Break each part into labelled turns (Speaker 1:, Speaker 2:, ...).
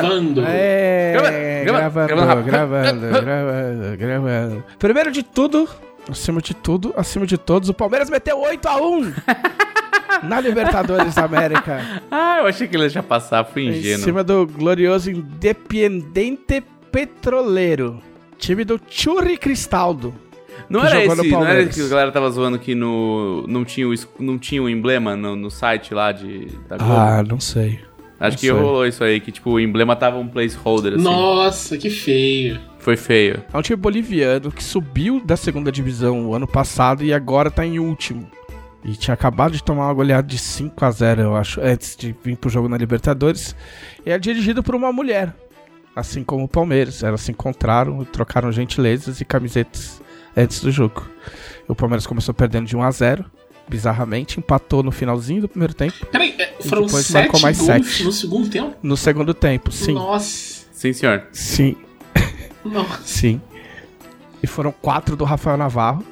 Speaker 1: Gravando.
Speaker 2: É,
Speaker 3: Grava- grava-
Speaker 2: gravando,
Speaker 3: gravando.
Speaker 2: gravando, gravando, gravando. Primeiro de tudo, acima de tudo, acima de todos, o Palmeiras meteu 8x1 na Libertadores da América.
Speaker 3: Ah, eu achei que ele ia já passar, fui
Speaker 2: Em
Speaker 3: ingênuo.
Speaker 2: cima do glorioso Independiente Petroleiro. Time do Churri Cristaldo.
Speaker 3: Não era esse, não era esse que a galera tava zoando que no, não, tinha o, não tinha o emblema no, no site lá de, da Globo?
Speaker 2: Ah, não sei.
Speaker 3: Acho que rolou isso aí, que tipo, o emblema tava um placeholder, assim.
Speaker 1: Nossa, que feio.
Speaker 3: Foi feio.
Speaker 2: É um time boliviano que subiu da segunda divisão o ano passado e agora tá em último. E tinha acabado de tomar uma goleada de 5 a 0 eu acho, antes de vir pro jogo na Libertadores. E é dirigido por uma mulher, assim como o Palmeiras. Elas se encontraram e trocaram gentilezas e camisetas antes do jogo. O Palmeiras começou perdendo de 1 a 0 bizarramente, empatou no finalzinho do primeiro tempo.
Speaker 1: Peraí, é, foram
Speaker 2: depois
Speaker 1: sete
Speaker 2: marcou mais
Speaker 1: gols
Speaker 2: sete.
Speaker 1: no segundo tempo?
Speaker 2: No segundo tempo, sim.
Speaker 1: Nossa.
Speaker 3: Sim, senhor.
Speaker 2: Sim,
Speaker 1: Nossa.
Speaker 2: Sim. E foram quatro do Rafael Navarro.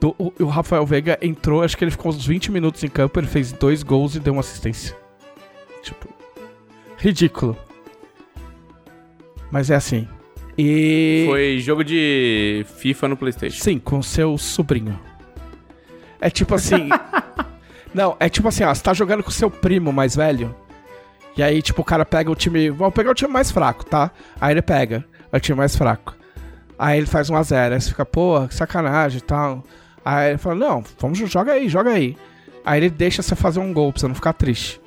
Speaker 2: Do- o, o Rafael Veiga entrou, acho que ele ficou uns 20 minutos em campo, ele fez dois gols e deu uma assistência. Tipo, ridículo. Mas é assim. E.
Speaker 3: Foi jogo de FIFA no Playstation.
Speaker 2: Sim, com seu sobrinho. É tipo assim. não, é tipo assim, ó, você tá jogando com seu primo mais velho. E aí, tipo, o cara pega o time. Vamos pegar o time mais fraco, tá? Aí ele pega o time mais fraco. Aí ele faz 1x0. Aí você fica, pô, que sacanagem e tal. Aí ele fala, não, vamos, joga aí, joga aí. Aí ele deixa você fazer um gol pra você não ficar triste.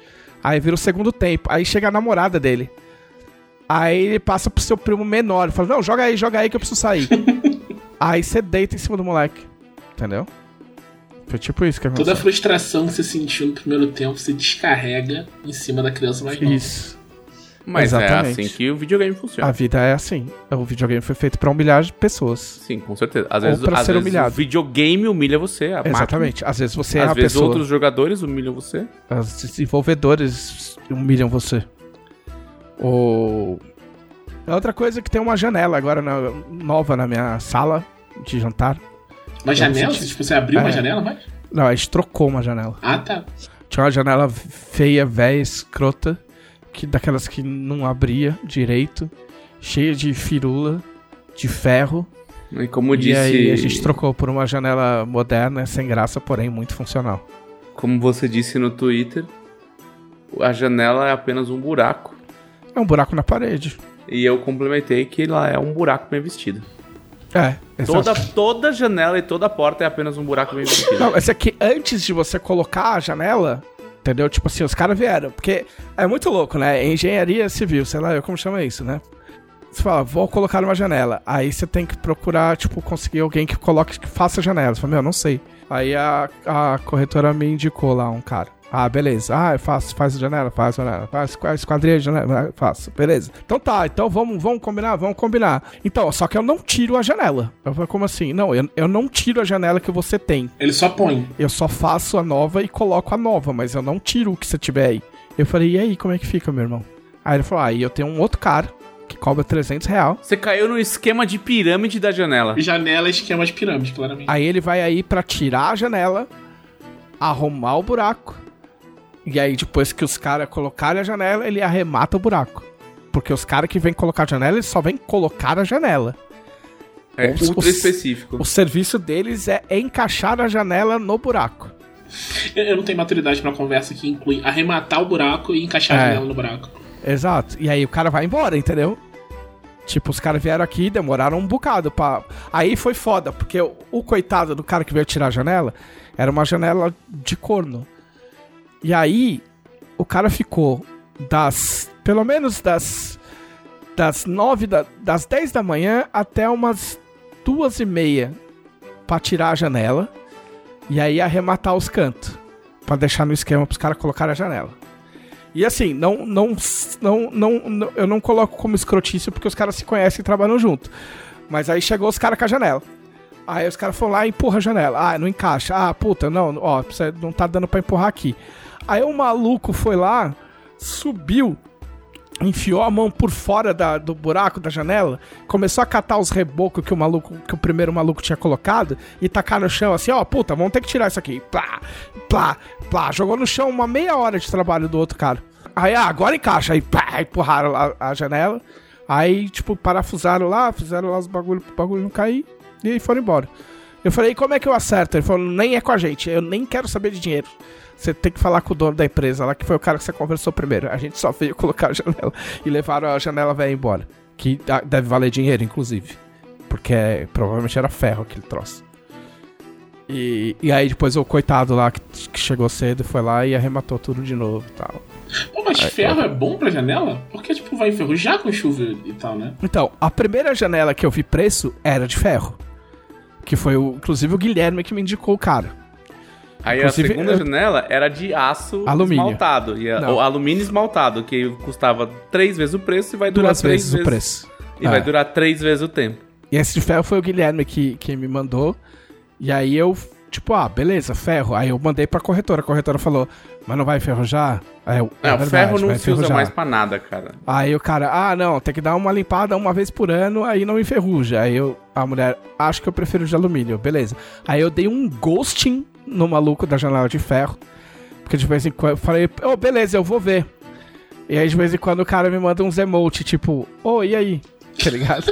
Speaker 2: Aí vira o segundo tempo. Aí chega a namorada dele. Aí ele passa pro seu primo menor. Fala, não, joga aí, joga aí que eu preciso sair. aí você deita em cima do moleque. Entendeu? Foi tipo isso que
Speaker 1: Toda a
Speaker 2: aconteceu.
Speaker 1: frustração que você sentiu no primeiro tempo, você descarrega em cima da criança mais nova.
Speaker 2: Isso.
Speaker 3: Mas é
Speaker 2: Exatamente.
Speaker 3: assim que o videogame
Speaker 2: A
Speaker 3: funciona.
Speaker 2: vida é assim. O videogame foi feito pra humilhar pessoas.
Speaker 3: Sim, com certeza. Às
Speaker 2: Ou
Speaker 3: vezes,
Speaker 2: pra
Speaker 3: às
Speaker 2: ser
Speaker 3: vezes
Speaker 2: humilhado.
Speaker 3: o videogame humilha você, a máquina.
Speaker 2: Exatamente. Às vezes você é
Speaker 3: Às
Speaker 2: a
Speaker 3: vezes
Speaker 2: pessoa.
Speaker 3: outros jogadores humilham você.
Speaker 2: Os desenvolvedores humilham você. Ou. É outra coisa que tem uma janela agora na- nova na minha sala de jantar.
Speaker 1: Uma janela?
Speaker 2: senti-
Speaker 1: Tipo, você abriu uma
Speaker 2: É.
Speaker 1: janela, mas?
Speaker 2: Não, a gente trocou uma janela.
Speaker 1: Ah, tá.
Speaker 2: Tinha uma janela feia, velha, escrota, que, daquelas que não abria direito, cheia de firula, de ferro.
Speaker 3: E como
Speaker 2: e
Speaker 3: disse,
Speaker 2: aí a gente trocou por uma janela moderna, sem graça, porém muito funcional.
Speaker 3: como você disse no Twitter, a janela é apenas um buraco.
Speaker 2: É um buraco na parede.
Speaker 3: E eu complementei que ela é um buraco bem vestido.
Speaker 2: É,
Speaker 3: Toda,
Speaker 2: exato.
Speaker 3: toda janela e toda porta é apenas um buraco bem vestido.
Speaker 2: Não, esse aqui, antes de você colocar a janela, entendeu? Tipo assim, os caras vieram. Porque é muito louco, né? Engenharia civil, sei lá, como chama isso, né? Você fala, vou colocar uma janela. Aí você tem que procurar, tipo, conseguir alguém que coloque, que faça janela. Você fala, meu, não sei. Aí a, a corretora me indicou lá um cara. Ah, beleza. Ah, eu faço, faz a janela, faz a janela, faz a esquadrilha de janela, faço. Beleza. Então tá, então vamos, vamos combinar, vamos combinar. Então, só que eu não tiro a janela. Eu falei, como assim? Não, eu, eu não tiro a janela que você tem.
Speaker 1: Ele só põe.
Speaker 2: Eu só faço a nova e coloco a nova, mas eu não tiro o que você tiver aí. Eu falei, e aí, como é que fica, meu irmão? Aí ele falou, ah, e eu tenho um outro cara que cobra 300 real.
Speaker 3: Você caiu no esquema de pirâmide da janela.
Speaker 1: Janela é esquema de pirâmide, claramente.
Speaker 2: Aí ele vai aí pra tirar a janela, arrumar o buraco. E aí, depois que os caras colocarem a janela, ele arremata o buraco. Porque os caras que vêm colocar a janela, eles só vêm colocar a janela.
Speaker 3: É
Speaker 2: Os-
Speaker 3: ultra específico.
Speaker 2: O serviço deles é encaixar a janela no buraco.
Speaker 1: Eu, eu não tenho maturidade pra conversa que inclui arrematar o buraco e encaixar
Speaker 2: É.
Speaker 1: a janela no buraco.
Speaker 2: Exato. E aí o cara vai embora, entendeu? Tipo, os caras vieram aqui, demoraram um bocado pra. Aí foi foda, porque o, o coitado do cara que veio tirar a janela era uma janela de corno. E aí o cara ficou das. Pelo menos das. Das nove da, das 10 da manhã até umas duas e meia pra tirar a janela. E aí arrematar os cantos. Pra deixar no esquema pros caras colocarem a janela. E assim, não, não, não, não, eu não coloco como escrotício porque os caras se conhecem e trabalham junto. Mas aí chegou os caras com a janela. Aí os caras foram lá e empurra a janela. Ah, não encaixa. Ah, puta, não, ó, não tá dando pra empurrar aqui. Aí o maluco foi lá, subiu, enfiou a mão por fora da- do buraco da janela, começou a catar os rebocos que o maluco, que o primeiro maluco tinha colocado e tacar no chão assim, ó, puta, vamos ter que tirar isso aqui. Plá, plá, plá. Jogou no chão uma meia hora de trabalho do outro cara. Aí, ah, agora encaixa. Aí, pá, empurraram a, a janela. Aí, tipo, parafusaram lá, fizeram lá os bagulho pro bagulho não cair. E aí foram embora. Eu falei, como é que eu acerto? Ele falou, nem é com a gente, eu nem quero saber de dinheiro. Você tem que falar com o dono da empresa lá, que foi o cara que você conversou primeiro. A gente só veio colocar a janela e levaram a janela velha embora. Que deve valer dinheiro, inclusive. Porque é, provavelmente era ferro aquele troço. E, e aí depois o coitado lá que, que chegou cedo foi lá e arrematou tudo de novo e tal.
Speaker 1: Pô, mas ferro é bom pra janela? Porque, tipo, vai enferrujar com chuva e tal, né?
Speaker 2: Então, a primeira janela que eu vi preço era de ferro. Que foi, o, inclusive, o Guilherme que me indicou o cara.
Speaker 3: Aí
Speaker 2: Inclusive,
Speaker 3: a segunda
Speaker 2: eu-
Speaker 3: janela era de aço
Speaker 2: Alumínio.
Speaker 3: esmaltado. E a-
Speaker 2: Não.
Speaker 3: o alumínio esmaltado, que custava três vezes o preço e vai durar
Speaker 2: Duas
Speaker 3: três
Speaker 2: vezes o preço.
Speaker 3: E vai
Speaker 2: É.
Speaker 3: durar três vezes o tempo.
Speaker 2: E esse de ferro foi o Guilherme que, que me mandou. E aí eu, tipo, ah, beleza, ferro. Aí eu mandei pra corretora. A corretora falou, mas não vai enferrujar? Aí eu,
Speaker 3: É, o
Speaker 2: verdade,
Speaker 3: ferro não se usa mais pra nada, cara.
Speaker 2: Aí o cara, ah, não, tem que dar uma limpada uma vez por ano, aí não enferruja. Aí eu, a mulher, acho que eu prefiro de alumínio, beleza. Aí eu dei um ghosting no maluco da janela de ferro. Porque de vez em quando eu falei, ô, beleza, eu vou ver. E aí de vez em quando o cara me manda uns emote, tipo, ô, e aí? Tá ligado?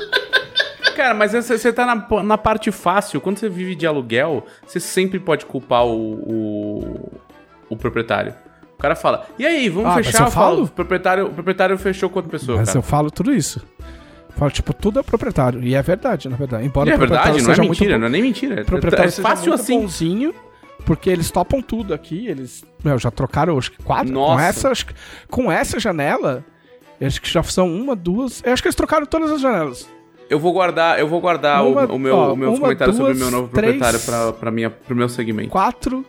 Speaker 3: Cara, mas você tá na, na parte fácil. Quando você vive de aluguel, você sempre pode culpar o, o, o proprietário. O cara fala, e aí, vamos
Speaker 2: Ah, mas
Speaker 3: fechar?
Speaker 2: eu falo?
Speaker 3: O proprietário, o proprietário fechou com outra pessoa,
Speaker 2: Mas
Speaker 3: cara.
Speaker 2: eu falo tudo isso. Falo, tipo, tudo é proprietário. E é verdade, na verdade. Embora
Speaker 3: E é verdade, não é mentira,
Speaker 2: bom-
Speaker 3: não é nem mentira.
Speaker 2: O proprietário
Speaker 3: é
Speaker 2: seja
Speaker 3: fácil assim.
Speaker 2: bonzinho, porque eles topam tudo aqui. Eles, meu, já trocaram, acho que quatro. Com
Speaker 3: Nossa.
Speaker 2: essa, acho que- com essa janela, acho que já são uma, duas. Eu acho que eles trocaram todas as janelas.
Speaker 3: Eu vou guardar, eu vou guardar o-
Speaker 2: Uma-
Speaker 3: o, meu,
Speaker 2: ó,
Speaker 3: os meus
Speaker 2: uma,
Speaker 3: comentários sobre o
Speaker 2: duas,
Speaker 3: meu novo
Speaker 2: três-
Speaker 3: proprietário pra minha, pro meu segmento.
Speaker 2: Quatro.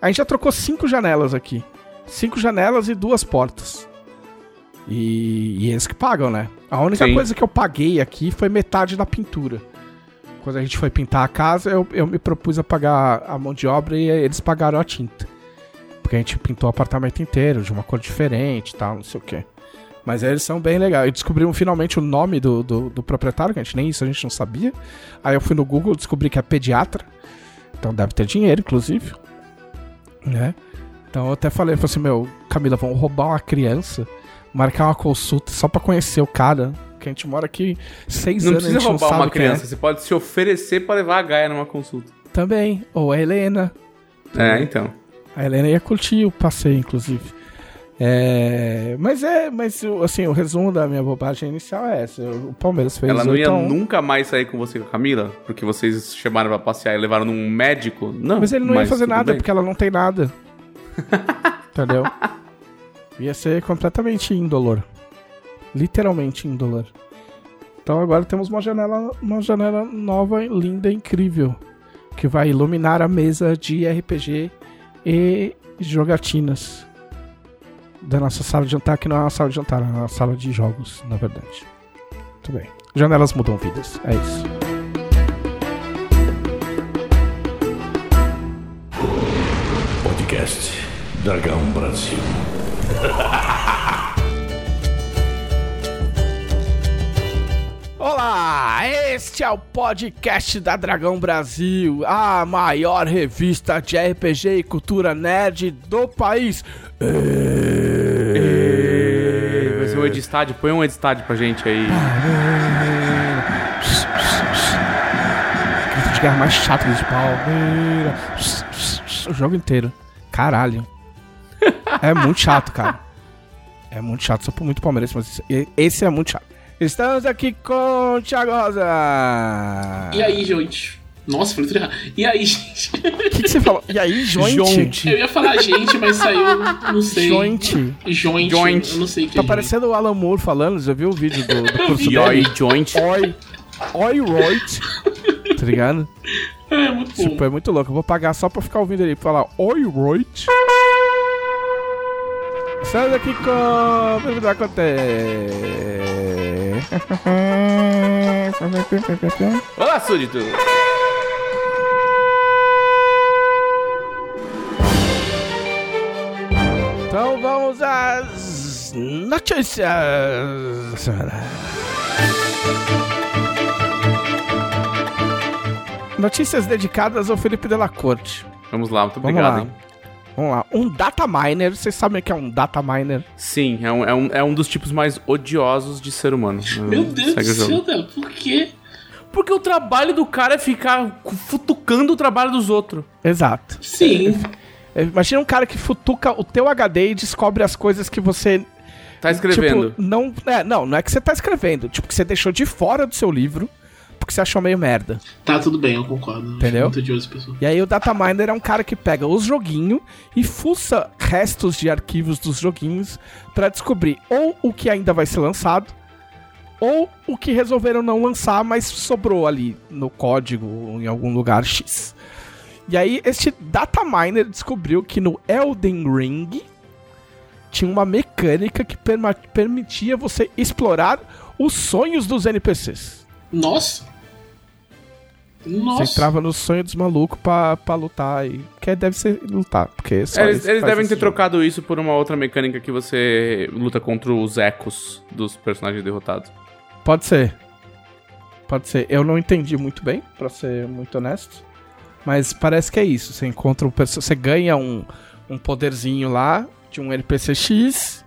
Speaker 2: A gente já trocou cinco janelas aqui. Cinco janelas e duas portas. E, e eles que pagam, né? A única
Speaker 3: Sim.
Speaker 2: coisa que eu paguei aqui foi metade da pintura. Quando a gente foi pintar a casa, eu, eu me propus a pagar a mão de obra e eles pagaram a tinta. Porque a gente pintou o apartamento inteiro de uma cor diferente tal, não sei o quê. Mas eles são bem legais. E descobrimos finalmente o nome do, do, do proprietário, que a gente nem isso a gente não sabia. Aí eu fui no Google descobri que é pediatra. Então deve ter dinheiro, inclusive. Né? Então eu até falei, eu falei assim, meu, Camila, vamos roubar uma criança, marcar uma consulta só pra conhecer o cara. Que a gente mora aqui seis
Speaker 3: Não
Speaker 2: anos,
Speaker 3: precisa
Speaker 2: não
Speaker 3: roubar
Speaker 2: sabe
Speaker 3: uma
Speaker 2: é.
Speaker 3: criança, você pode se oferecer pra levar a Gaia numa consulta.
Speaker 2: Também. Ou a Helena.
Speaker 3: É, então.
Speaker 2: A Helena ia curtir o passeio, inclusive. É, mas é, mas assim, o resumo da minha bobagem inicial é essa. O Palmeiras fez
Speaker 3: Ela não ia
Speaker 2: 8 a 1.
Speaker 3: nunca mais sair com você com a Camila? Porque vocês chamaram pra passear e levaram num médico? Não.
Speaker 2: Mas ele não ia fazer nada,
Speaker 3: bem.
Speaker 2: porque ela não tem nada. Entendeu? Ia ser completamente indolor. Literalmente indolor. Então agora temos uma janela, uma janela nova, linda, incrível. Que vai iluminar a mesa de RPG e jogatinas. Da nossa sala de jantar, que não é uma sala de jantar, é uma sala de jogos, na verdade. Muito bem. Janelas mudam vidas, é isso.
Speaker 4: Podcast Dragão Brasil.
Speaker 2: Olá, este é o podcast da Dragão Brasil, a maior revista de RPG e cultura nerd do país.
Speaker 3: Vai ser o Edstad, põe um Edstad pra gente aí.
Speaker 2: Grito de guerra mais chato. O jogo inteiro. Caralho. É muito chato, cara. É muito chato, sou muito palmeirense, mas esse é muito chato. Estamos aqui com o Thiago Rosa.
Speaker 1: E aí, gente? Nossa, falei tudo errado. E aí, gente?
Speaker 2: O que, que você falou? E aí, joint?
Speaker 1: Eu ia falar gente, mas saiu, não sei.
Speaker 2: Joint.
Speaker 1: Joint.
Speaker 3: Joint.
Speaker 1: Eu não sei o que
Speaker 2: Tá
Speaker 1: é
Speaker 2: parecendo o Alan Moore falando, já viu o vídeo do, do curso dele?
Speaker 3: Joint.
Speaker 2: Oi. Oi, Roit. Tá ligado?
Speaker 1: gente. É muito bom.
Speaker 2: Tipo, é muito louco. Eu vou pagar só pra ficar ouvindo ele falar Oi, Roit. Estamos aqui com. O que vai acontecer?
Speaker 3: Olá, súdito.
Speaker 2: Então vamos às notícias da semana. Notícias dedicadas ao Felipe Della Corte.
Speaker 3: Vamos lá, muito
Speaker 2: Vamos
Speaker 3: obrigado,
Speaker 2: lá.
Speaker 3: hein?
Speaker 2: Vamos lá. Um data miner, vocês sabem o que é um data miner?
Speaker 3: Sim, é um, é, um, é um dos tipos mais odiosos de ser humano.
Speaker 1: Meu Deus
Speaker 3: Segue
Speaker 1: do céu, Dela, por quê?
Speaker 3: Porque o trabalho do cara é ficar futucando o trabalho dos outros.
Speaker 2: Exato.
Speaker 1: Sim.
Speaker 2: É, Imagina um cara que futuca o teu HD e descobre as coisas que você.
Speaker 3: Tá escrevendo.
Speaker 2: Tipo, não, é, não, não é que você tá escrevendo. Tipo, que você deixou de fora do seu livro porque você achou meio merda.
Speaker 1: Tá, tudo bem, eu concordo.
Speaker 2: Entendeu?
Speaker 1: Muito odioso, pessoal.
Speaker 2: E aí o data miner é um cara que pega os joguinhos e fuça restos de arquivos dos joguinhos pra descobrir ou o que ainda vai ser lançado ou o que resolveram não lançar, mas sobrou ali no código ou em algum lugar X. E aí este data miner descobriu que no Elden Ring tinha uma mecânica que permitia você explorar os sonhos dos NPCs.
Speaker 1: Nossa.
Speaker 2: Você
Speaker 1: Nossa.
Speaker 2: entrava no sonho dos malucos pra, pra lutar. E... Que deve ser lutar, porque só
Speaker 3: eles eles devem ter
Speaker 2: jogo.
Speaker 3: trocado isso por uma outra mecânica que você luta contra os ecos dos personagens derrotados.
Speaker 2: Pode ser. Pode ser. Eu não entendi muito bem, pra ser muito honesto. Mas parece que é isso. Você encontra um perso- Você ganha um, um poderzinho lá de um NPC X.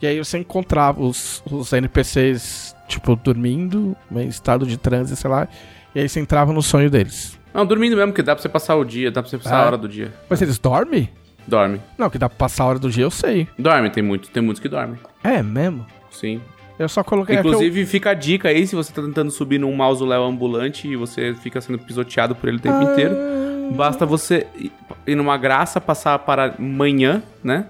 Speaker 2: E aí você encontrava os, os NPCs, tipo, dormindo, em estado de transe, sei lá. E aí você entrava no sonho deles.
Speaker 3: Não, dormindo mesmo, que dá pra você passar o dia, dá pra você passar
Speaker 2: Ah.
Speaker 3: a hora do dia.
Speaker 2: Mas eles dormem?
Speaker 3: Dorme.
Speaker 2: Não, que dá pra passar a hora do dia, eu sei.
Speaker 3: Dorme, tem, muito, tem muitos que dormem.
Speaker 2: É mesmo?
Speaker 3: Sim.
Speaker 2: Eu só coloquei aqui.
Speaker 3: Inclusive, fica a dica aí, se você tá tentando subir num mausoléu ambulante e você fica sendo pisoteado por ele o tempo inteiro. Basta você ir- ir numa graça, passar para manhã, né?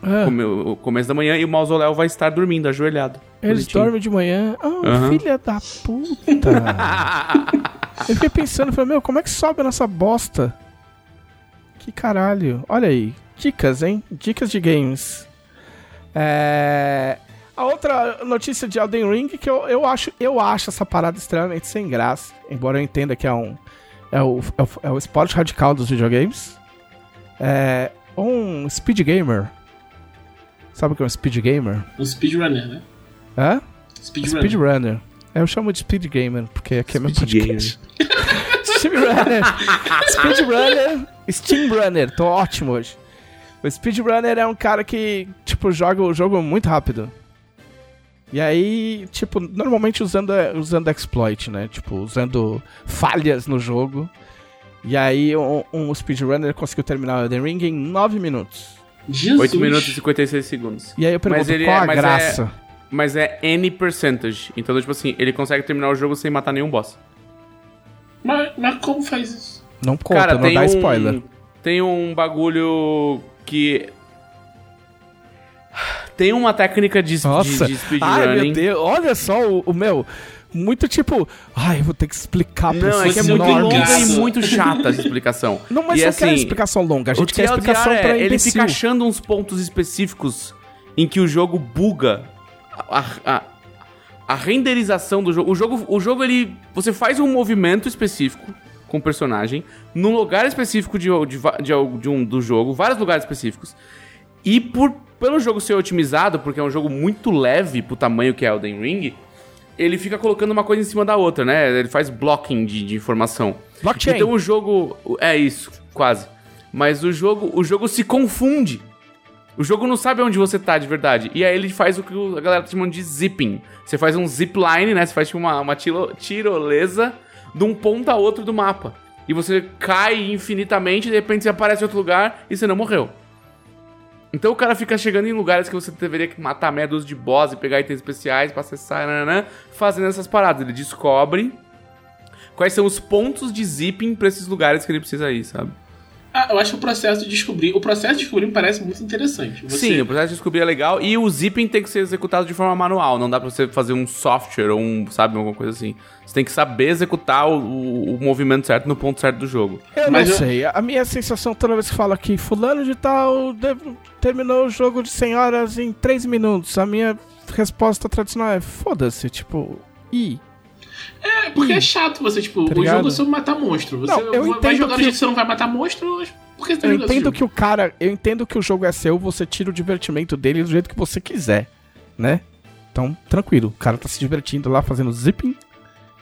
Speaker 2: Ah,
Speaker 3: Come- o começo da manhã, e o mausoléu vai estar dormindo, ajoelhado.
Speaker 2: Eles
Speaker 3: Bonitinho.
Speaker 2: dormem de manhã. Ah,
Speaker 3: Aham.
Speaker 2: filha da puta. Eu fiquei pensando, falei, meu, como é que sobe nessa bosta? Que caralho. Olha aí. Dicas, hein? Dicas de games. É... A outra notícia de Elden Ring que eu, eu, acho, eu acho essa parada extremamente sem graça. Embora eu entenda que é um. É o, é o, é o esporte radical dos videogames. É. Um speed gamer. Sabe o que é um speed gamer?
Speaker 1: Um speedrunner, né?
Speaker 2: Hã?
Speaker 1: Speedrunner.
Speaker 2: Speedrunner. É, Eu chamo de Speed Gamer, porque aqui é meu
Speaker 3: Speed
Speaker 2: podcast. Speedrunner. Speedrunner. Steamrunner. Tô ótimo hoje. O Speedrunner é um cara que, tipo, joga o jogo muito rápido. E aí, tipo, normalmente usando, usando exploit, né? Tipo, usando falhas no jogo. E aí, um, um speedrunner conseguiu terminar o Elden Ring em 9 minutos.
Speaker 1: Jesus.
Speaker 3: 8 minutos e 56 segundos.
Speaker 2: E aí eu pergunto,
Speaker 3: Mas ele
Speaker 2: qual
Speaker 3: é-
Speaker 2: a
Speaker 3: mas é-
Speaker 2: graça?
Speaker 3: Mas é N percentage. Então, tipo assim, ele consegue terminar o jogo sem matar nenhum boss.
Speaker 1: Mas, mas como faz isso?
Speaker 2: Não conta, não dá
Speaker 3: um,
Speaker 2: spoiler.
Speaker 3: Tem um bagulho que. Tem uma técnica de, de,
Speaker 2: Nossa.
Speaker 3: de
Speaker 2: Ai, meu
Speaker 3: speedrunning.
Speaker 2: Deus, olha só o, o meu. Muito tipo. Ai, eu vou ter que explicar pra
Speaker 3: Não, é que é muito longa e muito chata essa explicação.
Speaker 2: Não, mas
Speaker 3: e
Speaker 2: não
Speaker 3: assim,
Speaker 2: quer explicação longa. A gente
Speaker 3: o
Speaker 2: quer
Speaker 3: TLDR
Speaker 2: explicação
Speaker 3: é,
Speaker 2: pra
Speaker 3: ele
Speaker 2: imbecil.
Speaker 3: fica achando uns pontos específicos em que o jogo buga a, a, a renderização do jogo. O jogo, o jogo ele, você faz um movimento específico com o personagem num lugar específico de, de, de, de um do jogo, vários lugares específicos. E por pelo jogo ser otimizado, porque é um jogo muito leve pro tamanho que é Elden Ring, ele fica colocando uma coisa em cima da outra, né? Ele faz blocking de, de informação.
Speaker 2: Blockchain.
Speaker 3: Então o jogo. É isso, quase. Mas o jogo, o jogo se confunde. O jogo não sabe onde você tá de verdade. E aí ele faz o que a galera tá chamando de zipping. Você faz um zipline, né? Você faz tipo uma, uma tiro- tirolesa de um ponto a outro do mapa. E você cai infinitamente e de repente você aparece em outro lugar e você não morreu. Então o cara fica chegando em lugares que você deveria matar medos de boss e pegar itens especiais pra acessar, nananã, fazendo essas paradas. Ele descobre quais são os pontos de zipping pra esses lugares que ele precisa ir, sabe?
Speaker 1: Ah, eu acho que o processo de descobrir. O processo de descobrir me parece muito interessante. Você-
Speaker 3: Sim, o processo de descobrir é legal e o zipping tem que ser executado de forma manual. Não dá pra você fazer um software ou um, sabe, alguma coisa assim. Você tem que saber executar o, o- o movimento certo no ponto certo do jogo.
Speaker 2: Eu
Speaker 1: Mas
Speaker 2: não
Speaker 1: eu-
Speaker 2: sei. A minha sensação toda vez que falo aqui, fulano de tal dev- terminou o jogo de 100 horas em 3 minutos. A minha resposta tradicional é foda-se, tipo, e
Speaker 1: É, porque é chato você, tipo,
Speaker 2: Tá
Speaker 1: o jogo é sobre matar monstro. Você
Speaker 2: Não, eu
Speaker 1: vai
Speaker 2: entendo
Speaker 1: jogar do
Speaker 2: que-
Speaker 1: jeito que você não vai matar monstro, mas por que você tá
Speaker 2: Eu entendo que o cara, eu entendo que o jogo é seu, você tira o divertimento dele do jeito que você quiser, né? Então, tranquilo, o cara tá se divertindo lá fazendo zipping.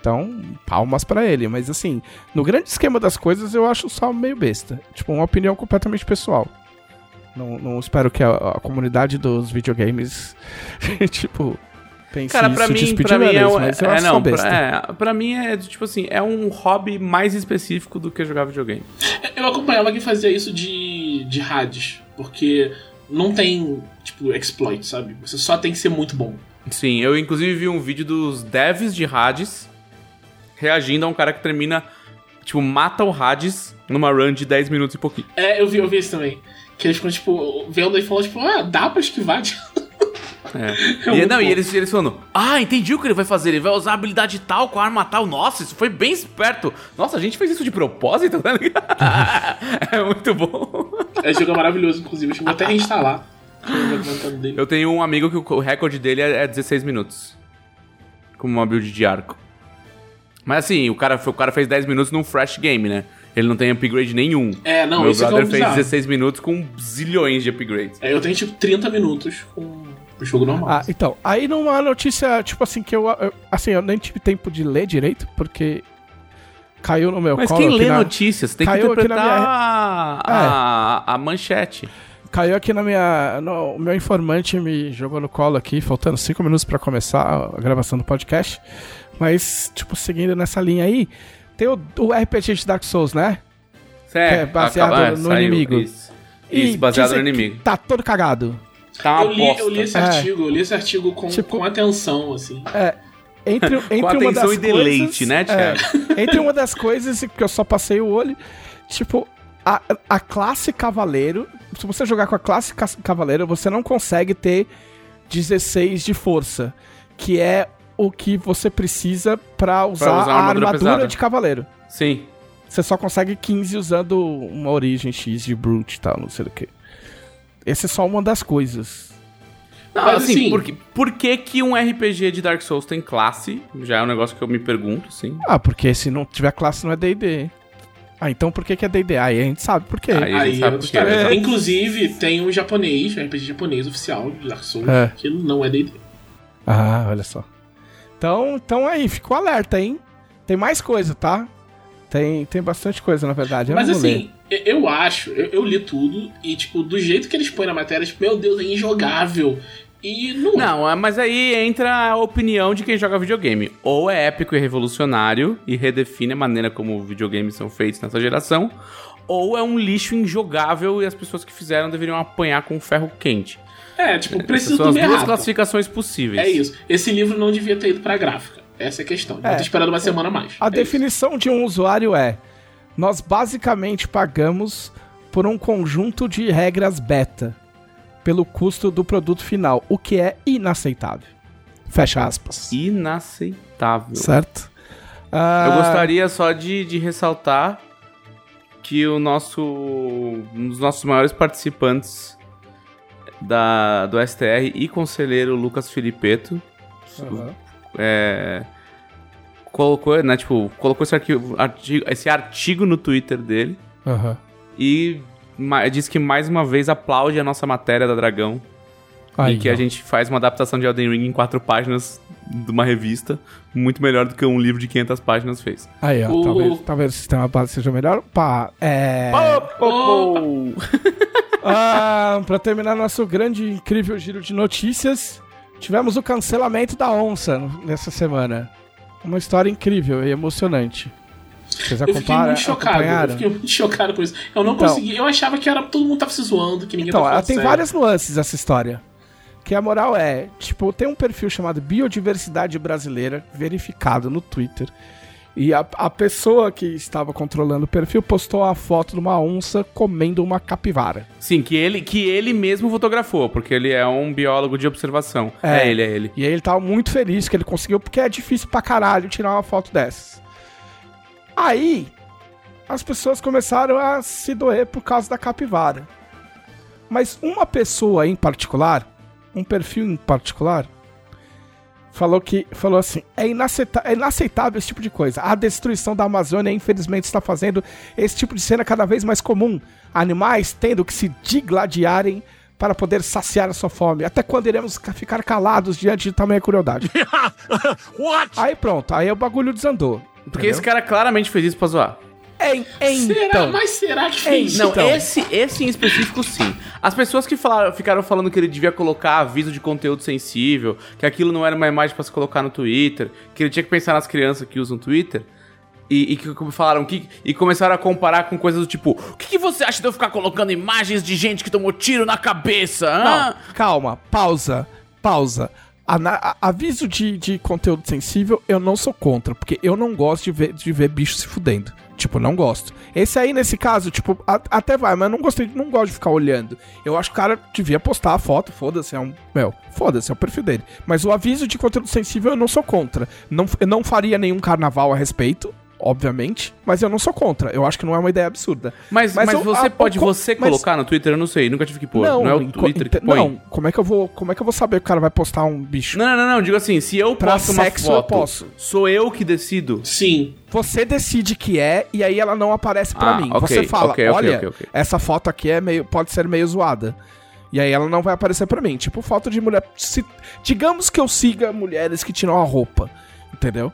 Speaker 2: Então, palmas pra ele, mas assim, no grande esquema das coisas eu acho só meio besta. Tipo, uma opinião completamente pessoal. Não, não espero que a, a comunidade dos videogames, tipo, pense
Speaker 3: Cara, pra
Speaker 2: isso,
Speaker 3: mim, pra mim é, um, é
Speaker 2: acho só
Speaker 3: não, pra, é, pra mim é tipo assim, é um hobby mais específico do que jogar videogame.
Speaker 1: Eu acompanhava quem fazia isso de, de rádios, porque não tem, tipo, exploit, sabe? Você só tem que ser muito bom.
Speaker 3: Sim, eu inclusive vi um vídeo dos devs de Hades reagindo a um cara que termina, tipo, mata o Hades numa run de 10 minutos e pouquinho.
Speaker 1: É, eu vi, eu vi isso também. Que eles ficam, tipo, vendo e falando, tipo, ah, dá pra esquivar.
Speaker 3: É.
Speaker 1: É
Speaker 3: e, não, e eles, eles falando, ah, entendi o que ele vai fazer, ele vai usar a habilidade tal com a arma tal. Nossa, isso foi bem esperto. Nossa, a gente fez isso de propósito, tá ligado? é muito bom.
Speaker 1: Esse jogo é maravilhoso, inclusive. Eu vou até reinstalar. Eu
Speaker 3: tenho um amigo que o- recorde dele é é 16 minutos. Com uma build de arco. Mas assim, o cara, o cara fez 10 minutos num fresh game, né? Ele não tem upgrade nenhum.
Speaker 1: É, não,
Speaker 3: Meu
Speaker 1: isso é que é
Speaker 3: brother
Speaker 1: o
Speaker 3: fez
Speaker 1: bizarro.
Speaker 3: 16 minutos com zilhões de upgrades.
Speaker 1: É, eu tenho, tipo, 30 minutos com o jogo normal.
Speaker 2: Ah, então, aí numa notícia, tipo assim, que eu, eu- assim, eu nem tive tempo de ler direito, porque caiu no meu
Speaker 3: Mas
Speaker 2: colo
Speaker 3: quem
Speaker 2: aqui
Speaker 3: lê
Speaker 2: na-
Speaker 3: notícias tem que
Speaker 2: caiu na
Speaker 3: interpretar
Speaker 2: minha-
Speaker 3: a, a, a manchete.
Speaker 2: Caiu aqui na minha. no- o meu informante me jogou no colo aqui, faltando cinco minutos pra começar a gravação do podcast. Mas, tipo, seguindo nessa linha aí, tem o, o RPG de Dark Souls, né?
Speaker 3: Certo,
Speaker 2: é baseado
Speaker 3: acaba-
Speaker 2: no inimigo.
Speaker 3: Isso, Isso, baseado no
Speaker 2: que
Speaker 3: inimigo.
Speaker 2: Tá todo cagado.
Speaker 3: Tá uma
Speaker 1: eu, li,
Speaker 3: bosta.
Speaker 1: eu li esse
Speaker 2: É.
Speaker 1: artigo, eu li esse artigo com,
Speaker 2: Tipo-
Speaker 1: com atenção, assim.
Speaker 2: Entre, entre
Speaker 3: Com
Speaker 2: uma
Speaker 3: atenção
Speaker 2: das
Speaker 3: e deleite,
Speaker 2: coisas,
Speaker 3: né, Thiago?
Speaker 2: É, entre uma das coisas que eu só passei o olho, tipo, a, a classe cavaleiro, se você jogar com a classe ca- cavaleiro, você não consegue ter 16 de força, que é o que você precisa pra usar,
Speaker 3: usar
Speaker 2: a
Speaker 3: armadura
Speaker 2: armadura de cavaleiro.
Speaker 3: Sim.
Speaker 2: Você só consegue 15 usando uma origem X de brute e tal, não sei o que. Essa é só uma das coisas.
Speaker 3: Não,
Speaker 1: Mas,
Speaker 3: assim,
Speaker 1: assim-
Speaker 3: por, que, por que que um RPG de Dark Souls tem classe? Já é um negócio que eu me pergunto, sim.
Speaker 2: Ah, porque se não tiver classe não é D&D. Ah, então por que que é D&D? Aí a gente sabe por quê.
Speaker 3: Aí- a gente
Speaker 1: Aí,
Speaker 3: sabe por quê, né?
Speaker 1: Inclusive, tem um japonês, um RPG japonês oficial de Dark Souls,
Speaker 2: É.
Speaker 1: que não é D&D.
Speaker 2: Ah, olha só. Então, então aí, ficou alerta, hein? Tem mais coisa, tá? Tem, tem bastante coisa, na verdade. Eu
Speaker 1: Mas assim, eu- eu acho, eu, eu li tudo, e tipo, do jeito que eles põem na matéria, tipo, meu Deus, é injogável. E não, é.
Speaker 3: Não, é, mas aí entra a opinião de quem joga videogame. Ou é épico e revolucionário e redefine a maneira como videogames são feitos nessa geração, ou é um lixo injogável e as pessoas que fizeram deveriam apanhar com ferro quente.
Speaker 1: É, tipo, precisa
Speaker 3: são as duas classificações possíveis.
Speaker 1: É isso. Esse livro não devia ter ido pra gráfica. Essa é a questão.
Speaker 2: É.
Speaker 1: ter esperado uma semana a mais.
Speaker 2: A
Speaker 1: É
Speaker 2: definição de um usuário é: nós basicamente pagamos por um conjunto de regras beta pelo custo do produto final, o que é inaceitável. Fecha aspas.
Speaker 3: Inaceitável.
Speaker 2: Certo? Ah,
Speaker 3: Eu gostaria só de, de ressaltar que o nosso. Um dos nossos maiores participantes da, do STR e conselheiro Lucas Filipeto
Speaker 2: Aham.
Speaker 3: É, colocou, né, tipo, colocou esse arquivo, artigo, esse artigo no Twitter dele
Speaker 2: Aham.
Speaker 3: e disse que mais uma vez aplaude a nossa matéria da Dragão
Speaker 2: Aí,
Speaker 3: e que
Speaker 2: ó.
Speaker 3: a gente faz uma adaptação de Elden Ring em quatro páginas de uma revista, muito melhor do que um livro de 500 páginas fez.
Speaker 2: Aí, ó.
Speaker 1: O-
Speaker 2: Talvez, talvez o sistema base seja melhor. Pá, é. Ah, pra terminar nosso grande e incrível giro de notícias, tivemos o cancelamento da onça nessa semana. Uma história incrível e emocionante. Vocês
Speaker 1: Eu fiquei
Speaker 2: acompanharam?
Speaker 1: muito chocado. Eu
Speaker 2: acompanharam?
Speaker 1: fiquei muito chocado com isso. Eu não
Speaker 2: Então-
Speaker 1: consegui. Eu achava que era todo mundo tava se zoando, que ninguém
Speaker 2: Então, ela tem
Speaker 1: sério.
Speaker 2: várias nuances essa história. Que a moral é, tipo, tem um perfil chamado Biodiversidade Brasileira, verificado no Twitter. E a, a pessoa que estava controlando o perfil postou a foto de uma onça comendo uma capivara.
Speaker 3: Sim, que ele, que ele mesmo fotografou, porque ele é um biólogo de observação.
Speaker 2: É.
Speaker 3: É, ele, é ele.
Speaker 2: E aí ele tava muito feliz que ele conseguiu, porque é difícil pra caralho tirar uma foto dessas. Aí, as pessoas começaram a se doer por causa da capivara. Mas uma pessoa em particular, um perfil em particular, falou que falou assim: é, inaceita- é inaceitável esse tipo de coisa. A destruição da Amazônia, infelizmente, está fazendo esse tipo de cena cada vez mais comum. Animais tendo que se digladiarem para poder saciar a sua fome. Até quando iremos ca- ficar calados diante de tamanha crueldade? Aí pronto, aí o bagulho desandou.
Speaker 3: Porque esse cara claramente fez isso pra zoar.
Speaker 2: É, é,
Speaker 1: Será?
Speaker 2: então.
Speaker 1: Mas será que fez?
Speaker 3: Não,
Speaker 2: Então.
Speaker 3: esse, esse em específico sim. As pessoas que falaram, ficaram falando que ele devia colocar aviso de conteúdo sensível, que aquilo não era uma imagem pra se colocar no Twitter, que ele tinha que pensar nas crianças que usam Twitter. E, e que falaram que e começaram a comparar com coisas do tipo: o que, que você acha de eu ficar colocando imagens de gente que tomou tiro na cabeça? hã?"
Speaker 2: Não, calma, pausa, pausa. Ana- aviso de, de conteúdo sensível, eu não sou contra, porque eu não gosto de ver, de ver bicho se fudendo. Tipo, não gosto. Esse aí, nesse caso, tipo, a- até vai, mas não gostei, não gosto de ficar olhando. Eu acho que o cara devia postar a foto, foda-se, é um. Meu, foda-se, é o perfil dele. Mas o aviso de conteúdo sensível eu não sou contra. Não, eu não faria nenhum carnaval a respeito. Obviamente, mas eu não sou contra. Eu acho que não é uma ideia absurda.
Speaker 3: Mas, mas,
Speaker 2: eu-
Speaker 3: você
Speaker 2: a-
Speaker 3: pode
Speaker 2: o co-
Speaker 3: você
Speaker 2: mas-
Speaker 3: colocar no Twitter? Eu não sei, nunca tive que pôr. Não, é o Twitter que põe.
Speaker 2: Não, como é que eu vou, como é que eu vou saber que o cara vai postar um bicho?
Speaker 3: Não, não, não, não, digo assim, se eu
Speaker 2: Pra
Speaker 3: posto uma
Speaker 2: sexo, eu
Speaker 3: foto,
Speaker 2: posso.
Speaker 3: sou eu que decido.
Speaker 1: Sim.
Speaker 2: Você decide que é e aí ela não aparece pra
Speaker 3: Ah,
Speaker 2: mim.
Speaker 3: ok,
Speaker 2: Você fala,
Speaker 3: ok, ok,
Speaker 2: olha,
Speaker 3: ok, ok.
Speaker 2: essa foto aqui é meio, pode ser meio zoada. E aí ela não vai aparecer pra mim. Tipo, foto de mulher. se- digamos que eu siga mulheres que tiram a roupa, entendeu?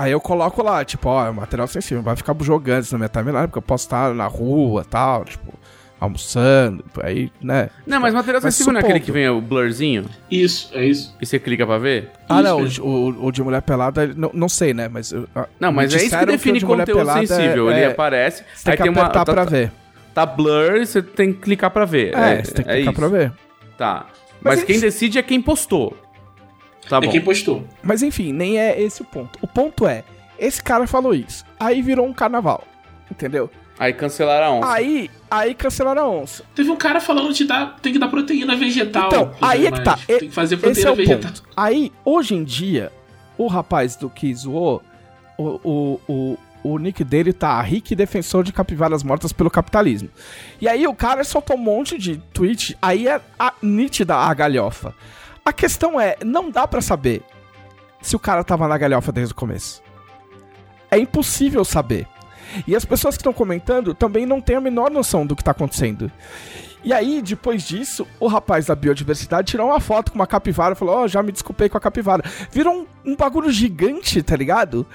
Speaker 2: Aí eu coloco lá, tipo, ó, é material sensível, vai ficar jogando isso na minha timeline, porque eu posso estar na rua tal, tipo, almoçando, aí, né?
Speaker 3: Não, mas material
Speaker 2: Mas
Speaker 3: sensível não é aquele
Speaker 2: supondo.
Speaker 3: que vem o blurzinho
Speaker 1: Isso, é isso.
Speaker 3: e você clica pra ver?
Speaker 2: Ah,
Speaker 1: Isso,
Speaker 2: não,
Speaker 1: mesmo.
Speaker 2: o, o- o de mulher pelada, não, não sei, né? Mas. ah,
Speaker 3: Não, mas é isso que define
Speaker 2: o de mulher
Speaker 3: conteúdo
Speaker 2: pelada
Speaker 3: sensível.
Speaker 2: é-
Speaker 3: Ele
Speaker 2: é-
Speaker 3: aparece,
Speaker 2: Você tem
Speaker 3: aí
Speaker 2: que
Speaker 3: tem uma.
Speaker 2: apertar
Speaker 3: Tá,
Speaker 2: pra
Speaker 3: tá-
Speaker 2: ver.
Speaker 3: tá blur e você tem que clicar pra ver.
Speaker 2: É, você tem que clicar
Speaker 3: isso.
Speaker 2: pra ver.
Speaker 3: Tá.
Speaker 2: Mas
Speaker 3: Mas, quem
Speaker 2: isso-
Speaker 3: decide é quem postou. Tá
Speaker 1: é
Speaker 3: bom.
Speaker 1: quem postou.
Speaker 2: Mas enfim, nem é esse o ponto. O ponto é, esse cara falou isso. Aí virou um carnaval. Entendeu?
Speaker 3: Aí cancelaram a onça.
Speaker 2: Aí, aí cancelaram a onça.
Speaker 1: Teve um cara falando que dá, tem que dar proteína vegetal.
Speaker 2: Então, aí é que tá.
Speaker 1: animais.
Speaker 2: E-
Speaker 1: Tem que fazer
Speaker 2: Esse
Speaker 1: proteína
Speaker 2: é o
Speaker 1: vegetal.
Speaker 2: ponto. Aí, hoje em dia, o rapaz do que zoou, o, o, o, o nick dele tá Rick Defensor de Capivaras Mortas pelo Capitalismo. E aí o cara soltou um monte de tweet, aí é a, nítida a galhofa. A questão é, não dá pra saber se o cara tava na galhofa desde o começo. É impossível saber. E as pessoas que estão comentando também não têm a menor noção do que tá acontecendo. E aí, depois disso, o rapaz da biodiversidade tirou uma foto com uma capivara e falou: Ó, já me desculpei com a capivara. Virou um, um bagulho gigante, tá ligado?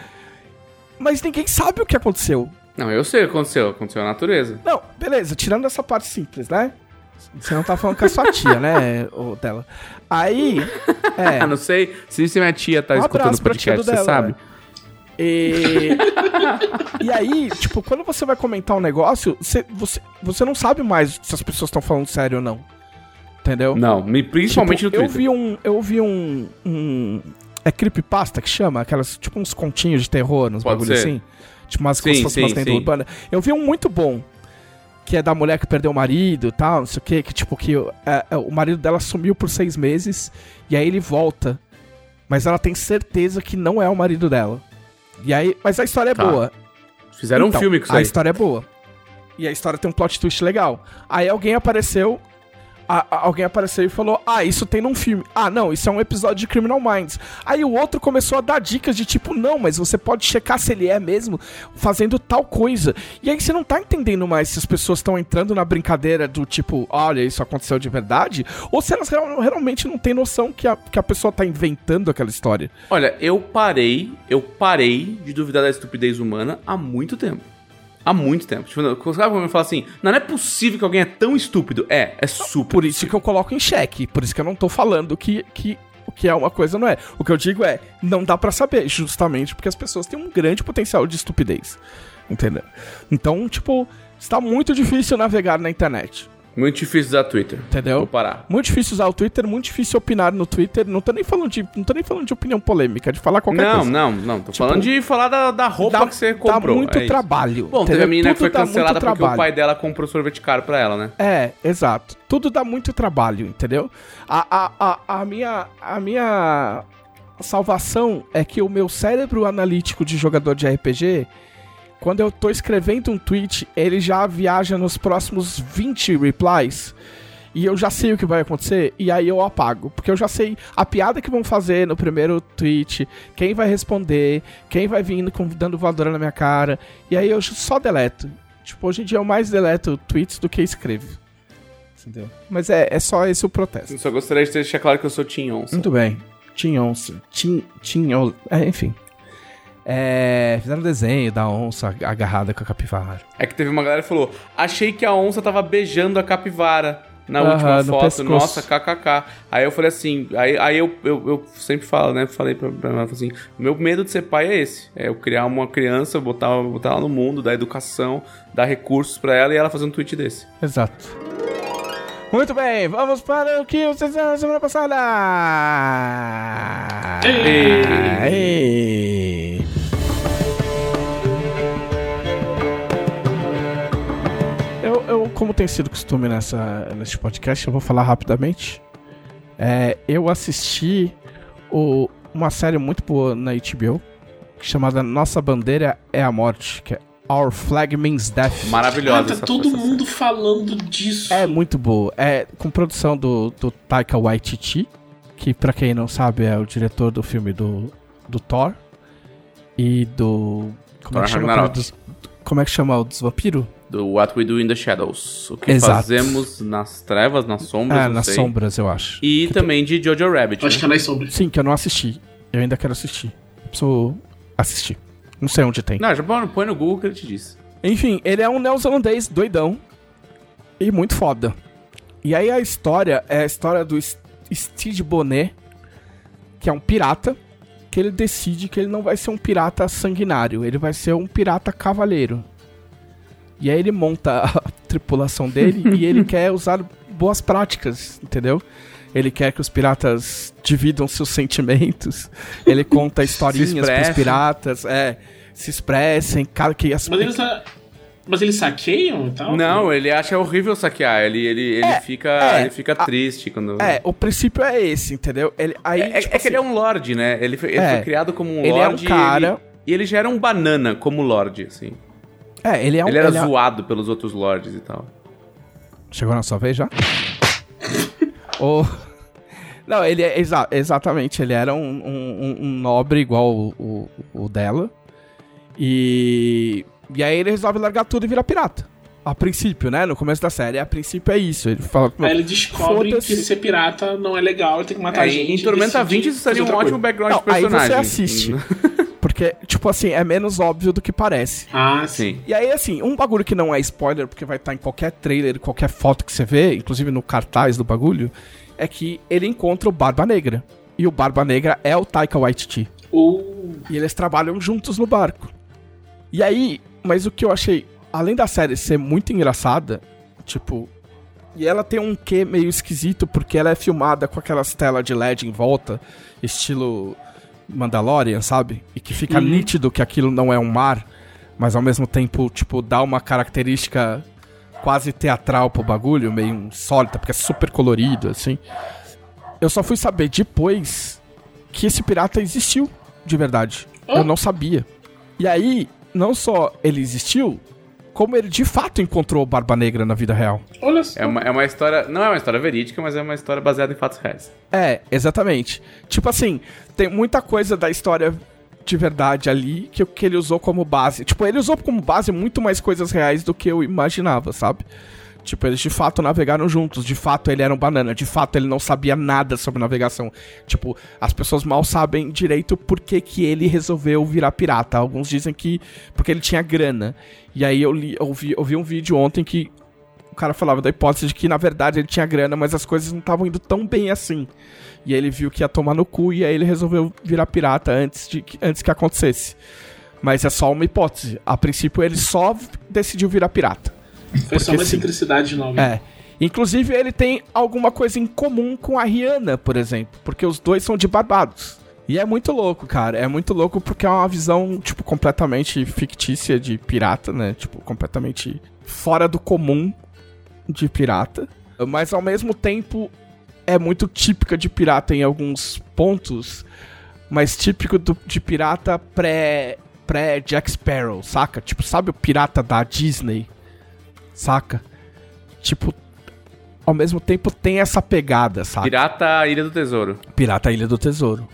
Speaker 2: Mas ninguém sabe o que aconteceu.
Speaker 3: Não, eu sei o que aconteceu. Aconteceu na natureza.
Speaker 2: Não, beleza, tirando essa parte simples, né? Você não tá falando com a sua tia, né, ô, dela. Aí. É.
Speaker 3: Ah, não sei se minha tia tá
Speaker 2: Um
Speaker 3: escutando o podcast, você
Speaker 2: dela,
Speaker 3: sabe?
Speaker 2: né? E... e aí, tipo, quando você vai comentar um negócio, você, você, você não sabe mais se as pessoas estão falando sério ou não. Entendeu?
Speaker 3: Não, me- principalmente
Speaker 2: Tipo,
Speaker 3: no
Speaker 2: eu
Speaker 3: Twitter.
Speaker 2: vi um. Eu vi um. um é creepypasta que chama? Aquelas, tipo, uns continhos de terror, uns
Speaker 3: Pode
Speaker 2: bagulho
Speaker 3: ser.
Speaker 2: assim. Tipo, umas, como
Speaker 3: Sim,
Speaker 2: fosse
Speaker 3: sim,
Speaker 2: umas. Eu vi um muito bom. Que é da mulher que perdeu o marido e tal, não sei o quê. Que, tipo, que é, é, o marido dela sumiu por seis meses. E aí ele volta. Mas ela tem certeza que não é o marido dela. E aí. Mas a história é
Speaker 3: Tá.
Speaker 2: boa.
Speaker 3: Fizeram
Speaker 2: Então,
Speaker 3: um filme com isso
Speaker 2: A
Speaker 3: aí.
Speaker 2: história é boa. E a história tem um plot twist legal. Aí alguém apareceu. A- a- alguém apareceu e falou: Ah, isso tem num filme. Ah, não, isso é um episódio de Criminal Minds. Aí o outro começou a dar dicas de tipo: Não, mas você pode checar se ele é mesmo fazendo tal coisa. E aí você não tá entendendo mais se as pessoas estão entrando na brincadeira do tipo: Olha, isso aconteceu de verdade. Ou se elas real- realmente não têm noção que a, que a pessoa tá inventando aquela história.
Speaker 3: Olha, eu parei, eu parei de duvidar da estupidez humana há muito tempo. Há muito tempo. Tipo, quando eu falo assim, não, não é possível que alguém é tão estúpido. É, é super.
Speaker 2: Por isso que eu coloco em xeque. Por isso que eu não tô falando que, que o que é uma coisa não é. O que eu digo é, não dá pra saber, justamente porque as pessoas têm um grande potencial de estupidez. Entendeu? Então, tipo, está muito difícil navegar na internet.
Speaker 3: Muito difícil usar Twitter.
Speaker 2: Entendeu?
Speaker 3: Vou parar.
Speaker 2: Muito difícil usar o Twitter, muito difícil opinar no Twitter. Não tô nem falando de, não tô nem falando de opinião polêmica, de falar qualquer
Speaker 3: Não,
Speaker 2: coisa.
Speaker 3: não, não. Tô
Speaker 2: Tipo,
Speaker 3: falando de falar da, da roupa
Speaker 2: Dá-
Speaker 3: que você comprou.
Speaker 2: Dá muito
Speaker 3: é isso.
Speaker 2: trabalho.
Speaker 3: Bom, teve
Speaker 2: entendeu?
Speaker 3: a menina que
Speaker 2: Tudo
Speaker 3: foi
Speaker 2: dá muito
Speaker 3: cancelada porque o
Speaker 2: trabalho.
Speaker 3: pai dela comprou sorvete caro pra ela, né?
Speaker 2: É, exato. Tudo dá muito trabalho, entendeu? A, a, a, a minha, a minha salvação é que o meu cérebro analítico de jogador de RPG, quando eu tô escrevendo um tweet, ele já viaja nos próximos 20 replies. E eu já sei o que vai acontecer, e aí eu apago. Porque eu já sei a piada que vão fazer no primeiro tweet, quem vai responder, quem vai vir com- dando voadora na minha cara. E aí eu só deleto. Tipo, hoje em dia eu mais deleto tweets do que escrevo. Entendeu? Mas é, é só esse o protesto.
Speaker 3: Eu só gostaria de deixar claro que eu sou Team Onça.
Speaker 2: Muito bem. Team Onça. Team, team On- é, enfim. É, fizeram um desenho da onça agarrada com a capivara.
Speaker 3: É que teve uma galera que falou: achei que a onça tava beijando a capivara na última foto.
Speaker 2: pescoço.
Speaker 3: Nossa, kkk. Aí eu falei assim, aí, aí eu, eu, eu sempre falo, né? Falei pra, pra ela assim: meu medo de ser pai é esse. É eu criar uma criança, botar, botar ela no mundo, dar educação, dar recursos pra ela e ela fazer um tweet desse.
Speaker 2: Exato. Muito bem, vamos para o que vocês fizeram na semana passada. Ei. Eu, eu, como tem sido costume nessa, nesse podcast, eu vou falar rapidamente. É, eu assisti o- uma série muito boa na HBO, chamada Nossa Bandeira é a Morte, que é Our Flag Means Death.
Speaker 3: Maravilhosa
Speaker 1: Ah, tá todo
Speaker 3: essa
Speaker 1: mundo falando disso.
Speaker 2: É muito boa. É com produção do, do Taika Waititi, que pra quem não sabe é o diretor do filme do, do Thor e do como é
Speaker 3: Thor
Speaker 2: que chama dos, como é que chama o dos vampiros?
Speaker 3: Do What We Do in the Shadows. O que
Speaker 2: Exato.
Speaker 3: fazemos nas trevas, nas sombras, não
Speaker 2: nas
Speaker 3: sei.
Speaker 2: sombras eu acho.
Speaker 3: E
Speaker 2: Que
Speaker 3: também de Jojo Rabbit.
Speaker 1: Eu acho
Speaker 3: né?
Speaker 1: que é nas sombras.
Speaker 2: Sim, que eu não assisti. Eu ainda quero assistir. Preciso assistir. Não sei onde tem.
Speaker 3: Não, já põe no Google que ele te disse.
Speaker 2: Enfim, ele é um neozelandês doidão e muito foda. E aí a história é a história do Steve Bonnet, que é um pirata, que ele decide que ele não vai ser um pirata sanguinário, ele vai ser um pirata cavaleiro. E aí ele monta a tripulação dele e ele quer usar boas práticas, entendeu? Ele quer que os piratas dividam seus sentimentos. Ele conta historinhas pros piratas, é, se expressem, cara que as
Speaker 1: Mas eles, mas eles saqueiam e tal?
Speaker 3: Não, ele acha horrível saquear. Ele, ele, ele
Speaker 2: É,
Speaker 3: fica,
Speaker 2: é.
Speaker 3: ele fica triste quando.
Speaker 2: É, o princípio é esse, entendeu? Ele, aí,
Speaker 3: É, é-
Speaker 2: tipo
Speaker 3: é que ele é
Speaker 2: assim,
Speaker 3: um lord, né? Ele foi, ele
Speaker 2: É.
Speaker 3: foi criado como um
Speaker 2: Ele é um
Speaker 3: lord. e
Speaker 2: cara-
Speaker 3: ele- E ele, já era um banana como lord, assim.
Speaker 2: É, ele é um.
Speaker 3: ele era
Speaker 2: ele é-
Speaker 3: zoado pelos outros lords e tal.
Speaker 2: Chegou na sua vez já? Não, ele é. exa- exatamente, ele era um, um- um- um nobre igual o, o, o dela. E. E aí ele resolve largar tudo e virar pirata. A princípio, né? No começo da série, a princípio é isso. Ele fala.
Speaker 1: Aí ele descobre que ser pirata não é legal, ele tem que matar
Speaker 3: É,
Speaker 1: gente.
Speaker 3: em Tormenta
Speaker 1: decide
Speaker 3: 20 isso seria um ótimo
Speaker 1: coisa.
Speaker 3: background
Speaker 2: Não,
Speaker 3: de
Speaker 2: aí
Speaker 3: personagem.
Speaker 2: você assiste. Porque, tipo assim, é menos óbvio do que parece.
Speaker 1: Ah, sim.
Speaker 2: E aí, assim, um bagulho que não é spoiler, porque vai estar em qualquer trailer, qualquer foto que você vê, inclusive no cartaz do bagulho, é que ele encontra o Barba Negra. E o Barba Negra é o Taika Waititi.
Speaker 1: Ou.
Speaker 2: E eles trabalham juntos no barco. E aí, mas o que eu achei, além da série ser muito engraçada, tipo. E ela tem um quê meio esquisito, porque ela é filmada com aquelas telas de LED em volta, estilo Mandalorian, sabe? E que fica
Speaker 1: Uhum.
Speaker 2: nítido que aquilo não é um mar, mas ao mesmo tempo, tipo, dá uma característica quase teatral pro bagulho, meio insólita, porque é super colorido, assim. Eu só fui saber depois que esse pirata existiu, de verdade. Eu não sabia. E aí, não só ele existiu, como ele de fato encontrou o Barba Negra na vida real.
Speaker 1: Olha só.
Speaker 3: É uma, é uma história. Não é uma história verídica, mas é uma história baseada em fatos reais.
Speaker 2: É, exatamente. Tipo assim, tem muita coisa da história de verdade ali que, que ele usou como base. Tipo, ele usou como base muito mais coisas reais do que eu imaginava, sabe? Tipo, eles de fato navegaram juntos, de fato ele era um banana, de fato ele não sabia nada sobre navegação. Tipo, as pessoas mal sabem direito por que, que ele resolveu virar pirata. Alguns dizem que porque ele tinha grana. E aí eu, li, eu, vi, eu vi um vídeo ontem que o cara falava da hipótese de que na verdade ele tinha grana, mas as coisas não estavam indo tão bem assim. E aí ele viu que ia tomar no cu e aí ele resolveu virar pirata antes, de, antes que acontecesse. Mas é só uma hipótese. A princípio ele só decidiu virar pirata.
Speaker 1: Foi só uma
Speaker 2: sim.
Speaker 1: excentricidade nova.
Speaker 2: É. Inclusive, ele tem alguma coisa em comum com a Rihanna, por exemplo. Porque os dois são de Barbados. E é muito louco, cara. É muito louco porque é uma visão, tipo, completamente fictícia de pirata, né? Tipo, completamente fora do comum de pirata. Mas ao mesmo tempo é muito típica de pirata em alguns pontos. Mas típico do- de pirata pré, pré Jack Sparrow, saca? Tipo, sabe o pirata da Disney? Saca? Tipo, ao mesmo tempo tem essa pegada, sabe?
Speaker 3: Pirata Ilha do Tesouro.
Speaker 2: Pirata Ilha do Tesouro.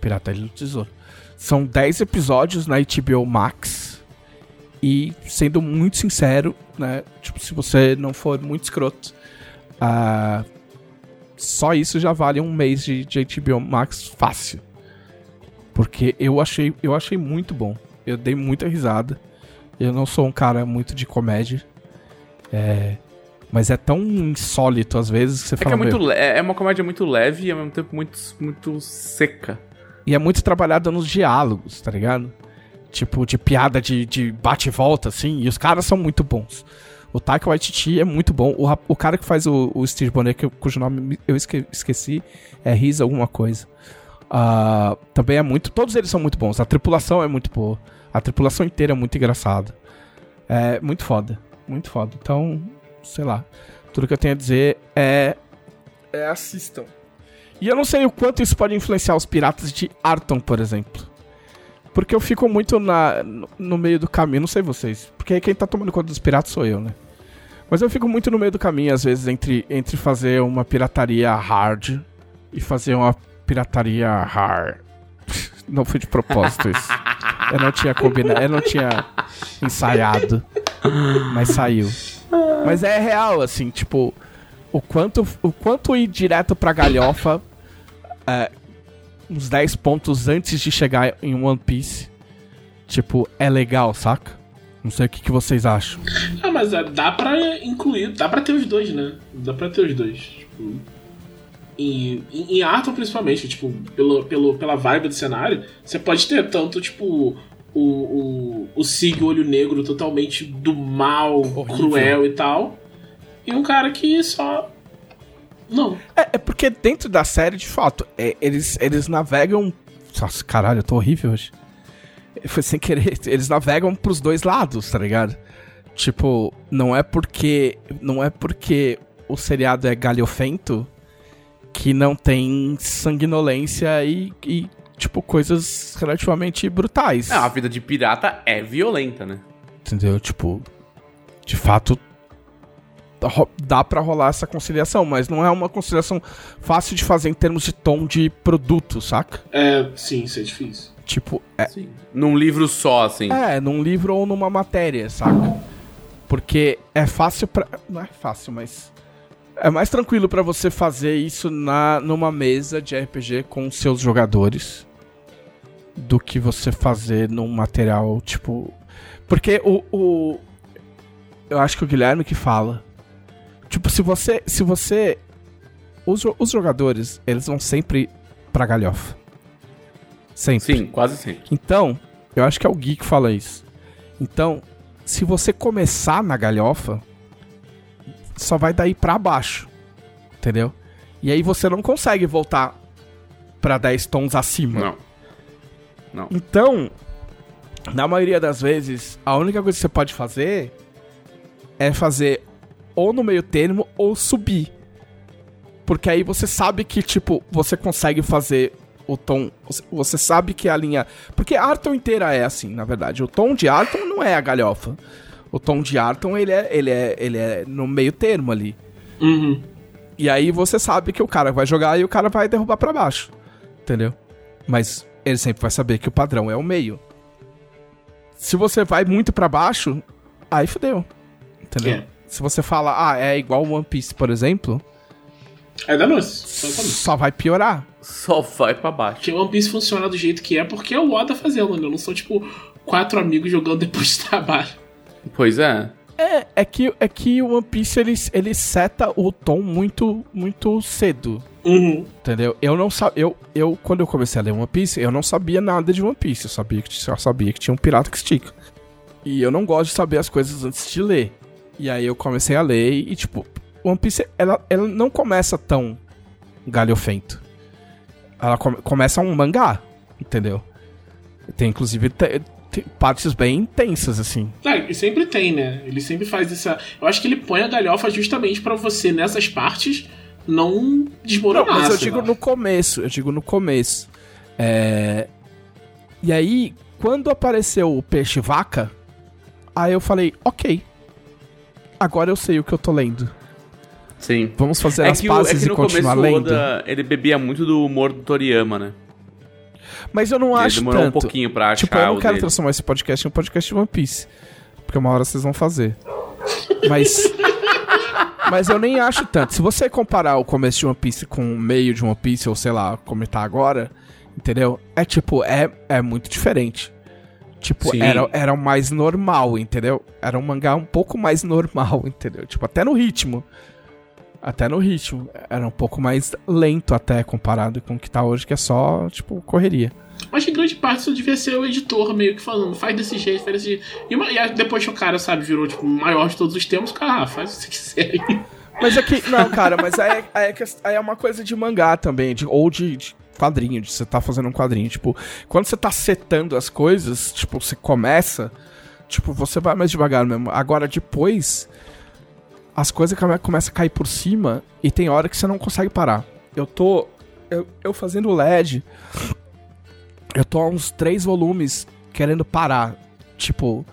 Speaker 2: Pirata Ilha do Tesouro. São 10 episódios na HBO Max. E, sendo muito sincero, né? Tipo, se você não for muito escroto, ah, só isso já vale um mês de, de HBO Max fácil. Porque eu achei, eu achei muito bom. Eu dei muita risada. Eu não sou um cara muito de comédia. É, mas é tão insólito às vezes que você
Speaker 3: É, que
Speaker 2: fala.
Speaker 3: é, muito é uma comédia muito leve e ao mesmo tempo muito, muito seca.
Speaker 2: E é muito trabalhada nos diálogos, tá ligado? Tipo, de piada de, de bate e volta, assim. E os caras são muito bons. O Taika Waititi é muito bom. O, o cara que faz o, o Steve Bonnet, que cujo nome me- eu esque- esqueci, é Riz alguma coisa. Ah, também é muito... Todos eles são muito bons. A tripulação é muito boa. A tripulação inteira é muito engraçada. É muito foda. Muito foda. Então, sei lá. Tudo que eu tenho a dizer é... É assistam. E eu não sei o quanto isso pode influenciar os piratas de Arton, por exemplo. Porque eu fico muito na, no, meio do caminho, não sei vocês. Porque quem tá tomando conta dos piratas sou eu, né? Mas eu fico muito no meio do caminho, às vezes, entre, entre fazer uma pirataria hard e fazer uma pirataria hard. Não foi de propósito isso. Eu não tinha combinado, eu não tinha ensaiado. Mas saiu. Mas é real, assim, tipo, o quanto, o quanto ir direto pra galhofa é, uns 10 pontos antes de chegar em One Piece, tipo, é legal, saca? Não sei o que, que vocês acham.
Speaker 1: Ah, mas é, dá pra incluir, dá pra ter os dois, né? Dá pra ter os dois. Tipo, em, em, Arthur, principalmente, tipo, pelo, pelo, pela vibe do cenário, você pode ter tanto, tipo, o, o, o Sig Olho Negro totalmente do mal, cruel e tal, e um cara que só. Não.
Speaker 2: É, é porque dentro da série, de fato, é, eles, eles navegam. Nossa, caralho, eu tô horrível hoje. Foi sem querer. Eles navegam pros dois lados, tá ligado? Tipo, não é porque. Não é porque o seriado é galhofento que não tem sanguinolência e, e tipo, coisas relativamente brutais.
Speaker 3: Não, a vida de pirata é violenta, né?
Speaker 2: Entendeu? Tipo, de fato dá pra rolar essa conciliação, mas não é uma conciliação fácil de fazer em termos de tom de produto, saca?
Speaker 1: É, sim, isso é difícil.
Speaker 2: Tipo, é,
Speaker 3: Sim. Num livro só, assim.
Speaker 2: é num livro ou numa matéria, saca? Porque é fácil pra. Não é fácil, mas. É mais tranquilo pra você fazer isso na, numa mesa de RPG com seus jogadores do que você fazer num material tipo. Porque o, o. Eu acho que o Guilherme que fala. Tipo, se você. Se você. Os, os jogadores, eles vão sempre pra galhofa. Sempre.
Speaker 3: Sim, quase sempre.
Speaker 2: Então, eu acho que é o Gui que fala isso. Então, se você começar na galhofa, só vai daí pra baixo. Entendeu? E aí você não consegue voltar pra 10 tons acima.
Speaker 3: Não.
Speaker 2: Então, na maioria das vezes, a única coisa que você pode fazer é fazer ou no meio termo ou subir. Porque aí você sabe que, tipo, você consegue fazer o tom. você- sabe que a linha. Porque a Arton inteira é assim, na verdade. O tom de Arton não é a galhofa. O tom de Arton, ele é, ele é, ele é no meio termo ali.
Speaker 1: Uhum.
Speaker 2: E aí você sabe que o cara vai jogar e o cara vai derrubar pra baixo. Entendeu? Mas ele sempre vai saber que o padrão é o meio. Se você vai muito pra baixo, aí fodeu. Entendeu?
Speaker 1: É.
Speaker 2: Se você fala, ah, é igual One Piece, por exemplo,
Speaker 1: É danoso. Só danoso.
Speaker 2: só vai piorar.
Speaker 3: Só vai pra baixo.
Speaker 1: Porque One Piece funciona do jeito que é porque é o Oda fazendo, né? Não são, tipo, quatro amigos jogando depois do trabalho.
Speaker 3: Pois é.
Speaker 2: É, é que, é que o One Piece ele, ele seta o tom muito, muito cedo.
Speaker 1: Uhum.
Speaker 2: Entendeu? Eu não sabia. Eu, eu, quando eu comecei a ler One Piece, eu não sabia nada de One Piece. Eu sabia que, só sabia que tinha um pirata que estica. E eu não gosto de saber as coisas antes de ler. E aí eu comecei a ler e, tipo, One Piece, ela, ela não começa tão galhofento. Ela come- começa um mangá, entendeu? Tem, inclusive, te- partes bem intensas, assim.
Speaker 1: Ah, e sempre tem, né? Ele sempre faz essa. Eu acho que ele põe a galhofa justamente pra você, nessas partes, não desmoronar.
Speaker 2: Não, mas eu digo
Speaker 1: lá.
Speaker 2: no começo, eu digo no começo. É... E aí, quando apareceu o peixe vaca, aí eu falei, ok. Agora eu sei o que eu tô lendo.
Speaker 3: Sim.
Speaker 2: Vamos fazer
Speaker 3: É
Speaker 2: as
Speaker 3: que, o- é
Speaker 2: pazes
Speaker 3: que
Speaker 2: e
Speaker 3: no começo
Speaker 2: continuar
Speaker 3: o
Speaker 2: lendo.
Speaker 3: Oda, ele bebia muito do humor do Toriyama, né?
Speaker 2: Mas eu não
Speaker 3: ele
Speaker 2: acho
Speaker 3: demorou
Speaker 2: tanto.
Speaker 3: um pouquinho pra achar
Speaker 2: tipo, eu não
Speaker 3: o
Speaker 2: quero
Speaker 3: dele.
Speaker 2: transformar esse podcast em um podcast de One Piece. Porque uma hora vocês vão fazer. Mas. Mas eu nem acho tanto. Se você comparar o começo de One Piece com o meio de One Piece, ou sei lá, como tá agora, Entendeu? É tipo, é, é muito diferente. Tipo,
Speaker 3: Sim.
Speaker 2: era, era o mais normal, entendeu? Era um mangá um pouco mais normal, entendeu? Tipo, até no ritmo. Até no ritmo. Era um pouco mais lento até comparado com o que tá hoje, que é só, tipo, correria.
Speaker 1: Acho que grande parte isso devia ser o editor meio que falando, faz desse jeito, faz desse jeito. E, uma- e aí depois que o cara, sabe, virou tipo, o maior de todos os tempos, cara, ah, faz o que você quiser aí.
Speaker 2: Mas é que. Não, cara, mas aí, é, aí é uma coisa de mangá também, de, ou de, de quadrinho, de você tá fazendo um quadrinho. Tipo, quando você tá setando as coisas, tipo, você começa, tipo, você vai mais devagar mesmo. Agora, depois, as coisas come- começam a cair por cima e tem hora que você não consegue parar. Eu tô. Eu, eu fazendo LED. Eu tô há uns três volumes querendo parar. Tipo,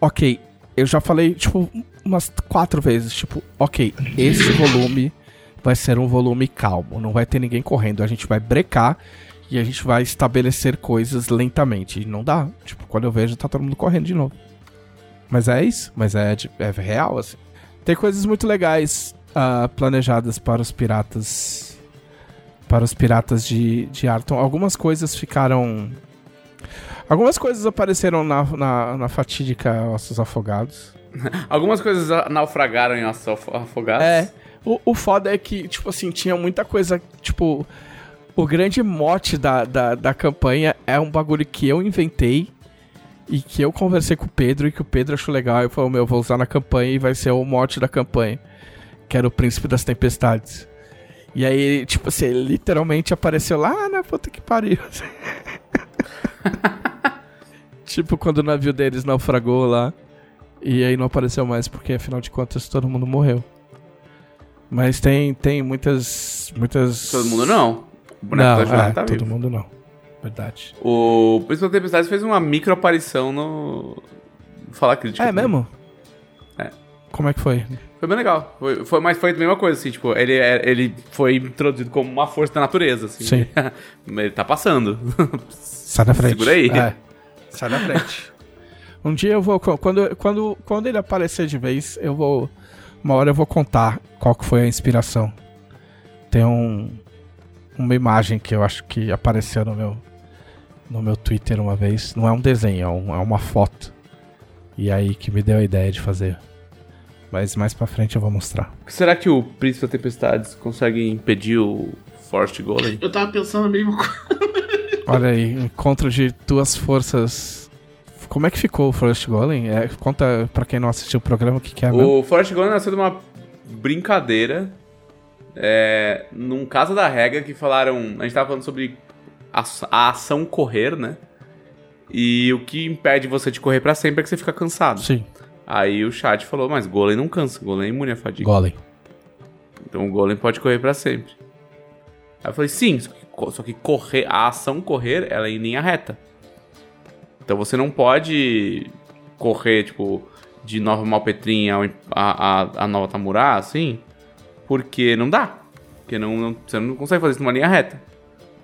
Speaker 2: ok, eu já falei, tipo, umas quatro vezes, tipo, ok, esse volume vai ser um volume calmo, não vai ter ninguém correndo, a gente vai brecar e a gente vai estabelecer coisas lentamente. E não dá, tipo, quando eu vejo tá todo mundo correndo de novo. Mas é isso, mas é, é real, assim. Tem coisas muito legais ah, planejadas para os piratas. Para os piratas de, de Arton. Algumas coisas ficaram. Algumas coisas apareceram na, na, na fatídica Ossos Afogados.
Speaker 3: Algumas coisas naufragaram em ossos af- afogados.
Speaker 2: É. O, o foda é que, tipo assim, tinha muita coisa. Tipo, o grande mote da, da, da campanha é um bagulho que eu inventei e que eu conversei com o Pedro e que o Pedro achou legal. E falou: Meu, vou usar na campanha e vai ser o mote da campanha. Que era o Príncipe das Tempestades. E aí, tipo assim, ele literalmente apareceu lá na puta que pariu. tipo, quando o navio deles naufragou lá. E aí não apareceu mais, porque afinal de contas todo mundo morreu. Mas tem, tem muitas. muitas...
Speaker 3: Todo mundo não. O boneco
Speaker 2: Não, é,
Speaker 3: tá
Speaker 2: todo mundo não. Verdade.
Speaker 3: O Príncipe da Tempestade fez uma micro aparição no. Fala crítica.
Speaker 2: É
Speaker 3: também.
Speaker 2: mesmo?
Speaker 3: É.
Speaker 2: Como é que foi?
Speaker 3: Foi bem legal. Foi, foi- mas foi a mesma coisa, assim, tipo, ele, é- ele foi introduzido como uma força da natureza, assim.
Speaker 2: Sim.
Speaker 3: ele tá passando.
Speaker 2: Sai da frente.
Speaker 3: Segura aí.
Speaker 2: É. Sai da frente. um dia eu vou. Quando, quando, quando ele aparecer de vez, eu vou. Uma hora eu vou contar qual que foi a inspiração. Tem um. Uma imagem que eu acho que apareceu no meu. No meu Twitter uma vez. Não é um desenho, é, um- é uma foto. E aí que me deu a ideia de fazer. Mas mais pra frente eu vou mostrar.
Speaker 3: Será que o Príncipe da Tempestade consegue impedir o Forest Golem?
Speaker 1: Eu tava pensando a mesma coisa.
Speaker 2: Olha aí, encontro de duas forças. Como é que ficou o Forest Golem? É, conta pra quem não assistiu o programa o que, que é mesmo.
Speaker 3: O Forest Golem nasceu de uma brincadeira é, num Casa da Regra que falaram. A gente tava falando sobre a, a ação correr, né? E o que impede você de correr pra sempre é que você fica cansado.
Speaker 2: Sim,
Speaker 3: Aí o chat falou, mas Golem não cansa, Golem é imune à fadiga.
Speaker 2: Golem.
Speaker 3: Então o Golem pode correr pra sempre. Aí eu falei, sim, só que, só que correr, a ação correr, ela é em linha reta. Então você não pode correr, tipo, de Nova Malpetrinha a, a, a Nova Tamurá, assim, porque não dá. Porque não, não- você não consegue fazer isso numa linha reta.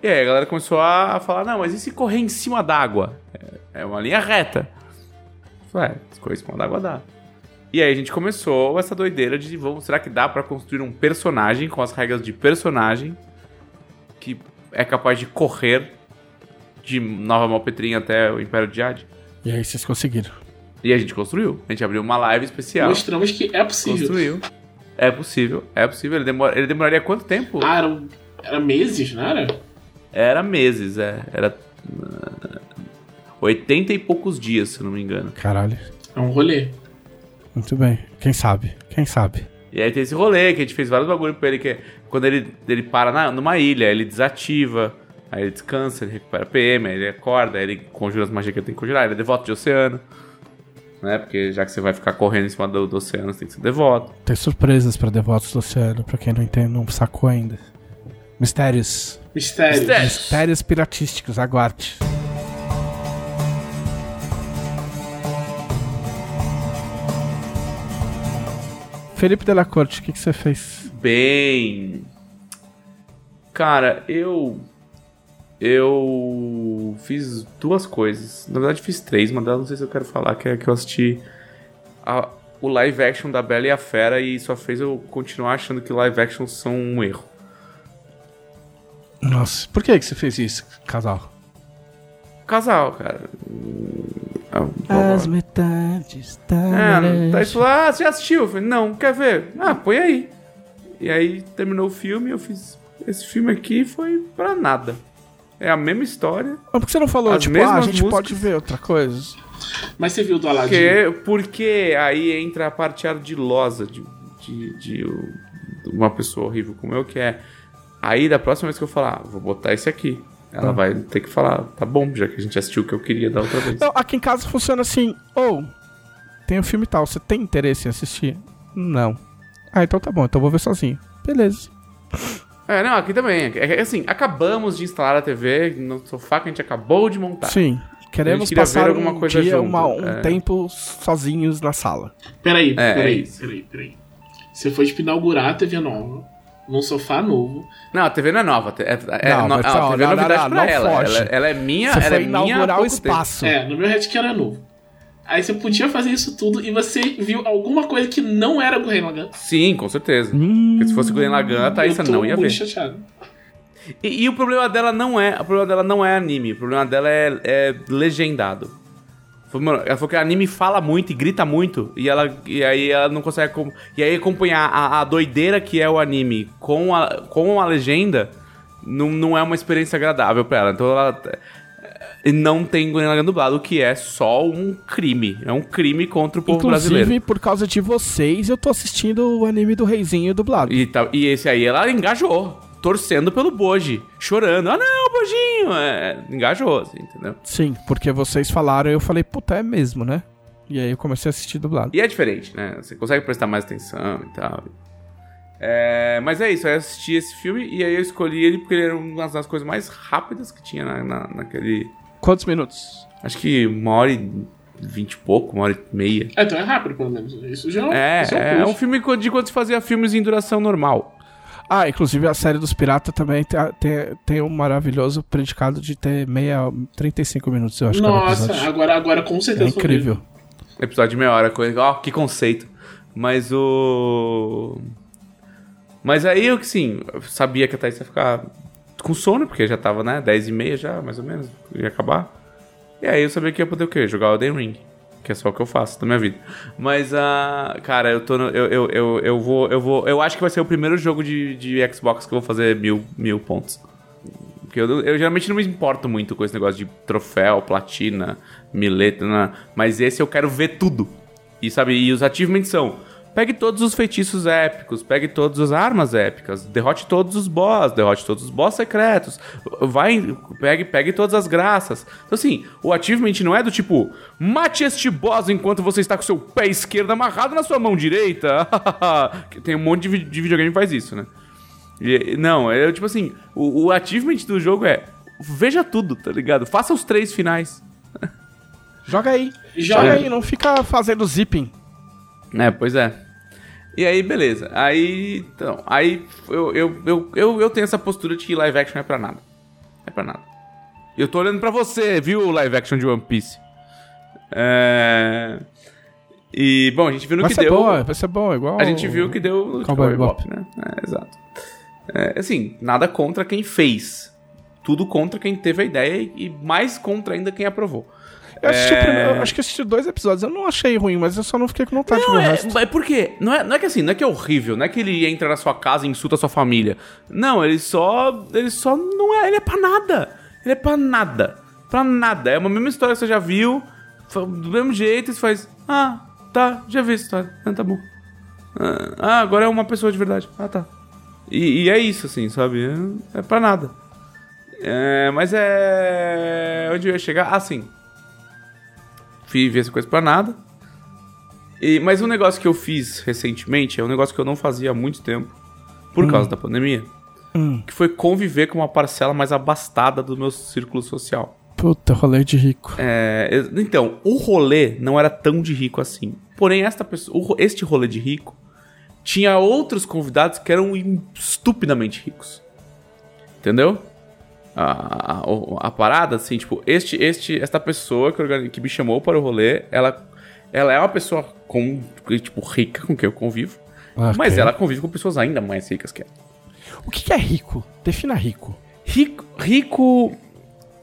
Speaker 3: E aí a galera começou a falar, não, mas e se correr em cima d'água? É, é uma linha reta. Falei, é, se correr em cima d'água dá. E aí a gente começou essa doideira de vamos, será que dá pra construir um personagem com as regras de personagem que é capaz de correr de Nova Malpetrinha até o Império de Jade?
Speaker 2: E aí vocês conseguiram.
Speaker 3: E a gente construiu. A gente abriu uma live especial.
Speaker 1: Mostramos que é possível.
Speaker 3: Construiu. É possível, é possível. Ele, demora, ele demoraria quanto tempo?
Speaker 1: Ah, era, era meses, não era?
Speaker 3: Era meses, é. Era. ah, 80 e poucos dias, se eu não me engano.
Speaker 2: Caralho.
Speaker 1: É um rolê.
Speaker 2: Muito bem. Quem sabe? Quem sabe?
Speaker 3: E aí tem esse rolê que a gente fez vários bagulho pra ele, que é quando ele, ele para na- numa ilha, ele desativa, aí ele descansa, ele recupera PM, aí ele acorda, aí ele conjura as magias que ele tem que conjurar, ele é devoto de oceano. Né? Porque já que você vai ficar correndo em cima do, do oceano, você tem que ser devoto.
Speaker 2: Tem surpresas pra Devotos do Oceano, pra quem não entende, não sacou ainda. Mistérios.
Speaker 1: Mistério.
Speaker 3: Mistério.
Speaker 2: Mistérios piratísticos, aguarde. Felipe Delacorte, o que, que você fez?
Speaker 3: Bem. Cara, eu. Eu fiz duas coisas. Na verdade, fiz três. Uma delas não sei se eu quero falar, que é que eu assisti a- o live action da Bela e a Fera e só fez eu continuar achando que live action são um erro.
Speaker 2: Nossa, por que, que você fez isso, casal?
Speaker 3: Casal, cara.
Speaker 2: As metades da
Speaker 3: É, tá isso lá, ah, você já assistiu? Eu falei, não, quer ver? Ah, põe aí. E aí terminou o filme, eu fiz. Esse filme aqui foi pra nada. É a mesma história.
Speaker 2: Mas por que você não falou,
Speaker 3: As
Speaker 2: tipo, ah, a
Speaker 3: mesmas
Speaker 2: gente pode
Speaker 3: músicas.
Speaker 2: ver outra coisa?
Speaker 1: Mas você viu do Aladdin?
Speaker 3: Porque, porque aí entra a parte ardilosa de, de, de de uma pessoa horrível como eu, que é. Aí da próxima vez que eu falar, ah, vou botar esse aqui. Ela vai ter que falar, tá bom, já que a gente assistiu o que eu queria da outra vez.
Speaker 2: Não, aqui em casa funciona assim, ou tem um filme tal, você tem interesse em assistir? Não. Ah, então tá bom, então eu vou ver sozinho. Beleza.
Speaker 3: É, não, aqui também. É, é assim, acabamos de instalar a TV no sofá que a gente acabou de montar.
Speaker 2: Sim. Queremos passar
Speaker 3: ver alguma
Speaker 2: um
Speaker 3: coisa
Speaker 2: dia,
Speaker 3: junto,
Speaker 2: uma- um
Speaker 3: é.
Speaker 2: tempo sozinhos na sala.
Speaker 1: Peraí,
Speaker 3: É, é
Speaker 1: peraí, peraí, peraí. Você foi tipo, inaugurar a TV nova, num sofá novo.
Speaker 3: Não, a TV não é nova. É, é,
Speaker 2: Não,
Speaker 3: no-
Speaker 2: mas
Speaker 3: a
Speaker 2: não,
Speaker 3: TV é
Speaker 2: não,
Speaker 3: novidade
Speaker 2: não,
Speaker 3: pra
Speaker 2: não
Speaker 3: ela. ela. Ela é minha,
Speaker 2: Você
Speaker 3: ela
Speaker 2: foi
Speaker 3: é minha
Speaker 2: o
Speaker 3: tempo.
Speaker 2: espaço.
Speaker 1: É, no meu Redkin era novo. Aí você podia fazer isso tudo e você viu alguma coisa que não era Gurren Lagann.
Speaker 3: Sim, com certeza.
Speaker 2: Hum.
Speaker 3: Porque se fosse Gurren Lagann, a
Speaker 1: tô
Speaker 3: não ia ver.
Speaker 1: chateado.
Speaker 3: E, e o problema dela não é. O problema dela não é anime. O problema dela é, é legendado. Falou, mano, Ela falou que anime fala muito e grita muito. E, ela, e aí ela não consegue. E aí acompanhar a, a doideira que é o anime com a, com a legenda não, não é uma experiência agradável pra ela. Então ela. e Não tem Gurren dublado, o que é só um crime. É um crime contra o povo
Speaker 2: Inclusive,
Speaker 3: brasileiro.
Speaker 2: por causa de vocês, eu tô assistindo o anime do Reizinho dublado.
Speaker 3: E, tá- e esse aí ela engajou, torcendo pelo Boji, chorando. Ah, não, Bojinho! É, engajou, assim, entendeu?
Speaker 2: Sim, porque vocês falaram e eu falei, puta, é mesmo, né? E aí eu comecei a assistir dublado.
Speaker 3: E é diferente, né? Você consegue prestar mais atenção e tal. É, mas é isso, aí eu assisti esse filme e aí eu escolhi ele porque ele era uma das coisas mais rápidas que tinha na, na- naquele.
Speaker 2: Quantos minutos?
Speaker 3: Acho que uma hora e vinte e pouco, uma hora e meia.
Speaker 1: É, então é rápido, pelo menos. Isso já
Speaker 3: É,
Speaker 1: isso é um
Speaker 3: é,
Speaker 1: plus.
Speaker 3: um filme de quando se fazia filmes em duração normal.
Speaker 2: Ah, inclusive a série dos piratas também tem, tem, tem um maravilhoso predicado de ter meia, 35 minutos, eu acho que é
Speaker 1: Nossa, agora, agora com
Speaker 2: É
Speaker 1: certeza. foi
Speaker 2: incrível.
Speaker 3: Episódio de meia hora, coisa. Ó, que conceito. Mas o. Mas aí eu que sim, sabia que a Thaís ia ficar com sono, porque já tava, né? 10 e meia já, mais ou menos, ia acabar. E aí eu sabia que ia poder o quê? Jogar o Elden Ring. Que é só o que eu faço na minha vida. Mas, ah, cara, eu tô no, eu, eu, eu, eu vou. Eu vou. Eu acho que vai ser o primeiro jogo de, de Xbox que eu vou fazer mil, mil pontos. Porque eu, eu geralmente não me importo muito com esse negócio de troféu, platina, mileta, mas esse eu quero ver tudo. E sabe, e os achievements são: pegue todos os feitiços épicos, pegue todas as armas épicas, derrote todos os boss, derrote todos os boss secretos, vai, pegue, pegue todas as graças. Então, assim, o achievement não é do tipo: mate este boss enquanto você está com seu pé esquerdo amarrado na sua mão direita. Que Tem um monte de, de videogame que faz isso, né? E- Não, é tipo assim, o, o achievement do jogo é veja tudo, tá ligado? Faça os três finais.
Speaker 2: Joga aí.
Speaker 1: Joga.
Speaker 2: Joga aí, não fica fazendo zipping.
Speaker 3: É, pois é. E aí, beleza. Aí, então, aí eu, eu, eu, eu, eu tenho essa postura de que live action é pra nada. É pra nada. E eu tô olhando pra você, viu, o live action de One Piece? É... E, bom, a gente viu no
Speaker 2: Vai
Speaker 3: que
Speaker 2: ser
Speaker 3: deu...
Speaker 2: bom, vai ser bom, igual.
Speaker 3: A gente viu que deu no
Speaker 2: Cowboy
Speaker 3: Bebop, né? É, exato. É, assim, nada contra quem fez. Tudo contra quem teve a ideia e mais contra ainda quem aprovou.
Speaker 2: Eu assisti
Speaker 3: É.
Speaker 2: primeiro, acho que assisti dois episódios. Eu não achei ruim, mas eu só não fiquei com vontade de ver
Speaker 3: Não,
Speaker 2: o
Speaker 3: é,
Speaker 2: resto.
Speaker 3: é porque não é, não é que assim, não é que é horrível, não é que ele entra na sua casa e insulta a sua família. Não, ele só. Ele só não é. Ele é pra nada. Ele é pra nada. Pra nada. É uma mesma história que você já viu. Do mesmo jeito, você faz. Ah, tá, já vi essa história. Ah, tá bom. Ah, ah, agora é uma pessoa de verdade. Ah, tá. E, e é isso, assim, sabe? É, é pra nada. É, mas é. Onde eu ia chegar? Ah, sim. Fui ver essa coisa pra nada. E, mas um negócio que eu fiz recentemente é um negócio que eu não fazia há muito tempo, por causa da pandemia,
Speaker 2: Hum.
Speaker 3: que foi conviver com uma parcela mais abastada do meu círculo social.
Speaker 2: Puta, rolê de rico.
Speaker 3: É, então, o rolê não era tão de rico assim. Porém, esta pessoa, este rolê de rico tinha outros convidados que eram estupidamente ricos. Entendeu? A, a, a parada, assim, tipo, este, este, esta pessoa que, que me chamou para o rolê, ela, ela é uma pessoa com, tipo, rica com quem eu convivo.
Speaker 2: Ok.
Speaker 3: Mas ela convive com pessoas ainda mais ricas que ela.
Speaker 2: O que que é rico? Defina rico.
Speaker 3: rico, rico.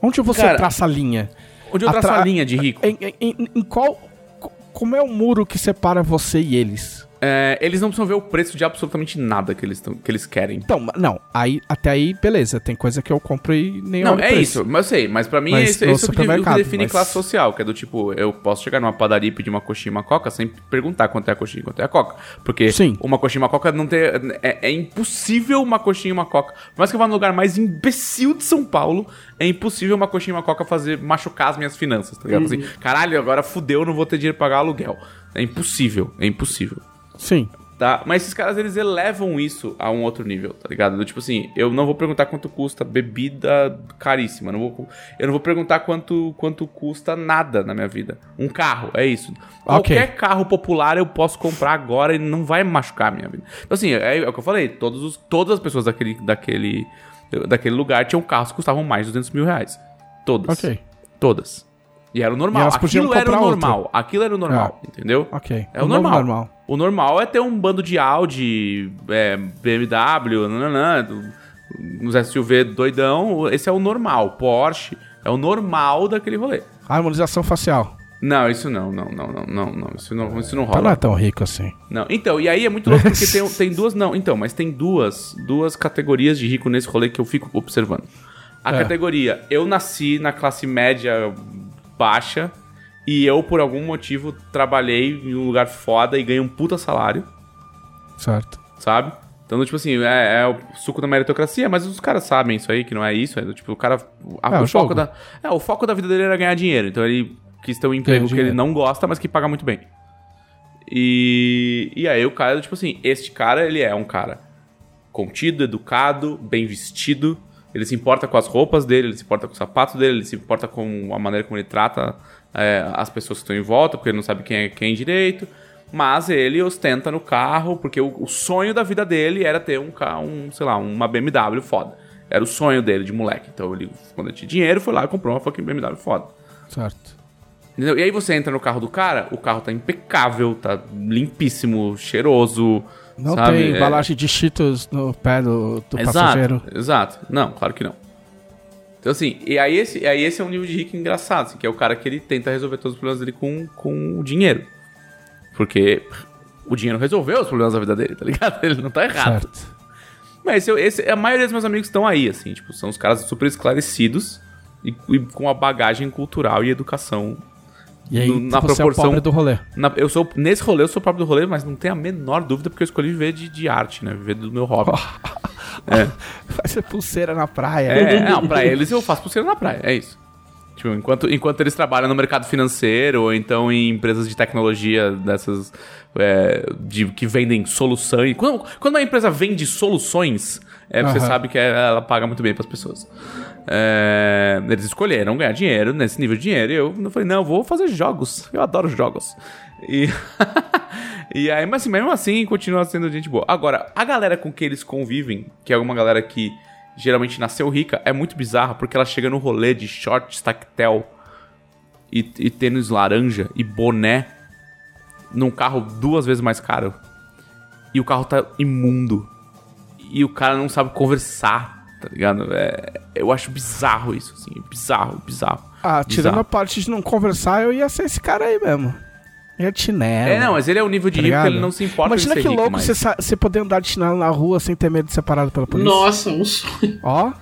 Speaker 2: Onde você
Speaker 3: Cara,
Speaker 2: traça a linha?
Speaker 3: Onde eu traço
Speaker 2: Atra-
Speaker 3: a linha de rico?
Speaker 2: Em, em- em- qual. co- Como é o muro que separa você e eles?
Speaker 3: É, eles não precisam ver o preço de absolutamente nada que eles, tão- que eles querem.
Speaker 2: Então, não, aí, até aí, beleza. Tem coisa que eu compro e nem
Speaker 3: Não, é
Speaker 2: preço.
Speaker 3: isso, mas eu sei, mas pra mim
Speaker 2: Mas
Speaker 3: esse,
Speaker 2: no
Speaker 3: esse é que- que define
Speaker 2: mas-
Speaker 3: classe social, que é do tipo, eu posso chegar numa padaria e pedir uma coxinha e uma coca sem perguntar quanto é a coxinha e quanto é a coca. Porque
Speaker 2: Sim.
Speaker 3: uma coxinha e uma coca não tem. É, é impossível uma coxinha e uma coca. Por mais que eu vá no lugar mais imbecil de São Paulo, é impossível uma coxinha e uma coca fazer machucar as minhas finanças, tá ligado? Assim, caralho, agora fudeu, não vou ter dinheiro pra pagar aluguel. É impossível, é impossível.
Speaker 2: Sim.
Speaker 3: Tá? Mas esses caras, eles elevam isso a um outro nível, tá ligado? Do tipo assim, eu não vou perguntar quanto custa bebida caríssima. Não vou, eu não vou perguntar quanto, quanto custa nada na minha vida. Um carro, é isso.
Speaker 2: Ok.
Speaker 3: Qualquer carro popular eu posso comprar agora e não vai machucar a minha vida. Então, assim, é, é o que eu falei. Todos os, todas as pessoas daquele, daquele, daquele lugar tinham carros que custavam mais de 200 mil reais. Todas.
Speaker 2: Ok.
Speaker 3: Todas. E era o normal. Aquilo era o
Speaker 2: comprar outro.
Speaker 3: normal. Aquilo era o normal, entendeu?
Speaker 2: Ok.
Speaker 3: É o,
Speaker 2: novo
Speaker 3: normal. O normal é ter um bando de Audi, é, BMW, nananã, uns SUV doidão. Esse é o normal. Porsche é o normal daquele rolê.
Speaker 2: Harmonização facial.
Speaker 3: Não, isso não, não, não, não, não, não. Isso não, isso não
Speaker 2: Então não é
Speaker 3: rola.
Speaker 2: tão rico assim.
Speaker 3: Não. Então, e aí é muito louco porque tem, tem duas. Não, então, mas tem duas, duas categorias de rico nesse rolê que eu fico observando. A
Speaker 2: É.
Speaker 3: categoria, eu nasci na classe média baixa e eu, por algum motivo, trabalhei em um lugar foda e ganhei um puta salário.
Speaker 2: Certo.
Speaker 3: sabe? Então, tipo assim, é, é o suco da meritocracia, mas os caras sabem isso aí, que não é isso. É tipo, o cara. a-
Speaker 2: É,
Speaker 3: o, foco
Speaker 2: jogo.
Speaker 3: da, é, o foco da vida dele era ganhar dinheiro. Então ele quis ter um emprego que ele não gosta, mas que paga muito bem. E, e aí o cara, tipo assim, este cara, ele é um cara contido, educado, bem vestido. Ele se importa com as roupas dele, ele se importa com o sapato dele, ele se importa com a maneira como ele trata é, as pessoas que estão em volta, porque ele não sabe quem é quem direito. Mas ele ostenta no carro, porque o, o sonho da vida dele era ter um carro, um, sei lá, uma BMW foda. Era o sonho dele de moleque. Então ele, quando ele tinha dinheiro, foi lá e comprou uma fucking BMW foda.
Speaker 2: Certo.
Speaker 3: Entendeu? E aí você entra no carro do cara, o carro tá impecável, tá limpíssimo, cheiroso.
Speaker 2: Não
Speaker 3: sabe?
Speaker 2: tem
Speaker 3: É-
Speaker 2: embalagem de cheetos no pé do, do
Speaker 3: exato,
Speaker 2: passageiro.
Speaker 3: Exato. Não, claro que não. Então, assim, e aí esse, e aí esse é um nível de rico engraçado, assim, que é o cara que ele tenta resolver todos os problemas dele com, com o dinheiro. Porque o dinheiro resolveu os problemas da vida dele, tá ligado? Ele não tá errado.
Speaker 2: Certo.
Speaker 3: Mas esse, esse- a maioria dos meus amigos estão aí, assim, tipo, são os caras super esclarecidos e, e com a bagagem cultural e educação.
Speaker 2: E aí,
Speaker 3: No- na
Speaker 2: você
Speaker 3: proporção-
Speaker 2: é o pobre do rolê.
Speaker 3: Na- eu sou, nesse rolê, eu sou o próprio do rolê, mas não tem a menor dúvida, porque eu escolhi viver de, de arte, né? Viver do meu hobby.
Speaker 2: Vai ser pulseira na praia.
Speaker 3: É, não, pra eles eu faço pulseira na praia, é isso. Tipo, enquanto, enquanto eles trabalham no mercado financeiro ou então em empresas de tecnologia dessas é, de, que vendem soluções. Quando, quando uma empresa vende soluções, é, você
Speaker 2: Aham.
Speaker 3: sabe que é- ela paga muito bem pras pessoas. É, eles escolheram ganhar dinheiro nesse nível de dinheiro e eu, falei, não, eu vou fazer jogos. Eu adoro jogos. E, e aí, mas assim, mesmo assim, continua sendo gente boa. Agora, a galera com que eles convivem, que é uma galera que geralmente nasceu rica, é muito bizarra, porque ela chega no rolê de short, tactel e, e tênis laranja e boné num carro duas vezes mais caro. E o carro tá imundo. E o cara não sabe conversar, tá ligado? É, eu acho bizarro isso, assim. Bizarro, bizarro.
Speaker 2: Ah, tirando
Speaker 3: Bizarro.
Speaker 2: a parte de não conversar, eu ia ser esse cara aí mesmo. Ia de chinelo.
Speaker 3: É, não, mas ele é o nível de
Speaker 2: tá
Speaker 3: rico que ele não se importa
Speaker 2: Imagina que
Speaker 3: rico
Speaker 2: louco você, você poder andar de chinelo na rua sem ter medo de ser parado pela polícia.
Speaker 1: Nossa, um sonho.
Speaker 2: Ó.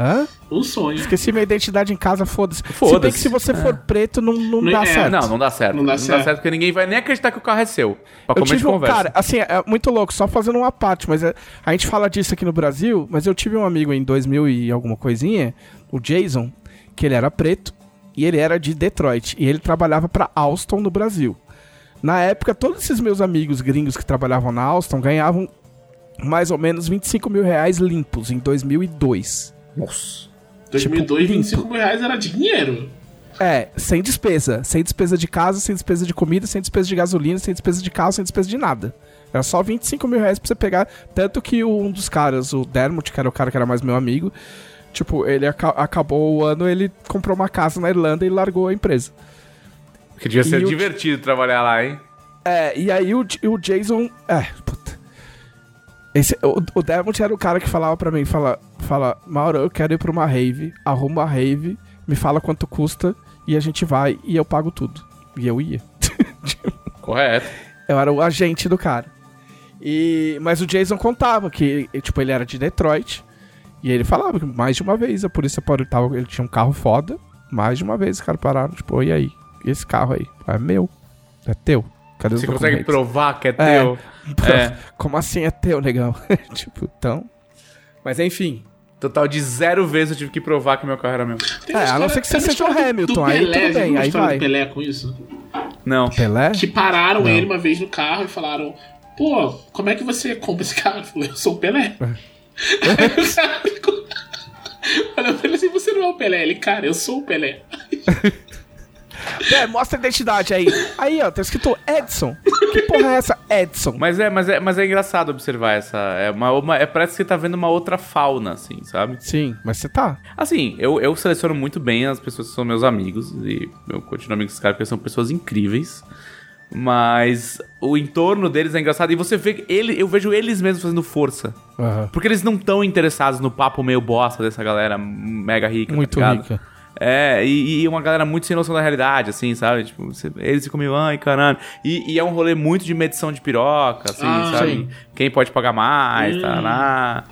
Speaker 2: Hã?
Speaker 1: Um sonho.
Speaker 2: Esqueci minha identidade em casa, foda-se. Se bem
Speaker 3: Foda-se.
Speaker 2: que se você for preto, não, não
Speaker 1: Não-
Speaker 2: dá
Speaker 1: é,
Speaker 2: certo.
Speaker 3: Não, não dá certo.
Speaker 1: Não dá certo.
Speaker 3: porque ninguém vai nem acreditar que o carro é seu. Pra
Speaker 2: Eu
Speaker 3: comer de
Speaker 2: tive um,
Speaker 3: conversa.
Speaker 2: cara, assim, é muito louco, só fazendo uma parte, mas é- a gente fala disso aqui no Brasil, mas eu tive um amigo em 2000 e alguma coisinha, o Jason, que ele era preto e ele era de Detroit e ele trabalhava pra Alstom no Brasil. Na época, todos esses meus amigos gringos que trabalhavam na Alstom ganhavam mais ou menos 25 mil reais limpos em 2002.
Speaker 3: Nossa.
Speaker 1: 2002,
Speaker 2: limpo.
Speaker 1: 25 mil reais era dinheiro.
Speaker 2: É, sem despesa. Sem despesa de casa, sem despesa de comida, sem despesa de gasolina, sem despesa de carro, sem despesa de nada. Era só 25 mil reais pra você pegar. Tanto que um dos caras, o Dermot, que era o cara que era mais meu amigo, tipo, ele aca- acabou o ano, ele comprou uma casa na Irlanda e largou a empresa.
Speaker 3: Que devia ser
Speaker 2: E o-
Speaker 3: divertido trabalhar lá, hein?
Speaker 2: É, e aí o, o Jason. É. Esse, o, o Demont era o cara que falava pra mim, fala, fala, Mauro, eu quero ir pra uma rave, arruma a rave, me fala quanto custa e a gente vai e eu pago tudo. E eu ia.
Speaker 3: Correto.
Speaker 2: Eu era o agente do cara. E, mas o Jason contava que, tipo, ele era de Detroit. E ele falava que mais de uma vez a polícia pode tava, ele tinha um carro foda. Mais de uma vez os caras pararam, tipo, e aí? E esse carro aí? É meu. É teu. Cadê
Speaker 3: Você consegue provar que é
Speaker 2: É.
Speaker 3: teu? É.
Speaker 2: Como assim é teu, negão? tipo, então. Mas enfim.
Speaker 3: Total de zero vezes eu tive que provar que meu carro era meu.
Speaker 1: Tem
Speaker 2: É, a não ser que você seja o
Speaker 1: do-
Speaker 2: Hamilton,
Speaker 1: do
Speaker 2: aí
Speaker 1: Pelé,
Speaker 2: tudo bem, aí vai.
Speaker 1: do Pelé com isso?
Speaker 3: Não.
Speaker 2: Pelé?
Speaker 1: Que pararam
Speaker 2: Não.
Speaker 1: ele uma vez no carro e falaram: Pô, como é que você compra esse carro? Ele falou: Eu sou o Pelé.
Speaker 2: É.
Speaker 1: Aí o cara ficou. Ele assim: Você não é o Pelé? Ele, cara, eu sou o Pelé.
Speaker 2: É, mostra a identidade aí. Aí, ó, tá escrito Edson. Que porra é essa? Edson.
Speaker 3: Mas é, mas é, mas é engraçado observar essa. É uma, uma- é, parece que você tá vendo uma outra fauna, assim, sabe?
Speaker 2: Sim, mas você tá.
Speaker 3: Assim, eu, eu seleciono muito bem as pessoas que são meus amigos. E eu continuo amigo com esses caras porque são pessoas incríveis. Mas o entorno deles é engraçado. E você vê ele, eu vejo eles mesmos fazendo força.
Speaker 2: Aham.
Speaker 3: Porque eles não estão interessados no papo meio bosta dessa galera mega rica. tá
Speaker 2: Muito
Speaker 3: ligado?
Speaker 2: rica.
Speaker 3: É, e, e uma galera muito sem noção da realidade, assim, sabe? Tipo, eles ficam meio, ai, caralho. E, e é um rolê muito de medição de piroca, assim,
Speaker 1: Ah,
Speaker 3: sabe?
Speaker 2: sim.
Speaker 3: Quem pode pagar mais,
Speaker 1: Hum.
Speaker 3: tá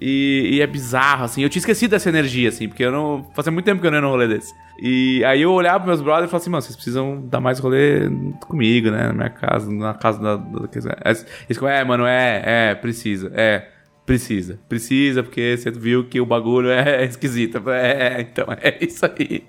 Speaker 3: E, e é bizarro, assim. Eu tinha esquecido dessa energia, assim, porque eu não. Fazia muito tempo que eu não ia num rolê desse. E aí eu olhava pros meus brothers e falava assim, mano, vocês precisam dar mais rolê comigo, né? Na minha casa, na casa da. da, da eles ficam, é, mano, é, é, precisa, é. Precisa, precisa, porque você viu que o bagulho é esquisito. É, então é isso aí.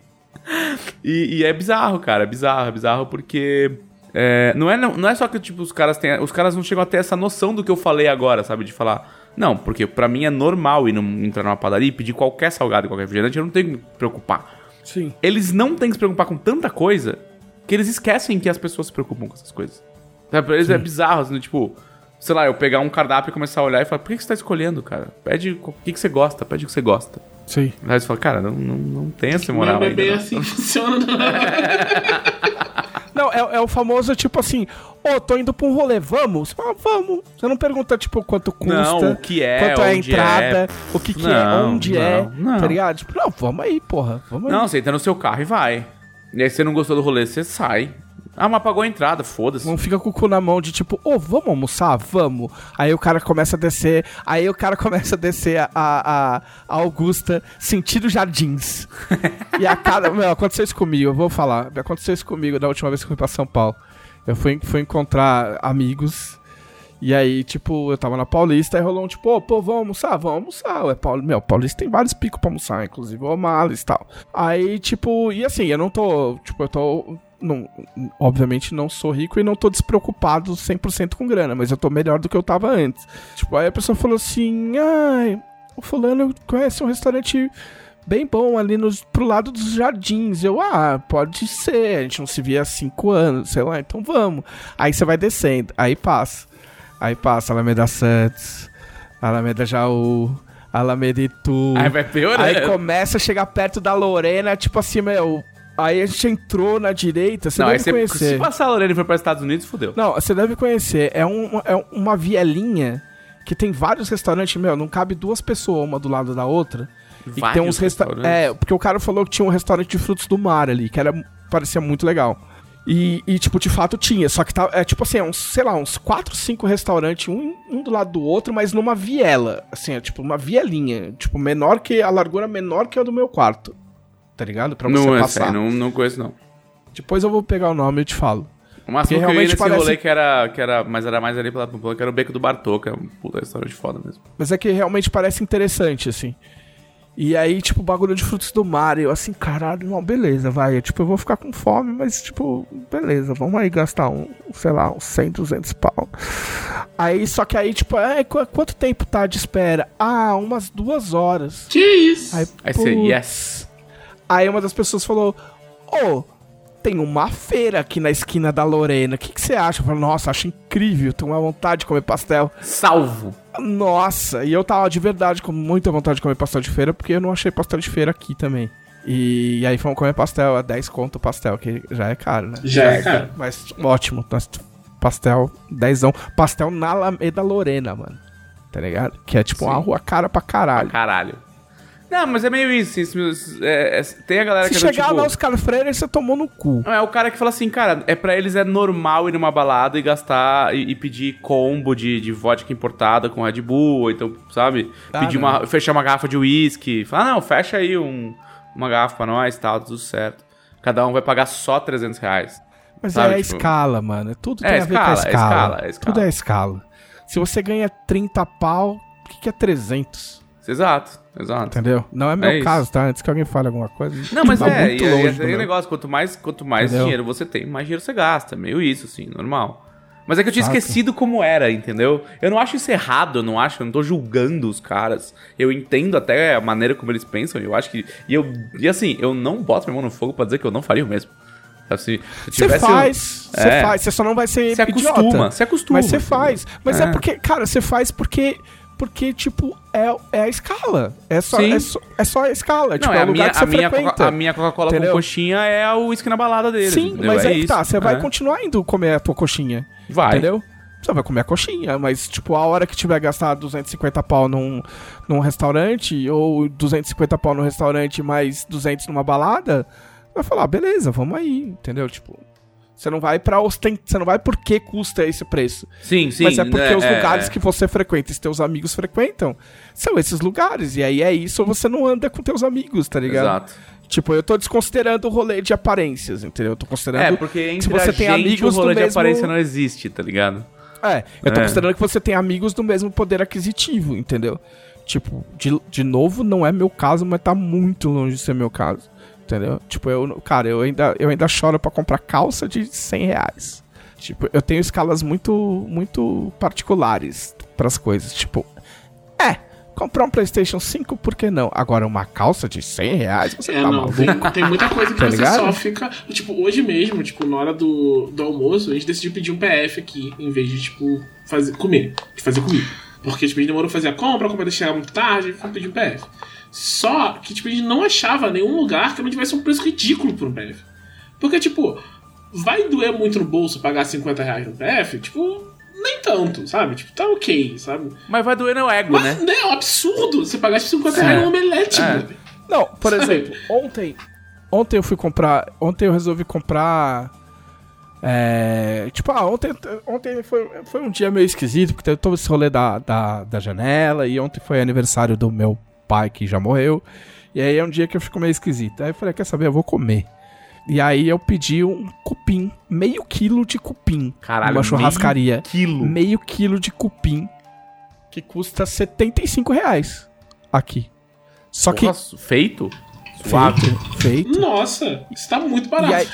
Speaker 3: E, e é bizarro, cara, é bizarro, é bizarro porque. é, não, é, não, não é só que tipo, os caras têm. Os caras não chegam a ter essa noção do que eu falei agora, sabe? De falar. Não, porque pra mim é normal ir num- entrar numa padaria e pedir qualquer salgado, qualquer refrigerante, eu não tenho que me preocupar.
Speaker 2: Sim.
Speaker 3: Eles não têm que se preocupar com tanta coisa que eles esquecem que as pessoas se preocupam com essas coisas. Sabe, pra eles é bizarro, assim, tipo, sei lá, eu pegar um cardápio e começar a olhar e falar, por que que você tá escolhendo, cara? Pede o que, que você gosta, pede o que você gosta.
Speaker 2: Sim.
Speaker 3: Aí você fala, cara, não, não, não tem essa moral
Speaker 1: Não é
Speaker 3: ainda.
Speaker 1: bem
Speaker 3: não.
Speaker 1: assim que funciona, não.
Speaker 2: Não, é, é o famoso tipo assim, ô, tô indo pra um rolê, vamos? Você fala, vamos. Você não pergunta, tipo, quanto custa,
Speaker 3: Não, o que é,
Speaker 2: quanto é a
Speaker 3: onde
Speaker 2: entrada,
Speaker 3: é.
Speaker 2: o que, que é,
Speaker 3: Não,
Speaker 2: onde
Speaker 3: não,
Speaker 2: é,
Speaker 3: não.
Speaker 2: tá ligado? Tipo, não, vamos aí, porra, vamos
Speaker 3: Não,
Speaker 2: aí.
Speaker 3: você entra no seu carro e vai. E aí você não gostou do rolê, você sai. Ah, mas pagou a entrada, foda-se.
Speaker 2: Não fica com o cu na mão de tipo, ô, vamos almoçar? Vamos. Aí o cara começa a descer, aí o cara começa a descer a, a, a Augusta sentido jardins. e a cara, meu, aconteceu isso comigo, eu vou falar. Aconteceu isso comigo da última vez que eu fui pra São Paulo. Eu fui, fui encontrar amigos. E aí, tipo, eu tava na Paulista e rolou um tipo, ô, pô, vamos almoçar? Vamos almoçar. Ué, Paulo, meu, Paulista tem vários picos pra almoçar, inclusive o O'Malley's e tal. Aí, tipo, e assim, eu não tô, tipo, eu tô, não, obviamente não sou rico e não tô despreocupado 100% com grana, mas eu tô melhor do que eu tava antes. Tipo, aí a pessoa falou assim, ai, o fulano conhece um restaurante bem bom ali nos, pro lado dos jardins. Eu, ah, pode ser, a gente não se via há cinco anos, sei lá, então vamos. Aí você vai descendo, aí passa. Aí passa Alameda Santos, Alameda Jaú, Alameda Itu.
Speaker 3: Aí vai piorando.
Speaker 2: Aí começa a chegar perto da Lorena, tipo assim, meu. Aí a gente entrou na direita, você
Speaker 3: não,
Speaker 2: deve
Speaker 3: você,
Speaker 2: conhecer.
Speaker 3: se passar a Lorena e for para os Estados Unidos, fodeu.
Speaker 2: Não, você deve conhecer. É, um, é uma vielinha que tem vários restaurantes, meu, não cabe duas pessoas uma do lado da outra. E que tem
Speaker 3: Vários
Speaker 2: uns resta
Speaker 3: restaurantes.
Speaker 2: É, porque o cara falou que tinha um restaurante de frutos do mar ali, que era parecia muito legal. E, e, tipo, de fato tinha. Só que tá, é tipo assim, é uns, sei lá, uns 4, 5 restaurantes, um, um do lado do outro, mas numa viela. Assim, é tipo uma vielinha. Tipo, menor que. A largura menor que a do meu quarto. Tá ligado? Pra você
Speaker 3: Não, é
Speaker 2: passar.
Speaker 3: sério, não, não conheço, não.
Speaker 2: Depois eu vou pegar o nome e te falo.
Speaker 3: O máximo que eu ia
Speaker 2: realmente
Speaker 3: nesse
Speaker 2: parece-
Speaker 3: rolê que era, que era. Mas era mais ali pela Pamplona, que era o Beco do Bartô, que é um puta restaurante foda mesmo.
Speaker 2: Mas é que realmente parece interessante, assim. E aí, tipo, bagulho de frutos do mar. E eu assim, caralho, não, beleza, vai. Tipo, eu vou ficar com fome, mas, tipo, beleza, vamos aí gastar um, sei lá, uns 100, 200 pau. Aí, só que aí, tipo, é, qu- quanto tempo tá de espera? Ah, umas duas horas.
Speaker 1: Que isso?
Speaker 2: Aí,
Speaker 3: Aí você, yes.
Speaker 2: Aí uma das pessoas falou, ô, tem uma feira aqui na esquina da Lorena. O que que você acha? Eu falei, nossa, acho incrível, tenho uma vontade de comer pastel.
Speaker 3: Salvo.
Speaker 2: Nossa, e eu tava de verdade com muita vontade de comer pastel de feira, porque eu não achei pastel de feira aqui também. E, aí fomos comer pastel, a 10 conto o pastel, que já é caro, né?
Speaker 1: Já é caro.
Speaker 2: Mas ótimo, pastel, dezão. Pastel na Alameda Lorena, mano. tá ligado? Que é tipo
Speaker 3: Sim.
Speaker 2: uma rua cara pra caralho.
Speaker 3: Caralho. Não, mas é meio isso. isso, é- é- tem a galera
Speaker 2: Se
Speaker 3: que é do
Speaker 2: chegar
Speaker 3: tipo...
Speaker 2: lá os caras Freire, você tomou no cu.
Speaker 3: É o cara que fala assim, cara, é pra eles é normal ir numa balada e gastar e, e pedir combo de, de vodka importada com Red Bull, ou então, sabe?
Speaker 2: Ah,
Speaker 3: pedir uma, fechar uma garrafa de uísque. Falar, não, fecha aí um, uma garrafa pra nós, tal, tudo certo. Cada um vai pagar só 300 reais.
Speaker 2: Mas
Speaker 3: Sabe,
Speaker 2: é a
Speaker 3: tipo-
Speaker 2: escala, mano. Tudo
Speaker 3: É,
Speaker 2: tem a ver com a
Speaker 3: escala, é
Speaker 2: escala.
Speaker 3: escala, é escala.
Speaker 2: Tudo é escala. Se você ganha 30 pau, o que, que é 300?
Speaker 3: Exato, exato.
Speaker 2: Entendeu? Não é meu
Speaker 3: É isso.
Speaker 2: caso, tá? Antes que alguém fale alguma coisa.
Speaker 3: Não, mas
Speaker 2: tá
Speaker 3: é,
Speaker 2: muito
Speaker 3: e, e
Speaker 2: longe
Speaker 3: é
Speaker 2: do
Speaker 3: aquele
Speaker 2: meu.
Speaker 3: negócio, quanto mais, quanto mais
Speaker 2: Entendeu?
Speaker 3: dinheiro você tem, mais dinheiro você gasta. Meio isso, assim, normal. Mas é que eu tinha esquecido como era, entendeu? Eu não acho isso errado, eu não acho, eu não tô julgando os caras. Eu entendo até a maneira como eles pensam, eu acho que. E, eu, e assim, eu não boto minha mão no fogo pra dizer que eu não faria o mesmo.
Speaker 2: Você faz, você
Speaker 3: É.
Speaker 2: faz, você só não vai ser
Speaker 3: Se
Speaker 2: idiota.
Speaker 3: acostuma, se acostuma.
Speaker 2: Mas você faz. Mas é.
Speaker 3: É.
Speaker 2: porque, cara, você faz porque, porque tipo, é, é a escala. É só, é só, é só a escala.
Speaker 3: Não,
Speaker 2: tipo,
Speaker 3: é
Speaker 2: é
Speaker 3: a minha, a minha, a minha Coca-Cola com coxinha é o uísque na balada deles.
Speaker 2: Sim,
Speaker 3: entendeu?
Speaker 2: mas
Speaker 3: é
Speaker 2: que tá, você vai
Speaker 3: é.
Speaker 2: continuar indo comer a tua coxinha.
Speaker 3: Vai.
Speaker 2: Entendeu? Você vai comer a coxinha, mas, tipo, a hora que tiver gastado 250 pau num, num restaurante, ou 250 pau num restaurante mais 200 numa balada, vai falar, "Ah, beleza, vamos aí, entendeu? Tipo, você não vai pra ostentar, você não vai porque custa esse preço.
Speaker 3: Sim, sim.
Speaker 2: mas é porque
Speaker 3: né,
Speaker 2: os
Speaker 3: é,
Speaker 2: lugares
Speaker 3: é.
Speaker 2: que você frequenta e os teus amigos frequentam são esses lugares. E aí é isso, você não anda com teus amigos, tá ligado?
Speaker 3: Exato.
Speaker 2: Tipo, eu tô desconsiderando o rolê de aparências, entendeu? Eu tô considerando.
Speaker 3: É, porque entre
Speaker 2: se você
Speaker 3: a
Speaker 2: tem
Speaker 3: gente,
Speaker 2: amigos
Speaker 3: o rolê de
Speaker 2: mesmo-
Speaker 3: aparência não existe, tá ligado?
Speaker 2: É, eu tô
Speaker 3: É.
Speaker 2: considerando que você tem amigos do mesmo poder aquisitivo, entendeu? Tipo, de, de novo, não é meu caso, mas tá muito longe de ser meu caso. Entendeu? Tipo, eu, cara, eu ainda, eu ainda choro pra comprar calça de 100 reais. Tipo, eu tenho escalas muito, muito particulares pras coisas. Tipo, é, comprar um PlayStation 5, por que não? Agora, uma calça de 100 reais, você
Speaker 1: É,
Speaker 2: tá
Speaker 1: não,
Speaker 2: maluco?
Speaker 1: tem, tem muita coisa que
Speaker 2: Tá
Speaker 1: você
Speaker 2: ligado?
Speaker 1: só fica. Tipo, hoje mesmo, tipo, na hora do, do almoço, a gente decidiu pedir um PF aqui, em vez de, tipo, fazer, comer. De fazer comida. Porque, tipo, a gente demorou a fazer a compra, a compra ia chegar muito tarde, e foi pedir um PF. Só que, tipo, a gente não achava nenhum lugar que não tivesse um preço ridículo por um PF. Porque, tipo, vai doer muito no bolso pagar 50 reais no PF? Tipo, nem tanto, sabe? Tipo, tá ok, sabe?
Speaker 3: Mas vai doer no ego,
Speaker 1: Mas
Speaker 3: né?
Speaker 1: né, é um absurdo você pagar 50
Speaker 3: É.
Speaker 1: reais num omelete,
Speaker 3: É.
Speaker 1: mano.
Speaker 2: Não, por
Speaker 1: Sabe?
Speaker 2: exemplo, ontem. Ontem eu fui comprar. Ontem eu resolvi comprar. É, tipo, ah, ontem, ontem foi, foi um dia meio esquisito, porque teve todo esse rolê da, da, da janela, e ontem foi aniversário do meu pai que já morreu. E aí é um dia que eu fico meio esquisito. Aí eu falei, quer saber? Eu vou comer. E aí eu pedi um cupim, meio quilo de cupim.
Speaker 3: Caralho,
Speaker 2: numa churrascaria.
Speaker 3: Quilo.
Speaker 2: Meio quilo de cupim, que custa 75 reais aqui. Só que
Speaker 3: Porra, feito? Suave.
Speaker 2: Feito, feito.
Speaker 1: Nossa, isso tá muito barato.
Speaker 2: E aí,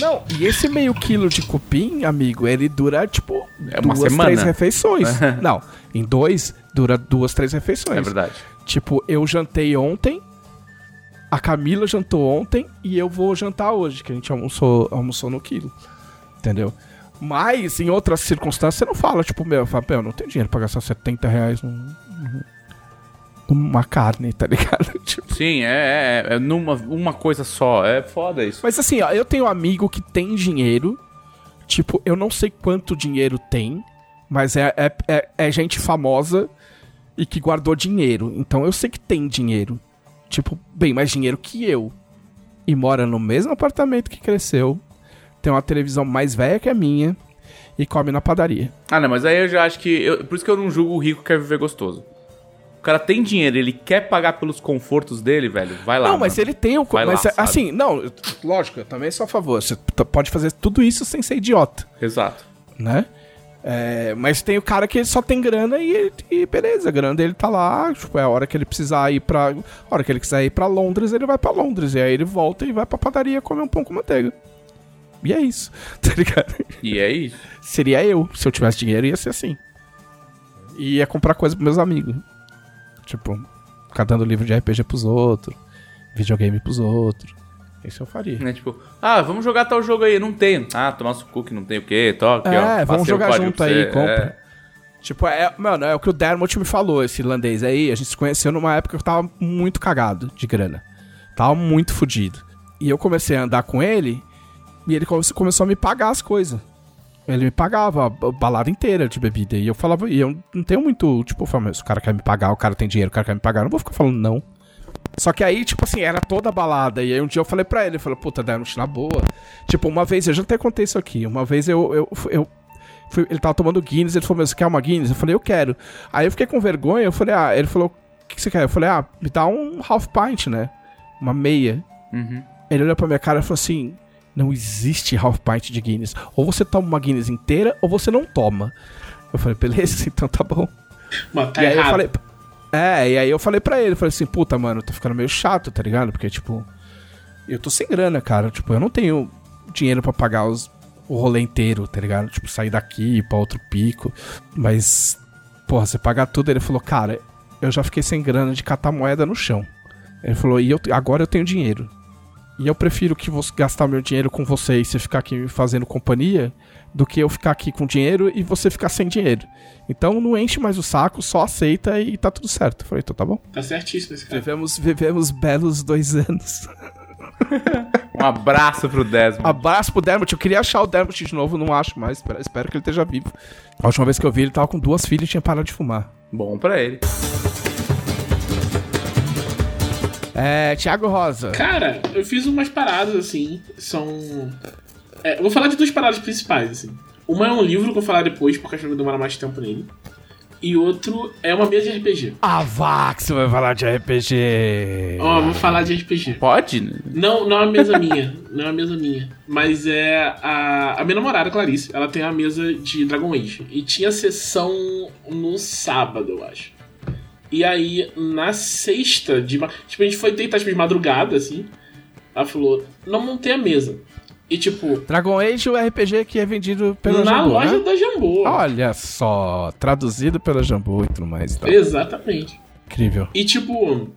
Speaker 2: não, e esse meio quilo de cupim, amigo, ele dura, tipo,
Speaker 3: É uma
Speaker 2: duas,
Speaker 3: semana.
Speaker 2: três refeições. não, em dois, dura duas, três refeições.
Speaker 3: É verdade.
Speaker 2: Tipo, eu jantei ontem, a Camila jantou ontem e eu vou jantar hoje, que a gente almoçou, almoçou no quilo. Entendeu? Mas, em outras circunstâncias, você não fala, tipo, meu, fala, meu, não tenho dinheiro pra gastar 70 reais num, numa carne, tá ligado? Tipo,
Speaker 3: Sim, é, é, é numa uma coisa só. É foda isso.
Speaker 2: Mas assim, ó, eu tenho um amigo que tem dinheiro. Tipo, eu não sei quanto dinheiro tem, mas é, é, é, é gente famosa e que guardou dinheiro. Então eu sei que tem dinheiro. Tipo, bem mais dinheiro que eu. E mora no mesmo apartamento que cresceu. Tem uma televisão mais velha que a minha. E come na padaria.
Speaker 3: Ah, não, mas aí eu já acho que. eu- por isso que eu não julgo o rico que quer viver gostoso. O cara tem dinheiro, ele quer pagar pelos confortos dele, velho. Vai lá.
Speaker 2: não, mas
Speaker 3: mano.
Speaker 2: ele tem o.
Speaker 3: Vai
Speaker 2: Mas
Speaker 3: lá,
Speaker 2: é-
Speaker 3: sabe?
Speaker 2: assim, não, eu- lógico, eu também sou a favor. Você pode fazer tudo isso sem ser idiota.
Speaker 3: Exato.
Speaker 2: né? É, mas tem o cara que só tem grana e, e beleza, a grana dele tá lá, tipo, é a hora que ele precisar ir pra. A hora que ele quiser ir pra Londres, ele vai pra Londres. E aí ele volta e vai pra padaria comer um pão com manteiga. E é isso, tá ligado?
Speaker 3: E é isso.
Speaker 2: Seria eu. Se eu tivesse dinheiro, ia ser assim. E ia comprar coisa pros meus amigos. Tipo, ficar dando livro de RPG pros outros, videogame pros outros. Isso eu faria.
Speaker 3: Né? Tipo, ah, vamos jogar tal jogo aí. Não tenho. Ah, tomar suco que não tem o quê? Toque,
Speaker 2: É,
Speaker 3: ó.
Speaker 2: vamos jogar junto aí, compra. Tipo, é, mano, é o que o Dermot me falou, esse irlandês aí. A gente se conheceu numa época que eu tava muito cagado de grana. Tava muito fudido. E eu comecei a andar com ele e ele come- começou a me pagar as coisas. Ele me pagava a balada inteira de bebida. E eu falava, e eu não tenho muito, tipo, eu falava, "Mas o cara quer me pagar, o cara tem dinheiro, o cara quer me pagar, eu não vou ficar falando não. Só que aí, tipo assim, era toda balada. E aí um dia eu falei pra ele, eu falei, puta, Dermot, na boa. Tipo, uma vez, eu já até contei isso aqui. Uma vez eu. eu, eu fui- ele tava tomando Guinness, ele falou, mas você quer uma Guinness? Eu falei, eu quero. Aí eu fiquei com vergonha, eu falei, ah, ele falou, o que, que você quer? Eu falei, ah, me dá um half pint, né? Uma meia.
Speaker 3: Uhum.
Speaker 2: Ele olhou pra minha cara e falou assim: Não existe half pint de Guinness. Ou você toma uma Guinness inteira, ou você não toma. Eu falei, beleza, então tá bom.
Speaker 1: Mano, tá
Speaker 2: e aí
Speaker 1: errado.
Speaker 2: eu falei. É, e aí eu falei pra ele, falei assim, puta, mano, tá ficando meio chato, tá ligado? Porque, tipo, eu tô sem grana, cara. Tipo, eu não tenho dinheiro pra pagar os, o rolê inteiro, tá ligado? Tipo, sair daqui pra outro pico. Mas, porra, você pagar tudo, ele falou, cara, eu já fiquei sem grana de catar moeda no chão. Ele falou, e eu, agora eu tenho dinheiro. E eu prefiro que você gastar meu dinheiro com você e você ficar aqui me fazendo companhia do que eu ficar aqui com dinheiro e você ficar sem dinheiro. Então não enche mais o saco, só aceita e tá tudo certo. Eu falei, então tá bom.
Speaker 1: Tá certíssimo esse cara.
Speaker 2: Vivemos, vivemos belos dois anos.
Speaker 3: Um abraço pro Desmond.
Speaker 2: Abraço pro Dermot. Eu queria achar o Dermot de novo, não acho mais. Espero, espero que ele esteja vivo. A última vez que eu vi, ele tava com duas filhas e tinha parado de fumar.
Speaker 3: Bom pra ele.
Speaker 2: É, Thiago Rosa.
Speaker 1: Cara, eu fiz umas paradas assim. São. É, eu vou falar de duas paradas principais, assim. Uma é um livro que eu vou falar depois, porque acho que vai demorar mais tempo nele. E outro é uma mesa de RPG.
Speaker 2: Ah, que você vai falar de RPG.
Speaker 1: Ó, eu vou falar de RPG.
Speaker 3: Pode?
Speaker 1: Não, não é uma mesa minha. Não é uma mesa minha. Mas é a, a minha namorada, Clarice. Ela tem uma mesa de Dragon Age. E tinha sessão no sábado, eu acho. E aí, na sexta, de, tipo, a gente foi deitar tipo, de madrugada, assim. Ela falou, não montei a mesa. E tipo,
Speaker 2: Dragon Age, o RPG que é vendido pela
Speaker 1: na
Speaker 2: Jambô,
Speaker 1: loja
Speaker 2: né?
Speaker 1: da Jambô.
Speaker 2: Olha só, traduzido pela Jambô e tudo mais. Então.
Speaker 1: Exatamente.
Speaker 2: Incrível.
Speaker 1: E tipo,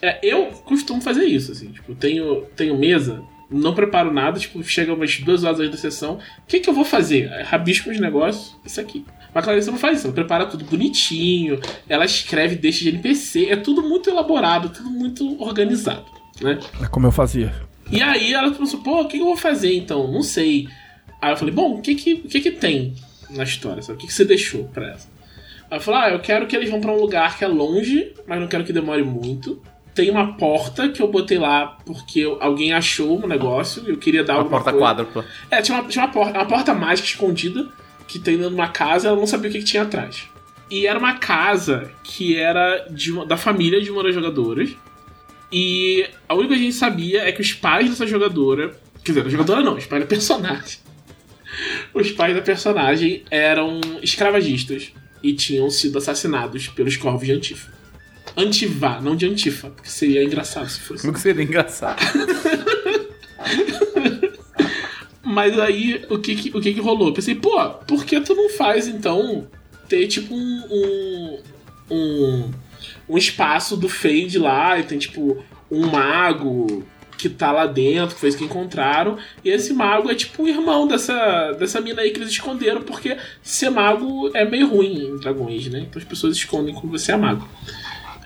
Speaker 1: é, eu costumo fazer isso, assim, tipo, tenho, tenho mesa, não preparo nada, tipo, chega umas duas horas da sessão, o que que eu vou fazer? Aí Rabisco os negócios, isso aqui. Mas a Clarissa não faz isso, ela prepara tudo bonitinho, ela escreve deixa de NPC, é tudo muito elaborado, tudo muito organizado, né?
Speaker 2: É como eu fazia.
Speaker 1: E aí ela pensou, pô, o que eu vou fazer então? Não sei. Aí eu falei, bom, o que que, o que, que tem na história? Sabe? O que, que você deixou pra essa? Aí eu falei, ah, eu quero que eles vão pra um lugar que é longe, mas não quero que demore muito. Tem uma porta que eu botei lá porque alguém achou um negócio e eu queria dar
Speaker 3: Uma
Speaker 1: alguma
Speaker 3: porta
Speaker 1: coisa.
Speaker 3: quádrupla.
Speaker 1: É, tinha uma, tinha uma porta, uma porta mágica escondida que tem dentro de uma casa ela não sabia o que, que tinha atrás. E era uma casa que era de uma- da família de uma das jogadoras. E a única coisa que a gente sabia é que os pais dessa jogadora. Quer dizer, da jogadora não, os pais da personagem. Os pais da personagem eram escravagistas e tinham sido assassinados pelos corvos de Antifa. Antivá, não de Antifa, porque seria engraçado se fosse.
Speaker 3: Que seria engraçado?
Speaker 1: Mas aí, o que que, o que que rolou? Eu pensei, pô, por que tu não faz, então, ter, tipo, um... um, um, um espaço do Fade lá, e tem, tipo, um mago que tá lá dentro, que foi isso que encontraram, e esse mago é, tipo, o irmão dessa, dessa mina aí que eles esconderam, porque ser mago é meio ruim em Dragon Age, né? Então as pessoas escondem quando você é mago.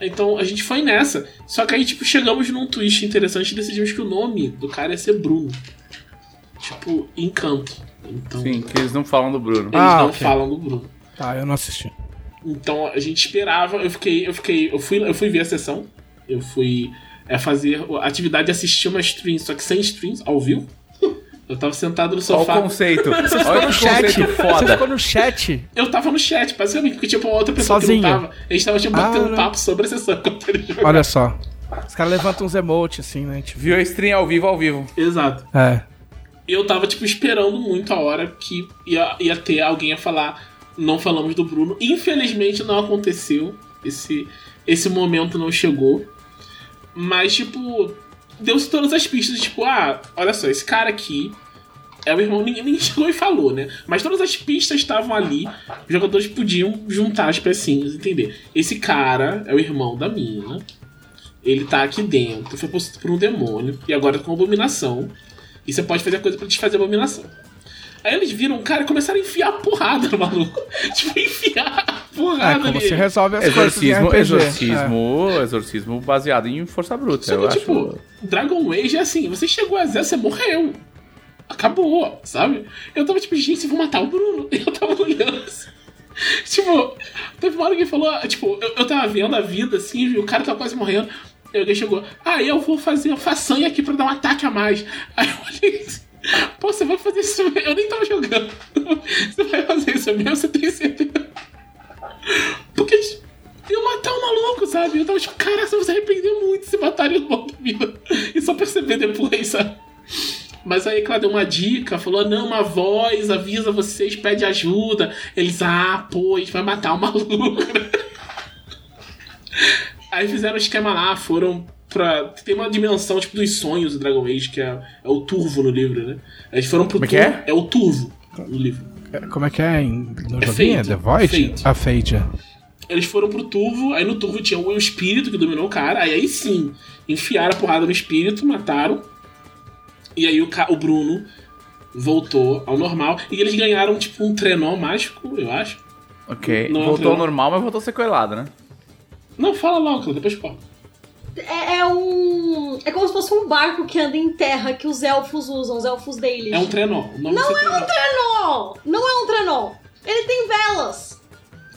Speaker 1: Então a gente foi nessa. Só que aí, tipo, chegamos num twist interessante e decidimos que o nome do cara ia ser Bruno. Tipo, encanto. Então,
Speaker 3: Sim, que eles não falam do Bruno.
Speaker 1: eles
Speaker 2: Ah,
Speaker 1: não
Speaker 2: ok.
Speaker 1: falam do Bruno.
Speaker 2: Tá, eu não assisti.
Speaker 1: Então a gente esperava, eu fiquei, eu fiquei, eu fui, eu fui ver a sessão, eu fui é, fazer a atividade de assistir uma stream, só que sem streams, ao vivo. Eu tava sentado no
Speaker 3: Olha o
Speaker 1: sofá.
Speaker 3: conceito. Olha
Speaker 2: Ficou no chat. Você
Speaker 3: foda.
Speaker 2: ficou no chat.
Speaker 1: Eu tava no chat, basicamente, porque tipo, uma outra pessoa
Speaker 2: Sozinho?
Speaker 1: que não tava. A gente tava tipo, batendo
Speaker 2: Ah,
Speaker 1: um papo sobre a sessão enquanto ele jogava.
Speaker 2: Olha só. Os caras levantam uns emotes assim, né? Tipo,
Speaker 3: Viu a stream ao vivo, ao vivo.
Speaker 1: Exato.
Speaker 2: é.
Speaker 1: eu tava, tipo, esperando muito a hora que ia, ia ter alguém a falar. Não falamos do Bruno. Infelizmente não aconteceu. Esse, esse momento não chegou. Mas, tipo, deu-se todas as pistas. Tipo, ah, olha só, esse cara aqui é o irmão. Ninguém, ninguém chegou e falou, né? Mas todas as pistas estavam ali. Os jogadores podiam juntar as pecinhas, entender. Esse cara é o irmão da mina. Ele tá aqui dentro, foi possuído por um demônio. E agora tá com abominação. E você pode fazer coisa pra desfazer a abominação. Aí eles viram o cara e começaram a enfiar a porrada no maluco. tipo, enfiar a
Speaker 2: É,
Speaker 1: porrada
Speaker 2: como
Speaker 1: nele.
Speaker 2: se resolve as coisas em
Speaker 3: Exorcismo,
Speaker 2: RPG.
Speaker 3: exorcismo, exorcismo baseado em força bruta.
Speaker 1: Só
Speaker 3: eu
Speaker 1: que,
Speaker 3: acho.
Speaker 1: tipo, Dragon Age é assim, você chegou a zero, você morreu. acabou, sabe? Eu tava tipo, gente, vou matar o Bruno. E eu tava olhando assim. Tipo, teve uma hora que ele falou, tipo, eu, eu tava vendo a vida assim, e o cara tava quase morrendo. E alguém chegou, ah, eu vou fazer façanha aqui pra dar um ataque a mais. Aí eu olhei assim, pô, você vai fazer isso mesmo? Eu nem tava jogando. Você vai fazer isso mesmo? Você tem certeza? Porque eu matar o maluco, sabe? Eu tava tipo, cara, você arrepender muito se matar ele no vida. E só perceber depois, sabe? Mas aí ela deu uma dica, falou: não, uma voz avisa vocês, pede ajuda. Eles, ah, gente vai matar o maluco. aí fizeram o esquema lá, foram pra. Tem uma dimensão tipo dos sonhos do Dragon Age, que é, é o Turvo no livro, né? Eles foram pro
Speaker 3: Como é que
Speaker 1: Turvo-
Speaker 3: é?
Speaker 1: É o Turvo no livro.
Speaker 2: Como é que é em, no
Speaker 1: É
Speaker 2: joguinho?
Speaker 1: Fate.
Speaker 2: The Void?
Speaker 1: Fate.
Speaker 2: A Fate, é.
Speaker 1: Eles foram pro Turvo, aí no Turvo tinha o espírito que dominou o cara, aí, aí sim, enfiaram a porrada no espírito, mataram. E aí o, ca- o Bruno voltou ao normal. E eles ganharam, tipo, um trenó mágico, eu acho.
Speaker 3: Ok.
Speaker 1: Não é um
Speaker 3: voltou ao normal, mas voltou sequelado, né?
Speaker 1: Não, fala logo, depois fala.
Speaker 5: É, é um. É como se fosse um barco que anda em terra que os elfos usam, os elfos deles.
Speaker 1: É um trenó.
Speaker 5: Não é um
Speaker 1: trenó.
Speaker 5: Não é um trenó! Ele tem velas!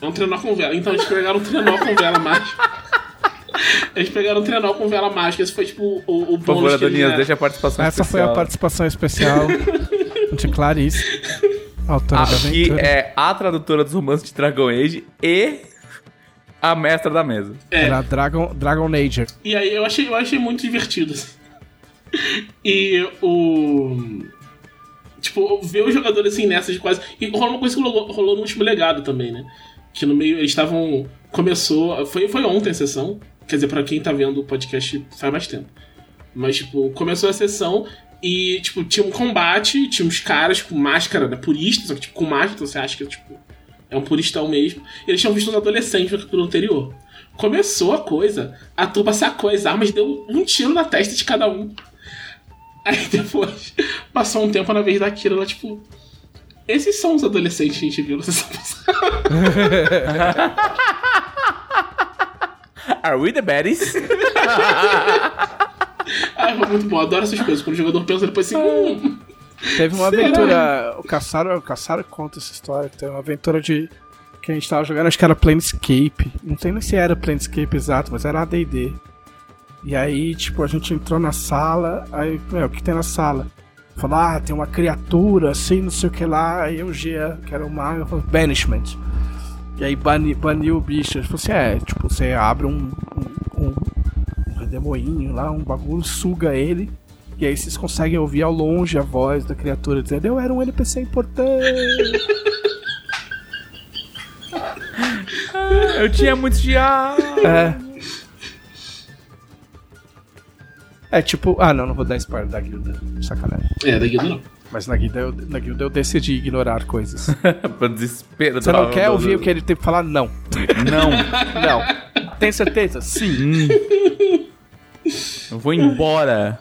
Speaker 1: É um trenó com vela. Então eles pegaram um trenó com vela mágica. Eles pegaram um trenó com vela mágica. Esse foi, tipo, o, o
Speaker 3: Por favor, Adonias, deixa a participação
Speaker 2: Essa foi a
Speaker 3: especial.
Speaker 2: participação especial de Clarice, autora da
Speaker 3: Aqui
Speaker 2: aventura.
Speaker 3: é a tradutora dos romances de Dragon Age e a mestra da mesa.
Speaker 1: É.
Speaker 2: Era Dragon, Dragon Age.
Speaker 1: E aí eu achei, eu achei muito divertido. assim. E o. Tipo, ver os jogadores assim nessas de quase. E rolou uma coisa que rolou, rolou no último legado também, né? Que no meio eles estavam. Começou. Foi, foi ontem a sessão. Quer dizer, pra quem tá vendo o podcast faz mais tempo. Mas, tipo, começou a sessão e, tipo, tinha um combate, tinha uns caras com máscara, né? Purista, só que tipo, com máscara, então você acha que, tipo, é um puristão mesmo. E eles tinham visto uns adolescentes no capítulo anterior. Começou a coisa, a turma sacou as armas, deu um tiro na testa de cada um. Aí depois, passou um tempo na vez da Kira, ela tipo. Esses são os adolescentes que a gente viu na sessão passada.
Speaker 3: Are we the baddies?
Speaker 1: Ah, foi muito bom, adoro essas coisas. Quando o jogador pensa depois assim, hum,
Speaker 2: Teve uma
Speaker 1: Será?
Speaker 2: aventura. O Caçaro, o Caçaro conta essa história. Teve uma aventura de. Que a gente tava jogando, acho que era Planescape. Não sei nem se era Planescape exato, mas era ADD. E aí, tipo, a gente entrou na sala. Aí, meu, o que tem na sala? Falou, ah, tem uma criatura assim, não sei o que lá. Aí o Gia, que era o mago, falou, Banishment. E aí bani, baniu o bicho. Ele falou assim: é, tipo, você abre um, um, um, um redemoinho lá, um bagulho, suga ele. E aí vocês conseguem ouvir ao longe a voz da criatura dizendo: Eu era um NPC importante.
Speaker 3: Eu tinha muitos de. Ah,
Speaker 2: é. É tipo. Ah, não, não vou dar spoiler da guilda. Sacanagem.
Speaker 1: É, da guilda não.
Speaker 2: Mas na guilda, eu, na guilda eu decidi ignorar coisas.
Speaker 3: pra desespero.
Speaker 2: Você não quer
Speaker 3: do-
Speaker 2: ouvir
Speaker 3: do-
Speaker 2: o que ele tem pra falar? Não.
Speaker 3: Não.
Speaker 2: Não. Tem certeza? Sim.
Speaker 3: Eu vou embora.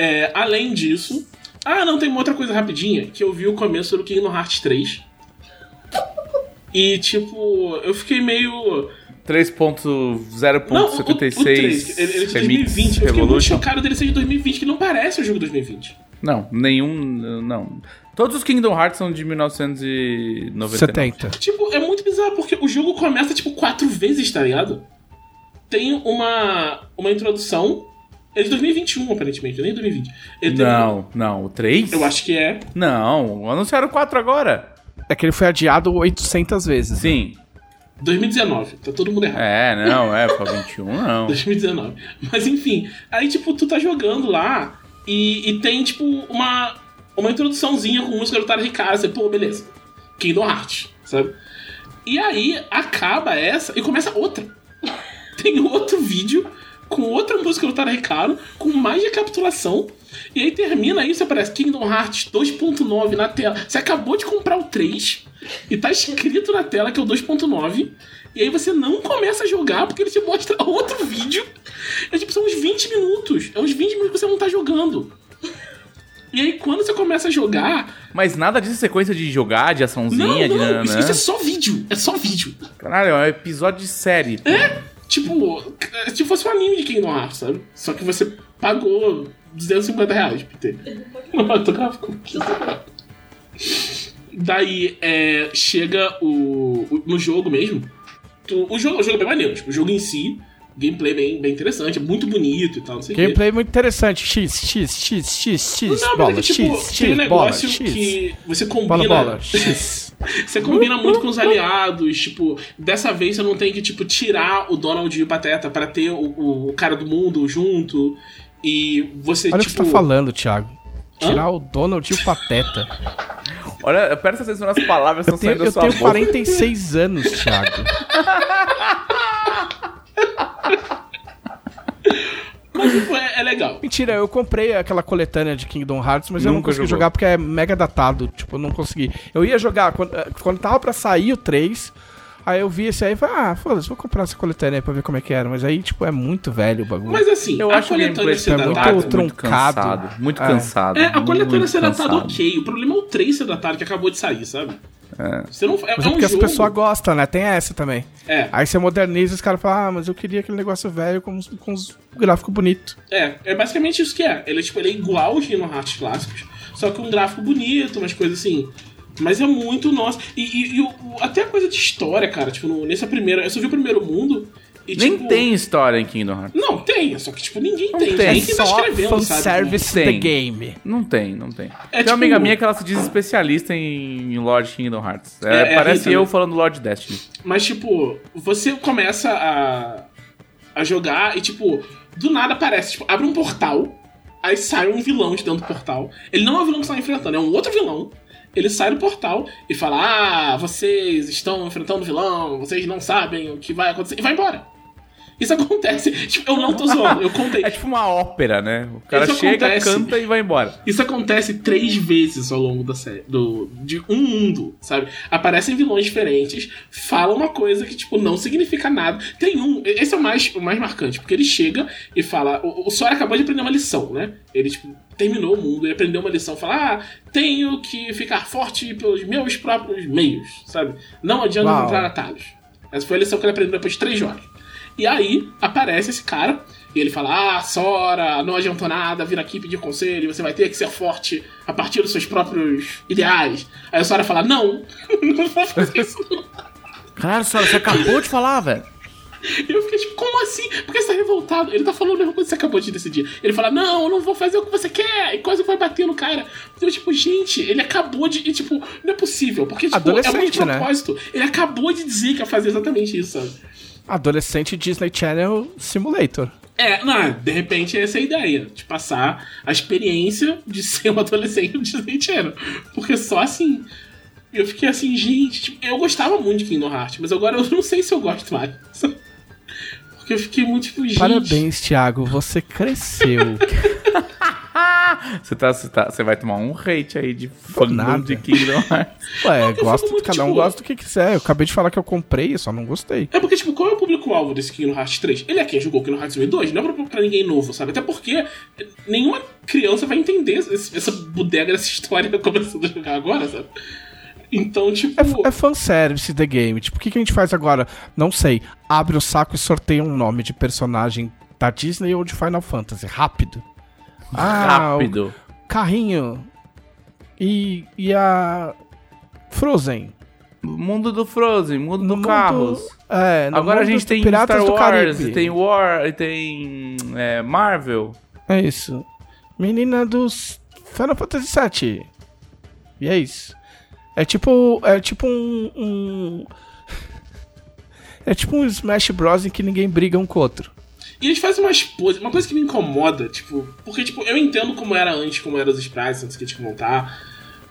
Speaker 1: É, além disso. Ah, não, tem uma outra coisa rapidinha que eu vi o começo do Kingdom Hearts 3. E, tipo, eu fiquei meio. Não, o, o
Speaker 3: 3.0.76
Speaker 1: 3, ele, ele é de 2020.
Speaker 3: Remix
Speaker 1: Eu fiquei muito chocado dele ser de 2020, que não parece o jogo de 2020.
Speaker 3: Não, nenhum. Não. Todos os Kingdom Hearts são de 1990.
Speaker 2: 70.
Speaker 1: Tipo, é muito bizarro, porque o jogo começa, tipo, quatro vezes, tá ligado? Tem uma, uma introdução. É de 2021, aparentemente, nem 2020. Ele tem-
Speaker 3: Não, não. O 3?
Speaker 1: Eu acho que é.
Speaker 3: Não, anunciaram o 4 agora.
Speaker 2: É que ele foi adiado 800 vezes.
Speaker 3: Sim.
Speaker 1: 2019. Tá todo mundo errado.
Speaker 3: É, não, é, foi 21, não.
Speaker 1: 2019. Mas enfim, aí tipo, tu tá jogando lá e, e tem tipo uma, uma introduçãozinha com música do Tara Ricardo, você, pô, beleza. Kingdom Hearts, sabe? E aí acaba essa e começa outra. Tem outro vídeo com outra música do Tara Ricardo, com mais recapitulação. E aí termina isso, aparece Kingdom Hearts 2.9 na tela. Você acabou de comprar o 3 e tá escrito na tela que é o 2.9. E aí você não começa a jogar porque ele te mostra outro vídeo. É tipo, são uns 20 minutos. É uns 20 minutos que você não tá jogando. E aí quando você começa a jogar.
Speaker 3: Mas nada disso é sequência de jogar, de
Speaker 1: Não,
Speaker 3: açãozinha, de.
Speaker 1: não, isso, isso é só vídeo. É só vídeo.
Speaker 3: Caralho, é um episódio de série. pô.
Speaker 1: Tipo, se fosse um anime de Kingdom Hearts, sabe? Só que você pagou 250 reais pra ter. No fotográfico. Daí, é, chega o, o- No jogo mesmo. tu- o, jogo, o jogo é bem maneiro. Tipo, o jogo em si, gameplay bem, bem interessante, é muito bonito e tal, não sei o quê.
Speaker 2: Gameplay muito interessante. X, X, X, X, X,
Speaker 1: Não,
Speaker 2: bola,
Speaker 1: é que, tipo,
Speaker 2: X, X, bola,
Speaker 1: negócio
Speaker 2: X.
Speaker 1: que você combina.
Speaker 2: Bola, bola, X.
Speaker 1: Você combina muito com os aliados, tipo, dessa vez você não tem que, tipo, tirar o Donald e o Pateta pra ter o, o, cara do mundo junto. E você,
Speaker 2: Olha o que
Speaker 1: tipo.
Speaker 2: você tá falando, Thiago. Tirar o Donald e o Pateta.
Speaker 3: Olha, presta atenção nas palavras que
Speaker 2: Eu
Speaker 3: estão
Speaker 2: tenho,
Speaker 3: saindo da
Speaker 2: eu
Speaker 3: sua
Speaker 2: tenho
Speaker 3: boca.
Speaker 2: 46 anos, Thiago.
Speaker 1: Mas, tipo, é, é legal.
Speaker 2: Mentira, eu comprei aquela coletânea de Kingdom Hearts, mas eu não
Speaker 3: Nunca
Speaker 2: consegui
Speaker 3: jogou.
Speaker 2: jogar porque é mega datado. Tipo, eu não consegui. Eu ia jogar quando, eh, quando tava pra sair o 3. Aí eu vi esse aí e falei, ah, foda-se, vou comprar essa coletânea aí pra ver como é que era. Mas aí, tipo, é muito velho o bagulho.
Speaker 1: Mas assim,
Speaker 3: Eu
Speaker 1: a
Speaker 3: acho
Speaker 1: coletânea ser
Speaker 2: é muito
Speaker 1: datada.
Speaker 3: muito
Speaker 2: truncado.
Speaker 3: cansado. Muito
Speaker 2: É.
Speaker 3: cansado.
Speaker 1: É, a coletânea ser datada ok. O problema é o 3 ser datado que acabou de sair, sabe?
Speaker 3: É.
Speaker 1: Você não, é,
Speaker 2: Mas
Speaker 1: é
Speaker 2: é
Speaker 1: um
Speaker 2: porque as
Speaker 1: jogo.
Speaker 2: pessoas gostam, né? Tem essa também.
Speaker 1: É,
Speaker 2: Aí você moderniza e os caras falam, ah, mas eu queria aquele negócio velho com, os- com os gráficos bonitos.
Speaker 1: é, é basicamente isso que é. Ele, tipo, ele é igual aos Kingdom Hearts clássicos, só que um gráfico bonito, umas coisas assim. Mas é muito nosso. E, e- e o- até a coisa de história, cara. Tipo, no, nessa primeira. Eu só vi o primeiro mundo. E,
Speaker 3: Nem
Speaker 1: tipo,
Speaker 3: tem história em Kingdom Hearts.
Speaker 1: Não, tem. Só que, tipo, ninguém tem.
Speaker 3: tem.
Speaker 1: Ninguém tá
Speaker 2: Só
Speaker 1: escrevendo, sabe?
Speaker 2: fanservice
Speaker 3: Tem.
Speaker 2: the game.
Speaker 3: Não tem, não tem.
Speaker 1: É
Speaker 3: tem
Speaker 1: tipo-
Speaker 3: uma amiga minha que ela se diz especialista em Lord Kingdom Hearts. É,
Speaker 1: É, é
Speaker 3: parece eu
Speaker 1: né?
Speaker 3: falando Lord Destiny.
Speaker 1: Mas, tipo, você começa a, a jogar e, tipo, do nada aparece, tipo, abre um portal, aí sai um vilão de dentro do portal. Ele não é o vilão que você tá enfrentando, é um outro vilão. Ele sai do portal e fala: Ah, vocês estão enfrentando o vilão, vocês não sabem o que vai acontecer. E vai embora. Isso acontece. Tipo, eu não tô zoando, eu contei.
Speaker 3: É tipo uma ópera, né? O cara
Speaker 1: Isso
Speaker 3: chega,
Speaker 1: acontece.
Speaker 3: canta e vai embora.
Speaker 1: Isso acontece três vezes ao longo da série, do, de um mundo, sabe? Aparecem vilões diferentes, falam uma coisa que, tipo, não significa nada. Tem um, esse é o mais, o mais marcante, porque ele chega e fala, o, o Sora acabou de aprender uma lição, né? Ele, tipo, terminou o mundo, ele aprendeu uma lição, fala, ah, tenho que ficar forte pelos meus próprios meios, sabe? Não adianta
Speaker 2: Uau.
Speaker 1: encontrar atalhos. Essa foi a lição que ele aprendeu depois de três jogos. E aí aparece esse cara e ele fala: Ah, Sora, não adiantou nada, vir aqui pedir conselho, você vai ter que ser forte a partir dos seus próprios ideais. Aí a Sora fala: Não, não vou fazer isso. Não.
Speaker 3: Caralho, Sora, você acabou de falar, velho.
Speaker 1: Eu fiquei tipo: Como assim? Porque você tá revoltado? Ele tá falando a mesma coisa que você acabou de decidir. Ele fala: Não, eu não vou fazer o que você quer. E quase vai bater no cara. Eu, tipo, gente, ele acabou de. E, tipo, não é possível. Porque, tipo, é muito
Speaker 2: Adolescente,
Speaker 1: de
Speaker 2: né?
Speaker 1: propósito. Ele acabou de dizer que ia fazer exatamente isso, sabe?
Speaker 2: Adolescente Disney Channel Simulator.
Speaker 1: É, não, de repente essa é a ideia, de passar a experiência de ser um adolescente do Disney Channel. Porque só assim. Eu fiquei assim, gente, tipo, eu gostava muito de Kingdom Hearts, mas agora eu não sei se eu gosto mais. Porque eu fiquei muito tipo, gente.
Speaker 2: Parabéns, Thiago, você cresceu.
Speaker 3: Você, tá, você, tá, você vai tomar um hate aí de fandom de Kingdom Hearts.
Speaker 2: Ué,
Speaker 1: fico
Speaker 2: gosto,
Speaker 1: muito,
Speaker 2: cada um
Speaker 1: tipo-
Speaker 2: gosta do que quiser. Eu acabei de falar que eu comprei, eu só não gostei.
Speaker 1: É porque, tipo, qual é o público-alvo desse Kingdom Hearts 3? Ele é quem jogou Kingdom Hearts 1 e 2, não é pra, pra ninguém novo, sabe? Até porque nenhuma criança vai entender esse- essa bodega dessa história começando a jogar agora, sabe? Então, tipo.
Speaker 2: É, é fanservice The Game. Tipo, o que, que a gente faz agora? Não sei. Abre o saco e sorteia um nome de personagem da Disney ou de Final Fantasy. Rápido. Ah,
Speaker 3: Rápido.
Speaker 2: o carrinho. E, e a. Frozen.
Speaker 3: Mundo do Frozen, mundo
Speaker 2: No
Speaker 3: do Carros.
Speaker 2: É, no
Speaker 3: Agora a
Speaker 2: mundo
Speaker 3: gente
Speaker 2: do
Speaker 3: tem
Speaker 2: Piratas
Speaker 3: Star
Speaker 2: do
Speaker 3: Wars,
Speaker 2: Caribe.
Speaker 3: e tem War, e tem é, Marvel.
Speaker 2: É isso. Menina dos Final Fantasy VII. E é isso. É tipo. É tipo um. um- É tipo um Smash Bros. em que ninguém briga um com o outro.
Speaker 1: E eles fazem umas poses. Uma coisa que me incomoda, tipo. Porque, tipo, eu entendo como era antes, como eram os sprites antes que tinha que montar.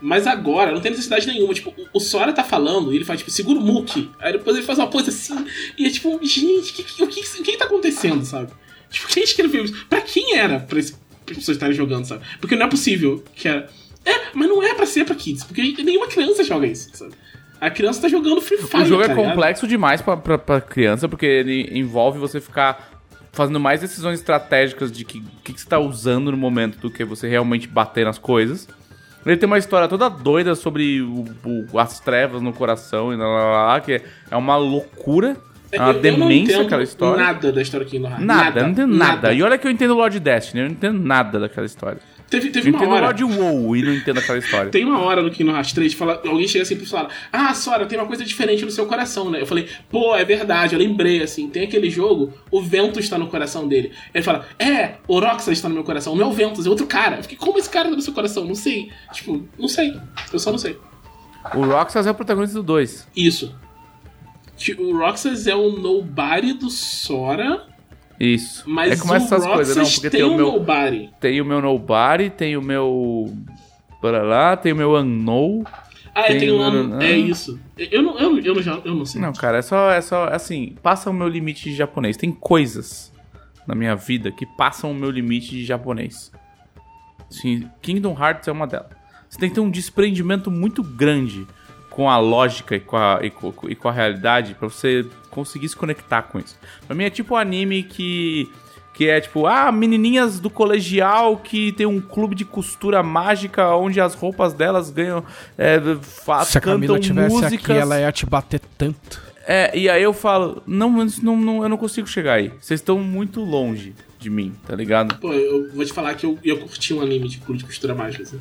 Speaker 1: Mas agora não tem necessidade nenhuma. Tipo, o- Sora tá falando e ele faz, tipo, segura o Mookie. Aí depois ele faz uma pose assim. E é tipo, gente, que, que- o, que, o que tá acontecendo, sabe? Tipo, quem escreveu isso? Pra quem era pra, esse, pra pessoas estarem jogando, sabe? Porque não é possível que era. É, mas não é pra ser pra kids. Porque nenhuma criança joga isso, sabe? A criança tá jogando Free Fire.
Speaker 3: O jogo
Speaker 1: tá
Speaker 3: é
Speaker 1: ligado?
Speaker 3: complexo demais pra, pra, pra criança, porque ele envolve você ficar fazendo mais decisões estratégicas de que, que, que você tá usando no momento do que você realmente bater nas coisas. Ele tem uma história toda doida sobre o- o- as trevas no coração e lá, lá, lá, que é uma loucura. É uma
Speaker 1: Eu- eu não
Speaker 3: demência
Speaker 1: entendo
Speaker 3: aquela história.
Speaker 1: Nada da história Kingdom Hearts.
Speaker 3: Nada, eu não entendo nada. E olha que eu entendo Lord Destiny, eu não entendo nada daquela história.
Speaker 1: Teve, teve uma hora.
Speaker 3: Lord WoW e não entendo aquela história.
Speaker 1: Tem uma hora no Kingdom Hearts 3 que fala, alguém chega assim e fala: Ah, Sora, tem uma coisa diferente no seu coração, né? Eu falei, pô, é verdade, eu lembrei, assim, tem aquele jogo, o Ventus está no coração dele. Ele fala, é, o Roxas está no meu coração, não é o Ventus, é outro cara. Eu fiquei, como esse cara tá no seu coração? Não sei. Tipo, não sei. Eu só não sei.
Speaker 3: O Roxas é o protagonista do 2.
Speaker 1: Isso. O Roxas é o nobody do Sora,
Speaker 3: Isso.
Speaker 1: mas
Speaker 3: é como essas coisas, não, porque
Speaker 1: tem,
Speaker 3: tem o meu.
Speaker 1: nobody.
Speaker 3: Tem o meu Nobody, tem o meu. Para lá, tem o meu Unknown.
Speaker 1: Ah, é,
Speaker 3: Tem
Speaker 1: tem um ano. É isso. Eu não, eu, não- eu, não, já- eu não sei.
Speaker 3: Não, cara, é só, é só. Assim, passa o meu limite de japonês. Tem coisas na minha vida que passam o meu limite de japonês. Sim, Kingdom Hearts é uma delas. Você tem que ter um desprendimento muito grande com a lógica e com a, e com, e com a realidade pra você conseguir se conectar com isso. Pra mim é tipo um anime que. Que é tipo, ah, menininhas do colegial que tem um clube de costura mágica onde as roupas delas ganham. É, fa-
Speaker 2: Se a Camila
Speaker 3: cantam
Speaker 2: tivesse
Speaker 3: músicas.
Speaker 2: aqui, ela ia te bater tanto.
Speaker 3: É, e aí eu falo, não, isso não, não, eu não consigo chegar aí. Vocês estão muito longe de mim, tá ligado?
Speaker 1: Pô, eu vou te falar que eu, eu curti um anime de clube de costura mágica, assim.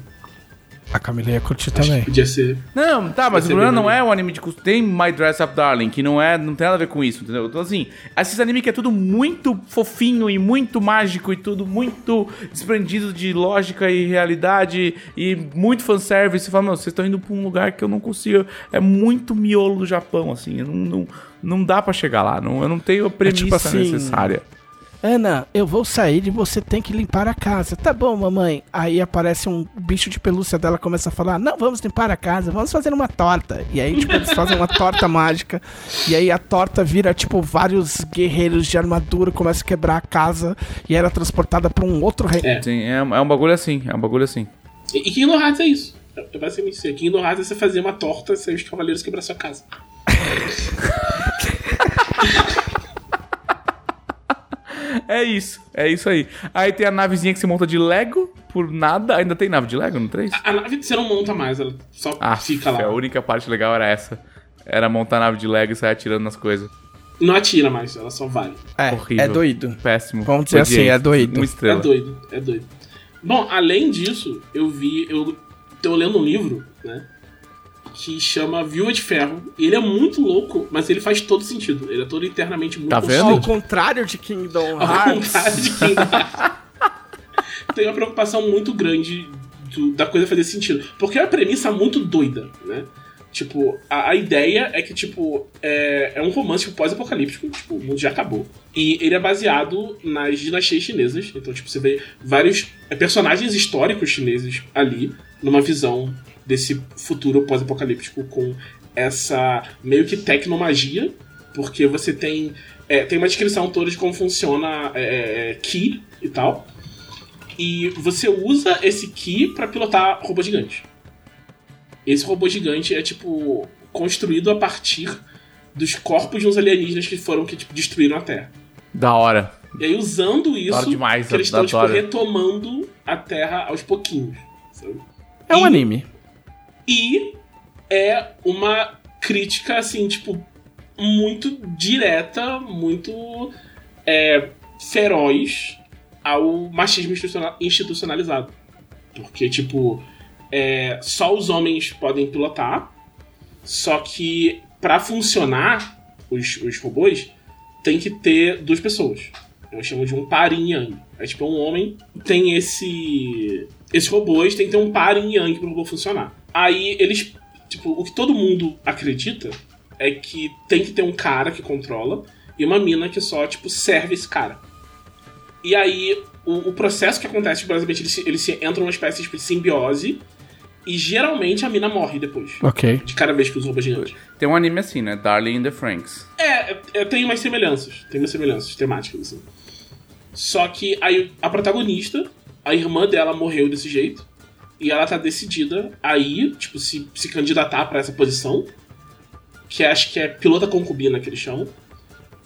Speaker 2: A Camila ia curtir
Speaker 1: Acho
Speaker 2: também.
Speaker 1: que podia ser.
Speaker 3: Não, tá, mas o problema não é o anime de costura. Tem My Dress Up Darling, que não é, não tem nada a ver com isso, entendeu? Então assim, esses animes que é tudo muito fofinho e muito mágico e tudo muito desprendido de lógica e realidade e muito fanservice. Você fala, meu, vocês estão indo pra um lugar que eu não consigo. É muito miolo do Japão, assim. Não, não, não dá pra chegar lá. Não, eu não tenho a premissa
Speaker 2: tipo assim,
Speaker 3: necessária.
Speaker 2: Ana, eu vou sair e você tem que limpar a casa. Tá bom, mamãe. Aí aparece um bicho de pelúcia dela começa a falar: Não, vamos limpar a casa, vamos fazer uma torta. E aí, tipo, eles fazem uma torta mágica. E aí a torta vira, tipo, vários guerreiros de armadura, começa a quebrar a casa e era transportada pra um outro reino.
Speaker 1: É.
Speaker 3: Sim, é, é um bagulho assim, é um bagulho assim.
Speaker 1: E, e Kingdom Hearts é isso. É é basicamente isso. Kingdom Hearts é você fazer uma torta sem os cavaleiros quebrar sua casa.
Speaker 3: É isso, é isso aí. Aí tem a navezinha que se monta de Lego, por nada. Ainda tem nave de Lego no 3?
Speaker 1: A nave você não monta mais, ela só
Speaker 3: Ah,
Speaker 1: fica lá.
Speaker 3: a única parte legal era essa. Era montar a nave de Lego e sair atirando nas coisas.
Speaker 1: Não atira mais, ela só vai.
Speaker 2: É,
Speaker 3: Horrível.
Speaker 2: é doido.
Speaker 3: Péssimo.
Speaker 2: Vamos dizer assim, é doido.
Speaker 3: Uma
Speaker 1: É doido, é doido. Bom, além disso, eu vi. Eu tô lendo um livro, né? Que chama Viúva de Ferro. E ele é muito louco, mas ele faz todo sentido. Ele é todo internamente muito
Speaker 3: Tá vendo?
Speaker 2: Ao contrário de Kingdom
Speaker 1: Ao
Speaker 2: Hearts.
Speaker 1: contrário de Kingdom Hearts. Tem uma preocupação muito grande do- da coisa fazer sentido. Porque é uma premissa muito doida, né? Tipo, a, a ideia é que, tipo, é, é um romance tipo, pós-apocalíptico, tipo, o mundo já acabou. E ele é baseado nas dinastias chinesas. Então, tipo, você vê vários é, personagens históricos chineses ali, numa visão desse futuro pós-apocalíptico com essa meio que tecnomagia, porque você tem é, tem uma descrição toda de como funciona é, é, Ki e tal. E você usa esse Ki pra pilotar robô gigante. Esse robô gigante é tipo construído a partir dos corpos de uns alienígenas que foram que tipo, destruíram a Terra.
Speaker 3: Da hora.
Speaker 1: E aí usando isso,
Speaker 3: hora demais,
Speaker 1: eles estão tipo, retomando a Terra aos pouquinhos. sabe?
Speaker 2: É um
Speaker 1: E-
Speaker 2: anime.
Speaker 1: E é uma crítica, assim, tipo, muito direta, muito é, feroz ao machismo institucional- institucionalizado. Porque, tipo, é, só os homens podem pilotar, só que pra funcionar os, os robôs, tem que ter duas pessoas. Eu chamo de um par yin yang. É tipo um homem tem esse. Esses robôs tem que ter um par yin yang pro robô funcionar. Aí eles. Tipo, o que todo mundo acredita é que tem que ter um cara que controla e uma mina que só, tipo, serve esse cara. E aí, o, o processo que acontece, basicamente, eles, eles se entram numa espécie tipo, de simbiose e geralmente a mina morre depois.
Speaker 2: Ok.
Speaker 1: De cada vez que usa o robô gigante.
Speaker 3: Tem um anime assim, né? Darling in the Franks.
Speaker 1: É, é, é, tem umas semelhanças. Tem umas semelhanças temáticas, assim. Só que aí a protagonista, a irmã dela morreu desse jeito. E ela tá decidida a ir, tipo, se, se candidatar pra essa posição. Que acho que é pilota concubina que eles chamam.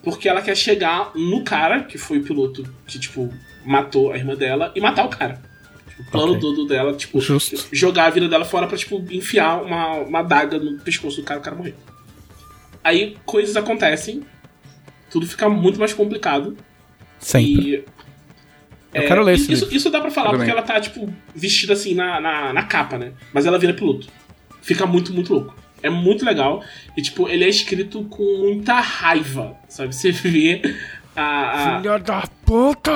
Speaker 1: Porque ela quer chegar no cara, que foi o piloto que, tipo, matou a irmã dela, e matar o cara. Tipo, o plano
Speaker 2: Ok.
Speaker 1: todo dela, tipo,
Speaker 2: Justo.
Speaker 1: jogar a vida dela fora pra, tipo, enfiar uma, uma daga no pescoço do cara e o cara morrer. Aí coisas acontecem tudo fica muito mais complicado.
Speaker 2: Sempre.
Speaker 1: E,
Speaker 2: Eu quero ler esse
Speaker 1: isso,
Speaker 2: livro.
Speaker 1: isso dá pra falar
Speaker 3: Eu
Speaker 1: porque
Speaker 3: também.
Speaker 1: ela tá, tipo, vestida assim na, na, na capa, né? Mas ela vira piloto. Fica muito, muito louco. É muito legal. E, tipo, ele é escrito com muita raiva, sabe? Você vê a. a-
Speaker 2: Filha da puta!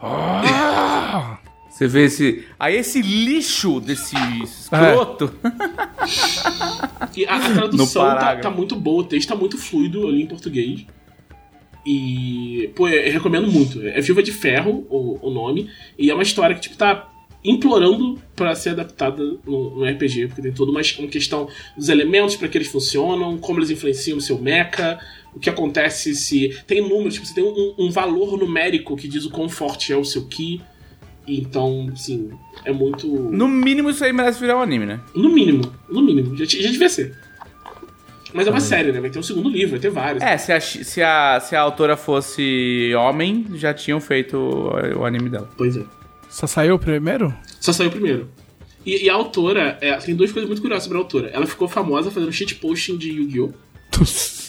Speaker 2: Ah!
Speaker 3: Você vê esse. Aí esse lixo desse escroto.
Speaker 1: E a, a tradução
Speaker 3: No
Speaker 1: tá, tá muito boa, o texto tá muito fluido ali em português. E, pô, eu recomendo muito. É Viva de Ferro o, o nome. E é uma história que, tipo, tá implorando pra ser adaptada no, no RPG, porque tem toda uma, uma questão dos elementos para que eles funcionam, como eles influenciam o seu mecha, o que acontece se. Tem números, tipo, você tem um, um valor numérico que diz o quão forte é o seu ki. Então, assim, é muito.
Speaker 3: No mínimo, isso aí merece virar um anime, né?
Speaker 1: No mínimo, no mínimo. Já, já devia ser. Mas é uma série, né? Vai ter um segundo livro, vai ter vários.
Speaker 3: É, se a, se a, se a autora fosse homem, já tinham feito o, o anime dela.
Speaker 1: Pois é.
Speaker 2: Só saiu o primeiro?
Speaker 1: Só saiu primeiro. E, e a autora, é, tem duas coisas muito curiosas sobre a autora. Ela ficou famosa fazendo shitposting de Yu-Gi-Oh!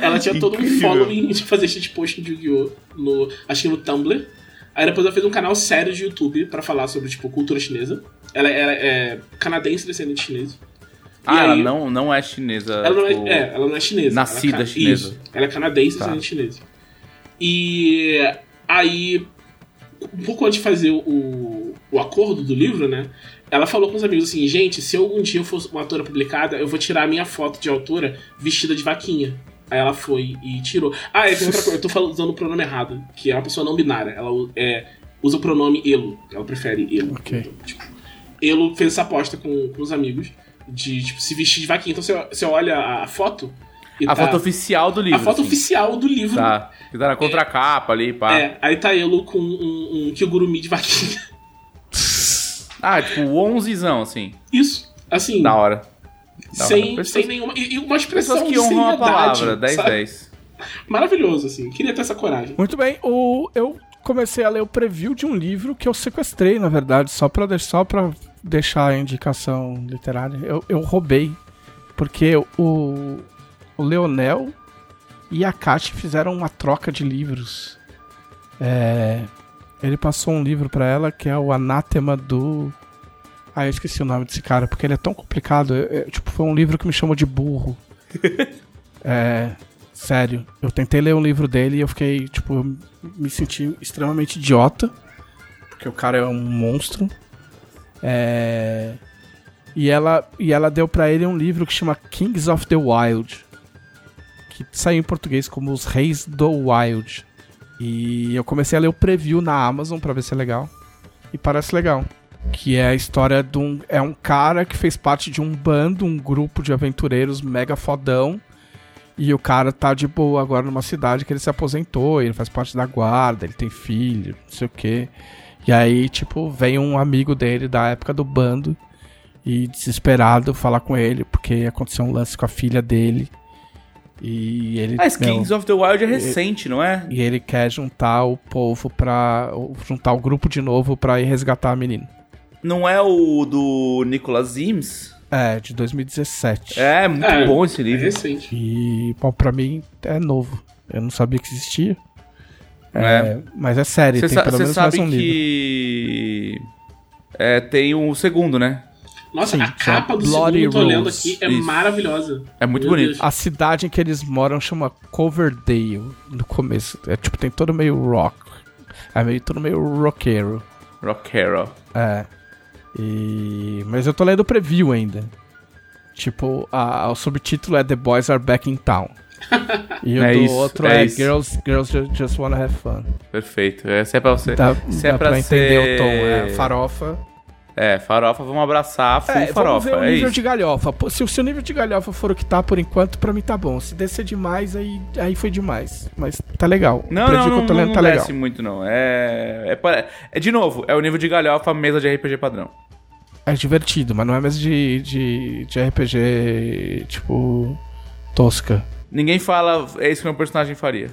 Speaker 1: Ela tinha todo um
Speaker 3: Incrível.
Speaker 1: following de fazer shitposting de Yu-Gi-Oh! no. Acho que no Tumblr. Aí depois ela fez um canal sério de YouTube pra falar sobre, tipo, cultura chinesa. Ela, ela é canadense descendente chinês.
Speaker 3: Ah, ela
Speaker 1: aí-
Speaker 3: não, não é chinesa.
Speaker 1: Ela não,
Speaker 3: tipo,
Speaker 1: é, é, ela não é chinesa.
Speaker 3: Nascida
Speaker 1: ela é
Speaker 3: chinesa.
Speaker 1: Isso. Ela é canadense,
Speaker 3: Tá.
Speaker 1: descendente chinesa. E aí, um pouco antes de fazer o, o acordo do livro, né? Ela falou com os amigos assim: gente, se algum dia eu for uma autora publicada, eu vou tirar a minha foto de autora vestida de vaquinha. Aí ela foi e tirou. Ah, é, tem outra coisa, eu tô falando, usando o pronome errado, que é uma pessoa não binária. Ela é, usa o pronome elo. Ela prefere elo.
Speaker 2: Ok.
Speaker 1: Então, tipo, Elo fez essa aposta com, com os amigos de tipo, se vestir de vaquinha. Então você, você olha a foto. e
Speaker 3: A
Speaker 1: tá-
Speaker 3: foto oficial do livro.
Speaker 1: a foto
Speaker 3: assim.
Speaker 1: oficial do livro.
Speaker 3: Tá. Que tá na contracapa ali, pá.
Speaker 1: É, aí tá Elo com um, um Kigurumi de vaquinha.
Speaker 3: Ah, tipo, o 11zão, assim.
Speaker 1: Isso. Assim,
Speaker 3: Da hora. Da hora.
Speaker 1: sem,
Speaker 3: Pessoas-
Speaker 1: sem nenhuma. E, e uma expressão
Speaker 3: Pessoas que
Speaker 1: de
Speaker 3: honram a palavra. 10
Speaker 1: sabe?
Speaker 3: 10.
Speaker 1: Maravilhoso, assim. Queria ter essa coragem.
Speaker 2: Muito bem, o, eu comecei a ler o preview de um livro que eu sequestrei, na verdade, só pra, só pra deixar a indicação literária. Eu, eu roubei, porque o, o Leonel e a Kate fizeram uma troca de livros. É, ele passou um livro pra ela que é o Anátema do. Ah, eu esqueci o nome desse cara, porque ele é tão complicado. é- é, tipo, foi um livro que me chamou de burro. é. Sério, eu tentei ler um livro dele e eu fiquei, tipo, me senti extremamente idiota. Porque o cara é um monstro. É. E ela, e ela deu pra ele um livro que chama Kings of the Wild. Que saiu em português como Os Reis do Wild. E eu comecei a ler o preview na Amazon pra ver se é legal. E parece legal. Que é a história de um. É um cara que fez parte de um bando, um grupo de aventureiros mega fodão. E o cara tá de boa agora numa cidade que ele se aposentou, ele faz parte da guarda, ele tem filho, não sei o quê. E aí, tipo, vem um amigo dele da época do bando e desesperado falar com ele, porque aconteceu um lance com a filha dele. E ele.
Speaker 3: Ah, esse
Speaker 2: meu,
Speaker 3: Kings of the Wild é recente, não é?
Speaker 2: E ele quer juntar o povo pra. juntar o grupo de novo pra ir resgatar a menina.
Speaker 3: Não é o do Nicholas Sims?
Speaker 2: É, de 2017.
Speaker 3: É, muito
Speaker 1: É,
Speaker 3: bom esse
Speaker 1: É
Speaker 3: livro.
Speaker 1: recente.
Speaker 2: E, bom, pra mim é novo. Eu não sabia que existia. É,
Speaker 3: É.
Speaker 2: Mas é série,
Speaker 3: Você
Speaker 2: tem pelo menos mais
Speaker 3: sabe
Speaker 2: um livro.
Speaker 3: que. É, tem o segundo, né?
Speaker 1: Nossa,
Speaker 2: Sim,
Speaker 1: a capa do
Speaker 2: Bloody
Speaker 1: segundo que eu tô lendo
Speaker 2: Rose.
Speaker 1: aqui é
Speaker 3: Isso.
Speaker 1: maravilhosa.
Speaker 3: É muito
Speaker 1: Meu
Speaker 3: bonito.
Speaker 1: Deus.
Speaker 2: A cidade em que eles moram chama Coverdale no começo. É tipo, tem todo meio rock. É meio todo meio roqueiro.
Speaker 3: Rockero.
Speaker 2: É. E... Mas eu tô lendo o preview ainda. Tipo, a- o subtítulo é The Boys Are Back in Town. E o
Speaker 3: É
Speaker 2: do
Speaker 3: isso,
Speaker 2: outro
Speaker 3: é
Speaker 2: é. Girls, Girls Ju- Just Wanna Have Fun.
Speaker 3: Perfeito. Essa é pra você.
Speaker 2: Dá,
Speaker 3: Se é pra
Speaker 2: pra entender
Speaker 3: ser-
Speaker 2: o tom. É farofa.
Speaker 3: É, farofa, vamos abraçar full
Speaker 2: É, vamos
Speaker 3: farofa.
Speaker 2: ver o
Speaker 3: é
Speaker 2: nível
Speaker 3: isso.
Speaker 2: de galhofa. Se, o- se o nível de galhofa for o que tá por enquanto, pra mim tá bom. Se descer demais, aí, aí foi demais. Mas tá legal.
Speaker 3: Não, não, não, não,
Speaker 2: tá legal.
Speaker 3: desce muito, não. É, é, é, de novo, é o nível de galhofa mesa de RPG padrão.
Speaker 2: É divertido, mas não é mesmo de, de, de RPG, tipo, tosca.
Speaker 3: Ninguém fala, é isso que meu personagem faria.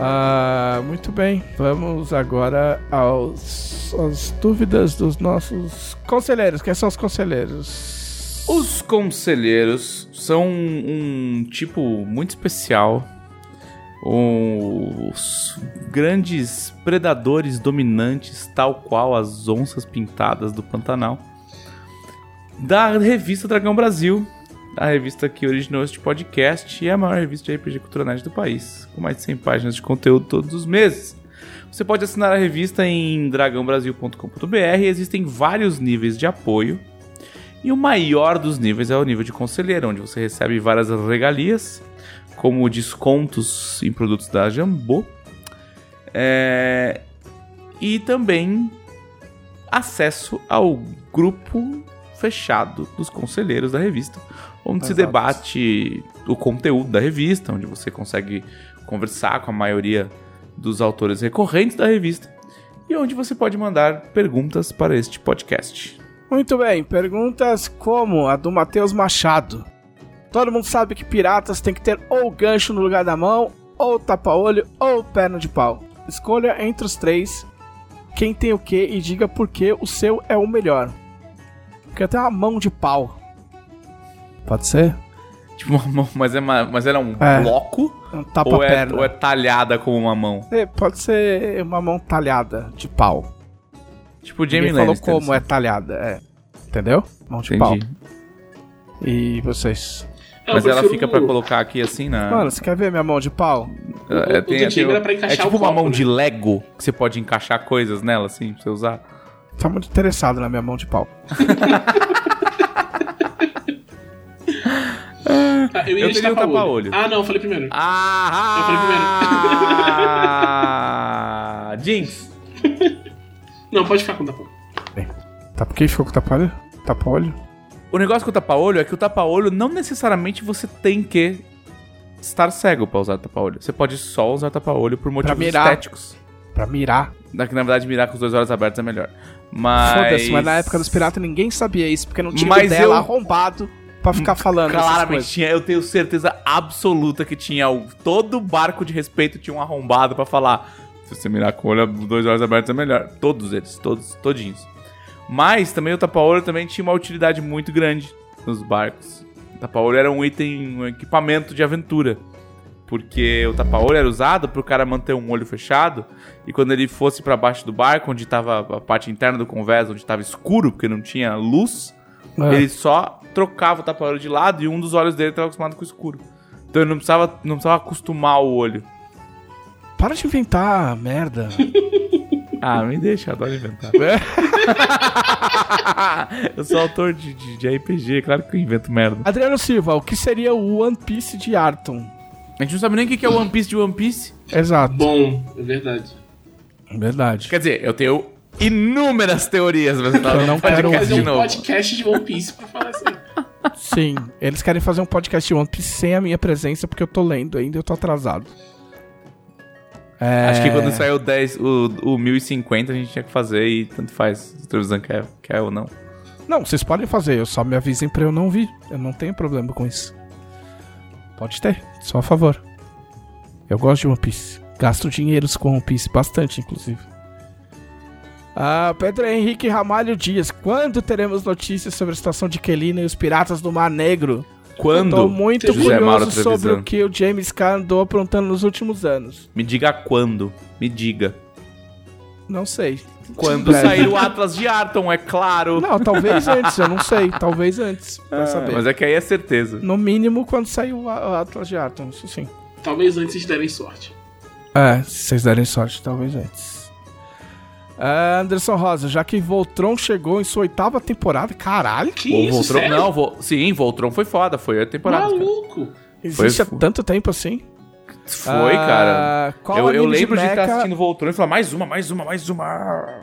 Speaker 2: Ah, muito bem, vamos agora aos, às dúvidas dos nossos conselheiros. Quem são os conselheiros?
Speaker 3: Os conselheiros são um tipo muito especial. Os grandes predadores dominantes, tal qual as onças pintadas do Pantanal, da revista Dragão Brasil, a revista que originou este podcast e é a maior revista de RPG Cultura Nerd do país, com mais de 100 páginas de conteúdo todos os meses. Você pode assinar a revista em dragãobrasil.com.br. Existem vários níveis de apoio. E o maior dos níveis é o nível de conselheiro, onde você recebe várias regalias, como descontos em produtos da Jambô. É... E também acesso ao grupo fechado dos conselheiros da revista, onde se
Speaker 2: Exato.
Speaker 3: debate o conteúdo da revista, onde você consegue conversar com a maioria dos autores recorrentes da revista e onde você pode mandar perguntas para este podcast.
Speaker 2: Muito bem, perguntas como a do Matheus Machado. Todo mundo sabe que piratas tem que ter ou gancho no lugar da mão, ou tapa-olho, ou perna de pau. Escolha entre os três quem tem o que e diga por que o seu é o melhor. Porque tenho uma mão de pau. Pode ser?
Speaker 3: Tipo, uma mão, mas, é uma- mas ela é um
Speaker 2: É.
Speaker 3: bloco
Speaker 2: Um
Speaker 3: ou é, ou é talhada como uma mão?
Speaker 2: É, Pode ser uma mão talhada de pau.
Speaker 3: Tipo o Jamie
Speaker 2: falou como é
Speaker 3: assim.
Speaker 2: talhada, é. Entendeu? Mão de pau.
Speaker 3: Entendi.
Speaker 2: E vocês?
Speaker 1: Eu
Speaker 3: Mas ela fica pra colocar aqui assim na.
Speaker 2: Mano, você quer ver minha mão de pau?
Speaker 3: É,
Speaker 1: o do Jamie era pra
Speaker 3: é
Speaker 1: encaixar
Speaker 3: tipo
Speaker 1: o
Speaker 3: uma
Speaker 1: copo,
Speaker 3: mão
Speaker 1: né?
Speaker 3: de Lego que você pode encaixar coisas nela, assim, pra você usar.
Speaker 2: Tá muito interessado na minha mão de pau.
Speaker 1: Ah, eu ia
Speaker 3: Eu teria um
Speaker 1: tapa-olho.
Speaker 3: tapa-olho.
Speaker 1: Ah, não, eu falei primeiro.
Speaker 3: Ah! Jinx!
Speaker 1: Não, pode ficar com tapa
Speaker 2: Tá por que ficou com tapa-olho? Tapa-olho?
Speaker 3: O negócio com o tapa-olho é que o tapa-olho não necessariamente você tem que estar cego pra usar tapa-olho. Você pode só usar tapa-olho por motivos
Speaker 2: mirar.
Speaker 3: estéticos.
Speaker 2: Pra mirar.
Speaker 3: Na, na verdade, mirar com os dois olhos abertos é melhor. Mas.
Speaker 2: Foda-se, mas na época dos piratas ninguém sabia isso, porque não tinha
Speaker 3: Mas
Speaker 2: dela
Speaker 3: eu-
Speaker 2: arrombado pra ficar falando essas
Speaker 3: Claramente tinha, eu tenho certeza absoluta que tinha o- todo barco de respeito tinha um arrombado pra falar. Se você mirar com o olho, dois olhos abertos é melhor. Todos eles, todos, todinhos. Mas também o tapa-olho também tinha uma utilidade muito grande nos barcos. O tapa-olho era um item, um equipamento de aventura. Porque o tapa-olho era usado pro cara manter um olho fechado e quando ele fosse pra baixo do barco, onde tava a parte interna do convés, onde tava escuro, porque não tinha luz,
Speaker 2: É.
Speaker 3: ele só trocava o tapa-olho de lado e um dos olhos dele estava acostumado com o escuro. Então ele não precisava, não precisava acostumar o olho.
Speaker 2: Para de inventar merda.
Speaker 3: Ah, me deixa, eu adoro inventar. eu sou autor de, de, de RPG, claro que eu invento merda.
Speaker 2: Adriano Silva, o que seria o One Piece de Arton?
Speaker 3: A gente não sabe nem o que é o One Piece de One Piece.
Speaker 2: Exato.
Speaker 1: Bom, é verdade.
Speaker 2: Verdade.
Speaker 3: Quer dizer, eu tenho inúmeras teorias, mas
Speaker 2: Eu não
Speaker 1: Pode
Speaker 2: quero
Speaker 1: fazer um podcast de One Piece pra falar assim.
Speaker 2: Sim, eles querem fazer um podcast de One Piece sem a minha presença, porque eu tô lendo ainda e eu tô atrasado. É...
Speaker 3: Acho que quando saiu o 10, o, o 1050 a gente tinha que fazer e tanto faz se a televisão quer, quer ou não.
Speaker 2: Não, vocês podem fazer, eu só me avisem pra eu não vir. Eu não tenho problema com isso. Pode ter, só a favor. Eu gosto de One Piece. Gasto dinheiros com One Piece, bastante, inclusive. Ah, Pedro Henrique Ramalho Dias, quando teremos notícias sobre a situação de Kelina e os piratas do Mar Negro?
Speaker 3: Quando?
Speaker 2: Tô muito
Speaker 3: José Mauro
Speaker 2: curioso sobre o que o James Carr andou aprontando nos últimos anos.
Speaker 3: Me diga quando. Me diga.
Speaker 2: Não sei.
Speaker 3: Quando
Speaker 2: Breve.
Speaker 3: sair o Atlas de Arton, é claro.
Speaker 2: Não, talvez antes, eu não sei. Talvez antes, pra
Speaker 3: Ah,
Speaker 2: saber.
Speaker 3: mas é que aí é certeza.
Speaker 2: No mínimo quando sair o Atlas de Arton, isso sim.
Speaker 1: Talvez antes de derem sorte.
Speaker 2: É, se vocês derem sorte, talvez antes. Ah, Anderson Rosa, já que Voltron chegou em sua oitava temporada, caralho,
Speaker 1: Que
Speaker 3: O
Speaker 1: isso,
Speaker 3: Voltron,
Speaker 1: sério?
Speaker 3: não, Vol- sim, Voltron foi foda, foi a temporada. cara.
Speaker 1: Maluco.
Speaker 2: existe
Speaker 3: Foi-
Speaker 2: há tanto tempo assim?
Speaker 3: Foi,
Speaker 2: Ah,
Speaker 3: cara.
Speaker 2: Qual
Speaker 3: Eu, eu lembro de
Speaker 2: mecha,
Speaker 3: estar assistindo Voltron e falar mais uma, mais uma, mais uma.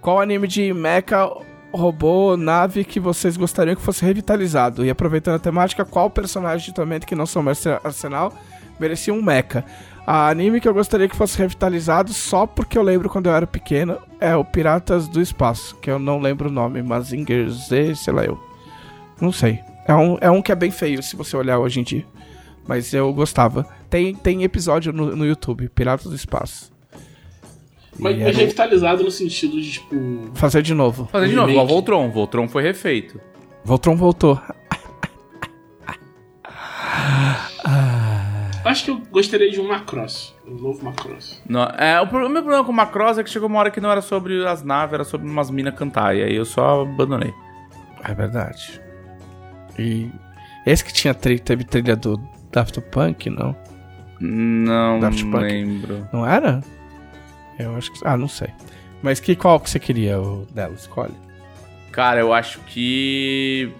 Speaker 2: Qual anime de mecha, robô, nave que vocês gostariam que fosse revitalizado? E aproveitando a temática, qual personagem de Tormenta que não são Mestre Arsenal merecia um mecha? A anime que eu gostaria que fosse revitalizado só porque eu lembro quando eu era pequeno é o Piratas do Espaço, que eu não lembro o nome, Mazinger Z, sei lá eu. Não sei. É um, é um que é bem feio se você olhar hoje em dia. Mas eu gostava. Tem, tem episódio no, no YouTube, Piratas do Espaço.
Speaker 1: Mas, mas
Speaker 2: era-
Speaker 1: revitalizado no sentido de, tipo.
Speaker 2: Fazer de novo.
Speaker 3: Fazer de novo, igual Voltron. Voltron foi refeito.
Speaker 2: Voltron voltou.
Speaker 1: Acho que eu gostaria de um Macross. Um novo Macross.
Speaker 3: Não, é, o, meu problema com o Macross é que chegou uma hora que não era sobre as naves, era sobre umas minas cantar. E aí eu só abandonei.
Speaker 2: É verdade. E esse que tinha tri- teve trilha do Daft Punk, não?
Speaker 3: Não
Speaker 2: Daft Punk.
Speaker 3: lembro.
Speaker 2: Não era? Eu acho que. Ah, não sei. Mas que qual que você queria o dela? Escolhe.
Speaker 3: Cara, eu acho que.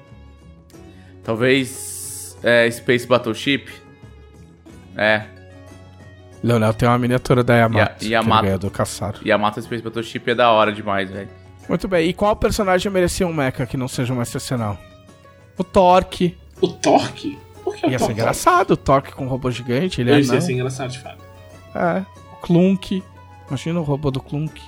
Speaker 3: Talvez. É, Space Battleship. É.
Speaker 2: Leonel tem uma miniatura da Yamato.
Speaker 3: Ya- Yamato.
Speaker 2: Que ele ganhou do Caçaro.
Speaker 3: Yamato Space Battleship é da hora demais, velho.
Speaker 2: Muito bem. E qual personagem merecia um mecha que não seja um excepcional? O Torque.
Speaker 1: O Torque? Por que o
Speaker 2: Ia ser engraçado o Torque com um robô gigante. Ele é
Speaker 1: Isso ia
Speaker 2: não.
Speaker 1: ser engraçado, de fato.
Speaker 2: É. O Clunk. Imagina o robô do Clunk.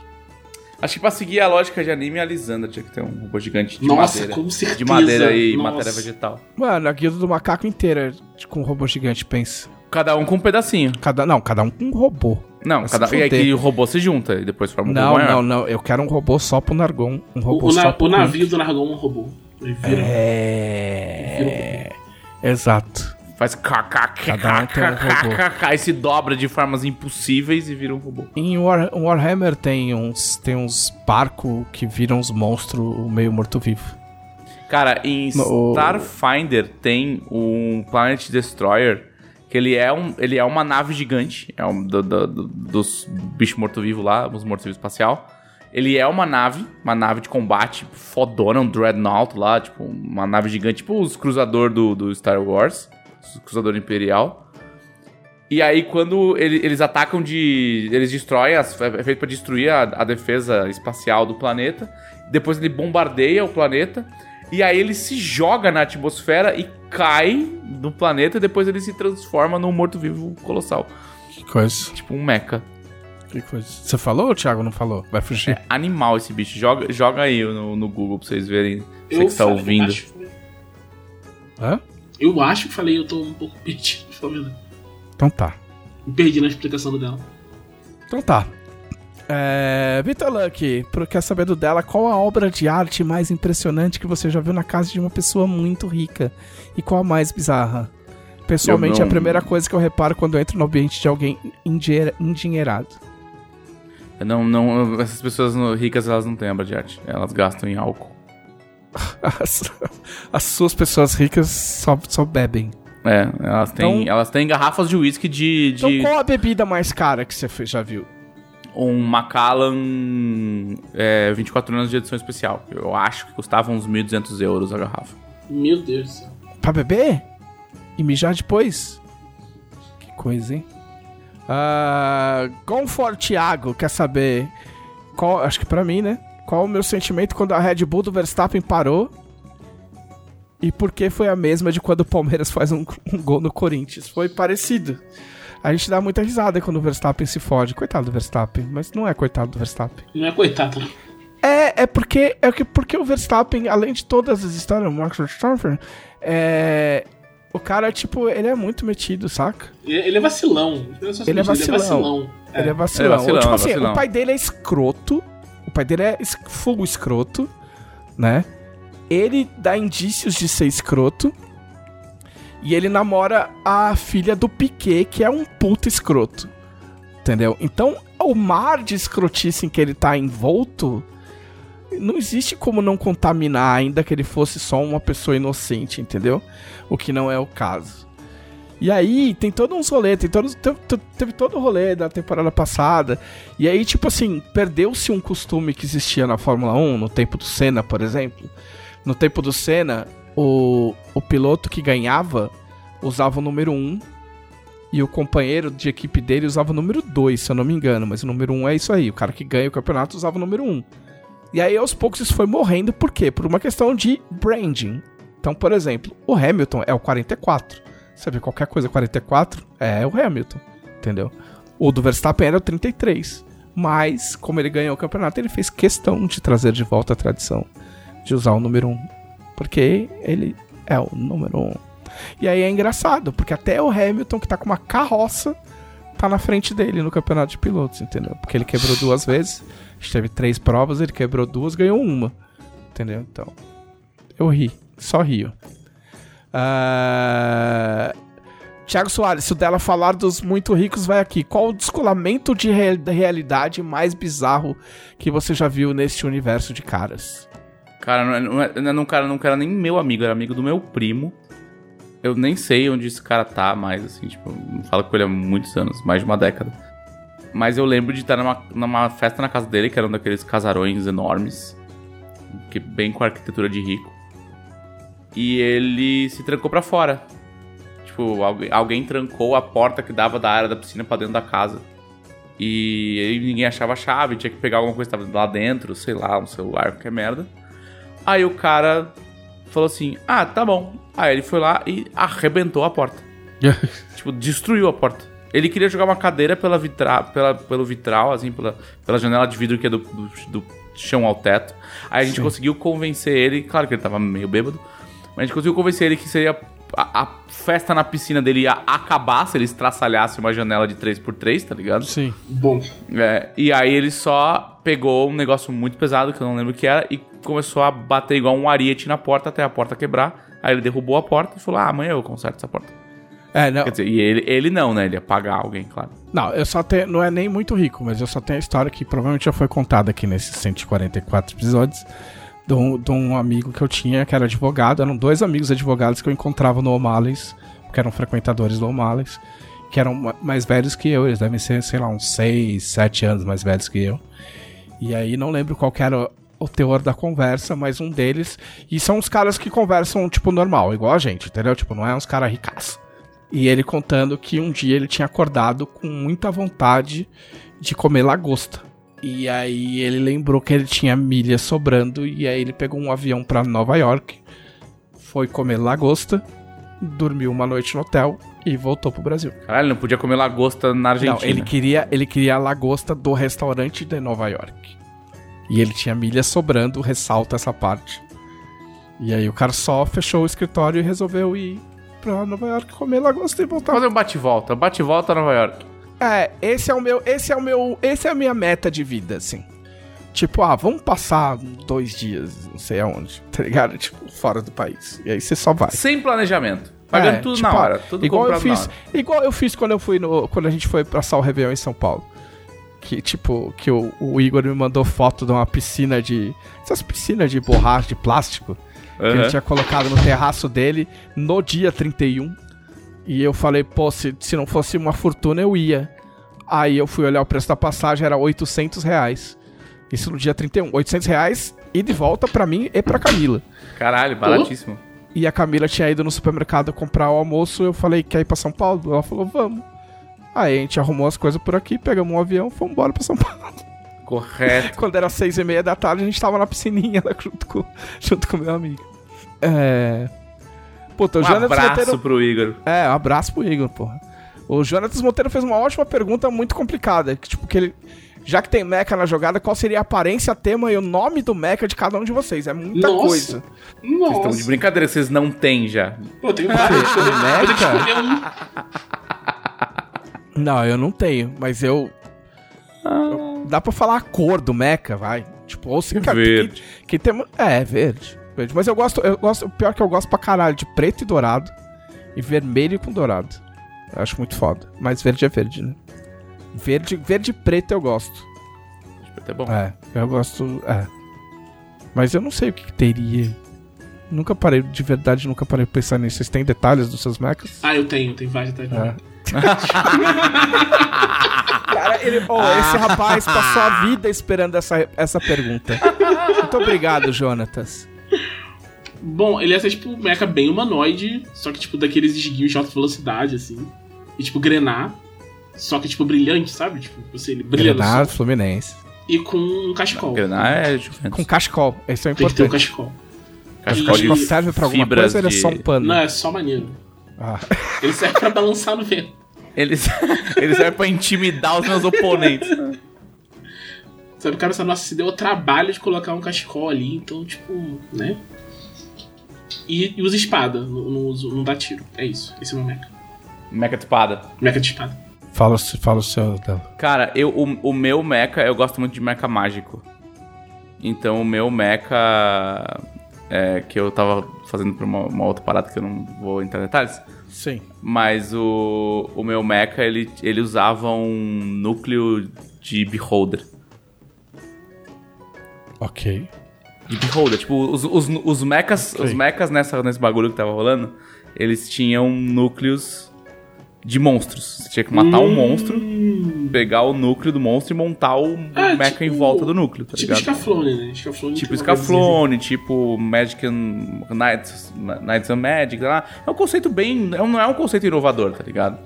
Speaker 3: Acho que pra seguir a lógica de anime, a Lisandra tinha que ter um robô gigante de
Speaker 1: Nossa,
Speaker 3: madeira.
Speaker 1: com certeza.
Speaker 3: De madeira e
Speaker 1: Nossa.
Speaker 3: matéria vegetal.
Speaker 2: Mano, a guilda do macaco inteira com um robô gigante, pensa.
Speaker 3: Cada um com um pedacinho.
Speaker 2: Cada, não, cada um com um robô.
Speaker 3: Não, cada,
Speaker 2: se
Speaker 3: e aí que o robô se junta e depois forma um
Speaker 2: Não,
Speaker 3: robô maior.
Speaker 2: não, não. Eu quero um robô só pro Nargon. Um robô
Speaker 1: O, o,
Speaker 2: só
Speaker 1: na-
Speaker 2: pro
Speaker 1: o navio do Nargão é um robô. Ele vira.
Speaker 2: É. Exato.
Speaker 3: Faz
Speaker 2: Cada um um
Speaker 3: e se dobra de formas impossíveis e vira um robô.
Speaker 2: Em War, Warhammer tem uns, tem uns barcos que viram uns monstros meio morto-vivo.
Speaker 3: Cara, em
Speaker 2: No-
Speaker 3: Starfinder tem um Planet Destroyer que ele é, um, ele é uma nave gigante, é um do- do- do- dos bichos mortos-vivos lá, os mortos-vivos espacial. Ele é uma nave, uma nave de combate fodona, um Dreadnought lá, tipo, uma nave gigante, tipo os cruzador do, do Star Wars, os cruzador imperial. E aí, quando ele- eles atacam de. Eles destroem, as, é feito pra destruir a, a defesa espacial do planeta. Depois ele bombardeia o planeta. E aí ele se joga na atmosfera e cai do planeta. E depois ele se transforma num morto-vivo colossal.
Speaker 2: Que coisa.
Speaker 3: Tipo um mecha.
Speaker 2: Que coisa. Você falou ou o Thiago não falou? Vai fugir.
Speaker 3: É animal esse bicho. Joga, joga aí no, no Google pra vocês verem. Você
Speaker 1: Eu
Speaker 3: que está
Speaker 1: falei-
Speaker 3: ouvindo.
Speaker 1: Acho,
Speaker 2: Hã?
Speaker 1: eu acho que falei, eu tô um pouco perdido. Família.
Speaker 2: Então tá.
Speaker 1: Me perdi na explicação do dela.
Speaker 2: Então tá. É, Vitor Luck, quer saber do dela qual a obra de arte mais impressionante que você já viu na casa de uma pessoa muito rica? E qual a mais bizarra? Pessoalmente,
Speaker 3: não-
Speaker 2: é a primeira coisa que eu reparo quando eu entro no ambiente de alguém endinheira- endinheirado.
Speaker 3: Não, não, essas pessoas ricas elas não têm obra de arte. Elas gastam em álcool.
Speaker 2: As, as suas pessoas ricas só, só bebem.
Speaker 3: É, elas têm,
Speaker 2: Então-
Speaker 3: elas têm garrafas de uísque de,
Speaker 2: Então,
Speaker 3: de
Speaker 2: qual a bebida mais cara que você já viu?
Speaker 3: Um Macallan é, 24 anos de edição especial. Eu acho que custava uns 1.200 euros a garrafa.
Speaker 1: Meu Deus do céu.
Speaker 2: Pra beber? E mijar depois? Que coisa, hein? Ah, Gonfor Thiago quer saber qual, acho que pra mim, né? Qual o meu sentimento quando a Red Bull do Verstappen parou? E por que foi a mesma de quando o Palmeiras faz um, um gol no Corinthians? Foi parecido. A gente dá muita risada quando o Verstappen se fode. Coitado do Verstappen, mas não é coitado do Verstappen.
Speaker 1: Não é coitado, não.
Speaker 2: É, é porque é que porque o Verstappen, além de todas as histórias do Max Verstappen, é o cara tipo, ele é muito metido, saca?
Speaker 1: Ele, ele é vacilão. Não só
Speaker 2: Ele é
Speaker 1: isso,
Speaker 2: vacilão.
Speaker 1: É.
Speaker 2: Ele é vacilão.
Speaker 3: É vacilão,
Speaker 2: tipo
Speaker 3: é
Speaker 2: assim,
Speaker 3: vacilão.
Speaker 2: o pai dele é escroto. O pai dele é full escroto, né? Ele dá indícios de ser escroto. E ele namora a filha do Piquet, que é um puta escroto. Entendeu? Então, o mar de escrotice em que ele tá envolto, não existe como não contaminar, ainda que ele fosse só uma pessoa inocente, entendeu? O que não é o caso. E aí, tem todo uns rolê, tem todos, teve, teve todo o rolê da temporada passada. E aí, tipo assim, perdeu-se um costume que existia na Fórmula 1, no tempo do Senna, por exemplo. No tempo do Senna, o, o piloto que ganhava usava o número 1 e o companheiro de equipe dele usava o número 2, se eu não me engano. Mas o número 1 é isso aí, o cara que ganha o campeonato usava o número 1. E aí, aos poucos, isso foi morrendo, por quê? Por uma questão de branding. Então, por exemplo, o Hamilton é o 44. Você vê qualquer coisa 44, é o Hamilton, entendeu? O do Verstappen era o 33. Mas, como ele ganhou o campeonato, ele fez questão de trazer de volta a tradição de usar o número 1. Porque ele é o número 1. E aí é engraçado, porque até o Hamilton, que tá com uma carroça, tá na frente dele no campeonato de pilotos, entendeu? Porque ele quebrou duas vezes. A gente teve três provas, ele quebrou duas, ganhou uma. Entendeu? Então. Eu ri. Só rio. Ah, Tiago Soares, se o dela falar dos muito ricos, vai aqui. Qual o descolamento de re- da realidade mais bizarro que você já viu neste universo de caras?
Speaker 3: Cara, não, é- não, é- não, cara, não era nem meu amigo, era amigo do meu primo. Eu nem sei onde esse cara tá mais, assim, tipo, não falo com ele há muitos anos, mais de uma década. Mas eu lembro de estar numa, numa festa na casa dele, que era um daqueles casarões enormes, que bem com arquitetura de rico. E ele se trancou pra fora. Tipo, alguém, alguém trancou a porta que dava da área da piscina pra dentro da casa. E ninguém achava a chave, tinha que pegar alguma coisa que tava lá dentro, sei lá, um celular, qualquer merda. Aí o cara falou assim: Ah, tá bom. Aí ele foi lá e arrebentou a porta. tipo, destruiu a porta. Ele queria jogar uma cadeira pela vitra, pela, pelo vitral, assim, pela, pela janela de vidro que é do, do, do chão ao teto. Aí a gente conseguiu convencer ele, claro que ele tava meio bêbado, mas a gente conseguiu convencer ele que seria a, a festa na piscina dele ia acabar se ele estraçalhasse uma janela de 3x3, tá ligado?
Speaker 2: Sim.
Speaker 1: Bom,
Speaker 3: É, e aí ele só pegou um negócio muito pesado, que eu não lembro o que era, e começou a bater igual um ariete na porta até a porta quebrar. Aí ele derrubou a porta e falou: Ah, amanhã eu conserto essa porta.
Speaker 2: É, não,
Speaker 3: Quer dizer, e ele, ele não, né? Ele ia pagar alguém, claro.
Speaker 2: não, eu só tenho. Não é nem muito rico, mas eu só tenho a história que provavelmente já foi contada aqui nesses 144 episódios. De um, de um amigo que eu tinha, que era advogado. Eram dois amigos advogados que eu encontrava no O'Malley's, que eram frequentadores do O'Malley's, que eram ma- mais velhos que eu. Eles devem ser, sei lá, uns 6, 7 anos mais velhos que eu. E aí não lembro qual era o- teor da conversa, mas um deles. E são uns caras que conversam, tipo, normal, igual a gente, entendeu? Tipo, não é uns caras ricaços. E ele contando que um dia ele tinha acordado com muita vontade de comer lagosta. E aí ele lembrou que ele tinha milhas sobrando e aí ele pegou um avião pra Nova York, foi comer lagosta, dormiu uma noite no hotel e voltou pro Brasil.
Speaker 3: Caralho, ele não podia comer lagosta na Argentina.
Speaker 2: Não, ele queria, ele queria a lagosta do restaurante de Nova York. E ele tinha milhas sobrando, ressalta essa parte. E aí o cara só fechou o escritório e resolveu ir pra Nova York comer lagosta e voltar.
Speaker 3: Fazer um bate-volta. Bate-volta a Nova York.
Speaker 2: É, esse é o meu, esse é o meu, esse é a minha meta de vida, assim. Tipo, ah, vamos passar dois dias, não sei aonde, tá ligado? Tipo, fora do país. E aí você só vai.
Speaker 3: Sem planejamento. Pagando
Speaker 2: É,
Speaker 3: tudo na hora. Tudo
Speaker 2: igual eu fiz,
Speaker 3: hora.
Speaker 2: igual eu fiz quando eu fui no, quando a gente foi passar o Réveillon em São Paulo. Que tipo, que o, o Igor me mandou foto de uma piscina de essas piscinas de borracha de plástico que ele tinha colocado no terraço dele no dia 31. E eu falei, pô, se, se não fosse uma fortuna eu ia. Aí eu fui olhar o preço da passagem, era 800 reais. Isso no dia 31. 800 reais e de volta pra mim e pra Camila.
Speaker 3: Caralho, baratíssimo.
Speaker 2: E a Camila tinha ido no supermercado comprar o almoço. Eu falei, quer ir pra São Paulo? Ela falou, vamos. Aí a gente arrumou as coisas por aqui, pegamos um avião, fomos embora pra São Paulo.
Speaker 3: Correto.
Speaker 2: Quando era seis e meia da tarde, a gente tava na piscininha lá junto com, junto com meu amigo. É. Puta, o
Speaker 3: Um
Speaker 2: Jonathan
Speaker 3: abraço
Speaker 2: Monteiro.
Speaker 3: pro Igor.
Speaker 2: É, um abraço pro Igor, porra. O Jonathan Monteiro fez uma ótima pergunta muito complicada. Que, tipo, que ele. Já que tem mecha na jogada, qual seria a aparência, tema e o nome do mecha de cada um de vocês? É muita
Speaker 1: Nossa.
Speaker 2: coisa.
Speaker 3: Vocês estão de
Speaker 1: nossa.
Speaker 3: brincadeira, vocês não têm já.
Speaker 1: Pô, vários. Eu tenho
Speaker 2: Mecha?
Speaker 1: eu tenho que escolher um.
Speaker 2: Não, eu não tenho, mas eu. eu- Dá pra falar a cor do mecha, vai. Tipo, ou se.
Speaker 3: Verde.
Speaker 2: Que, que tem, é, verde. verde. Mas eu gosto, eu gosto. O pior é que eu gosto pra caralho de preto e dourado. E vermelho com dourado. Eu acho muito foda. Mas verde é verde, né? Verde, verde e preto eu gosto.
Speaker 3: Até bom.
Speaker 2: É, eu gosto. É. Mas eu não sei o que, que teria. Nunca parei, de verdade, nunca parei pra pensar nisso. Vocês têm detalhes dos seus mechas?
Speaker 1: Ah, eu tenho, tem vários até
Speaker 2: É. Cara, ele, oh, esse rapaz passou a vida esperando essa, essa pergunta. Muito obrigado, Jonatas.
Speaker 1: Bom, ele ia ser tipo um mecha bem humanoide, só que tipo daqueles esguios de alta velocidade, assim. E tipo grenar, só que tipo brilhante, sabe? Tipo, você, ele brilha no
Speaker 2: Granada
Speaker 1: sol.
Speaker 2: Fluminense.
Speaker 1: E com um cachecol.
Speaker 3: Grenar é Juventus.
Speaker 2: Com cachecol, esse é o
Speaker 1: Tem que ter um
Speaker 2: importante.
Speaker 1: cachecol.
Speaker 3: Cachecol
Speaker 1: e-
Speaker 2: Cachecol
Speaker 3: de
Speaker 2: serve pra alguma coisa ou ele é
Speaker 3: de-
Speaker 2: só um pano?
Speaker 1: Não, é só maneiro.
Speaker 2: Ah.
Speaker 1: Ele serve pra balançar no vento.
Speaker 3: Eles, eles servem pra intimidar os meus oponentes.
Speaker 1: Sabe, o cara pensa, nossa, se deu o trabalho de colocar um cachecol ali, então, tipo, né? E, e usa espada, não, não, usa- não dá tiro. É isso, esse é o meu mecha.
Speaker 3: Mecha de espada.
Speaker 1: Mecha de espada.
Speaker 2: Fala, o- fala o seu dela.
Speaker 3: Cara, eu, o, o meu mecha, eu gosto muito de mecha mágico. Então o meu mecha é, que eu tava fazendo pra uma, uma outra parada que eu não vou entrar em detalhes.
Speaker 2: Sim.
Speaker 3: Mas o, o meu mecha, ele, ele usava um núcleo de beholder.
Speaker 2: Ok.
Speaker 3: De beholder. Tipo, os, os, os mechas, os
Speaker 2: Sim.
Speaker 3: mechas nessa, nesse bagulho que tava rolando, eles tinham núcleos de monstros. Você tinha que matar um monstro, pegar o núcleo do monstro e montar o
Speaker 1: Ah,
Speaker 3: mecha
Speaker 1: tipo-
Speaker 3: em volta do núcleo, tá
Speaker 1: Tipo
Speaker 3: ligado?
Speaker 1: Scaflone, né? Scaflone
Speaker 3: Tipo Scaflone, tipo Magic and Knights, Knights and Magic, sei lá. É um conceito bem. é Não é um conceito inovador, tá ligado?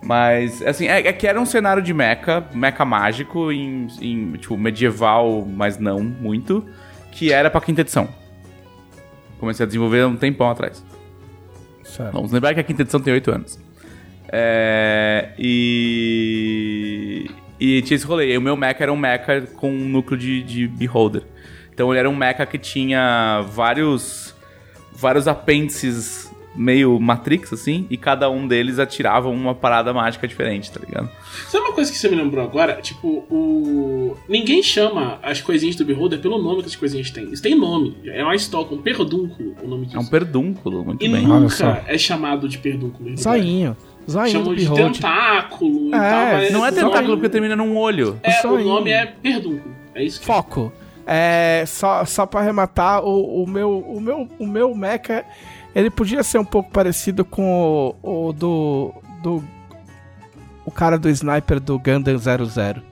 Speaker 3: Mas, assim, é, é que era um cenário de mecha, mecha mágico, em, em, tipo, medieval, mas não muito, que era pra quinta edição. Comecei a desenvolver um tempão atrás.
Speaker 2: Certo.
Speaker 3: Vamos lembrar que a quinta edição tem 8 anos. É, e. E tinha esse rolê. E o meu mecha era um mecha com um núcleo de, de beholder. Então ele era um mecha que tinha vários. vários apêndices meio Matrix, assim, e cada um deles atirava uma parada mágica diferente, tá ligado?
Speaker 1: Sabe uma coisa que você me lembrou agora? Tipo, o. Ninguém chama as coisinhas do Beholder pelo nome que as coisinhas têm. Isso tem nome. É uma estoca, um perdúnculo o nome disso.
Speaker 3: É um perdúnculo, muito
Speaker 1: E
Speaker 3: bem.
Speaker 2: Olha só.
Speaker 1: nunca é chamado de perdúnculo. em verdade.
Speaker 2: Zainho
Speaker 1: Chamam
Speaker 2: do
Speaker 1: de tentáculo e
Speaker 2: É,
Speaker 1: tal. mas
Speaker 3: Não é
Speaker 1: o
Speaker 3: tentáculo porque termina num olho.
Speaker 1: É, o nome é perdúnculo. É isso que
Speaker 2: Foco. É, só, só pra arrematar, o, o, meu, o, meu, o meu mecha, ele podia ser um pouco parecido com o, o do, do... O cara do sniper do Gundam 00.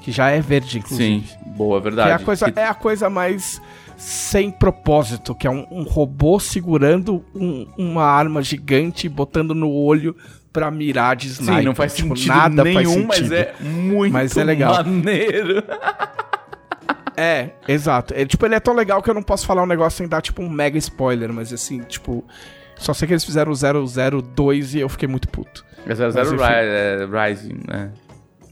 Speaker 2: Que já é verde, inclusive.
Speaker 3: Sim, boa,
Speaker 2: Que
Speaker 3: verdade.
Speaker 2: é a, coisa,
Speaker 3: Que-
Speaker 2: é a coisa mais sem propósito, que é um, um robô segurando um- uma arma gigante e botando no olho pra mirar de sniper.
Speaker 3: Sim, não faz
Speaker 2: Tipo,
Speaker 3: sentido
Speaker 2: nada
Speaker 3: nenhum,
Speaker 2: faz
Speaker 3: mas
Speaker 2: sentido.
Speaker 3: é muito
Speaker 2: Mas é legal.
Speaker 3: maneiro.
Speaker 2: É, exato. É, tipo, ele é tão legal que eu não posso falar um negócio sem dar, tipo, um mega spoiler, mas assim, tipo. Só sei que eles fizeram o 002 e eu fiquei muito puto.
Speaker 3: É 00
Speaker 2: Mas, enfim.
Speaker 3: Ri- é, Rising, né?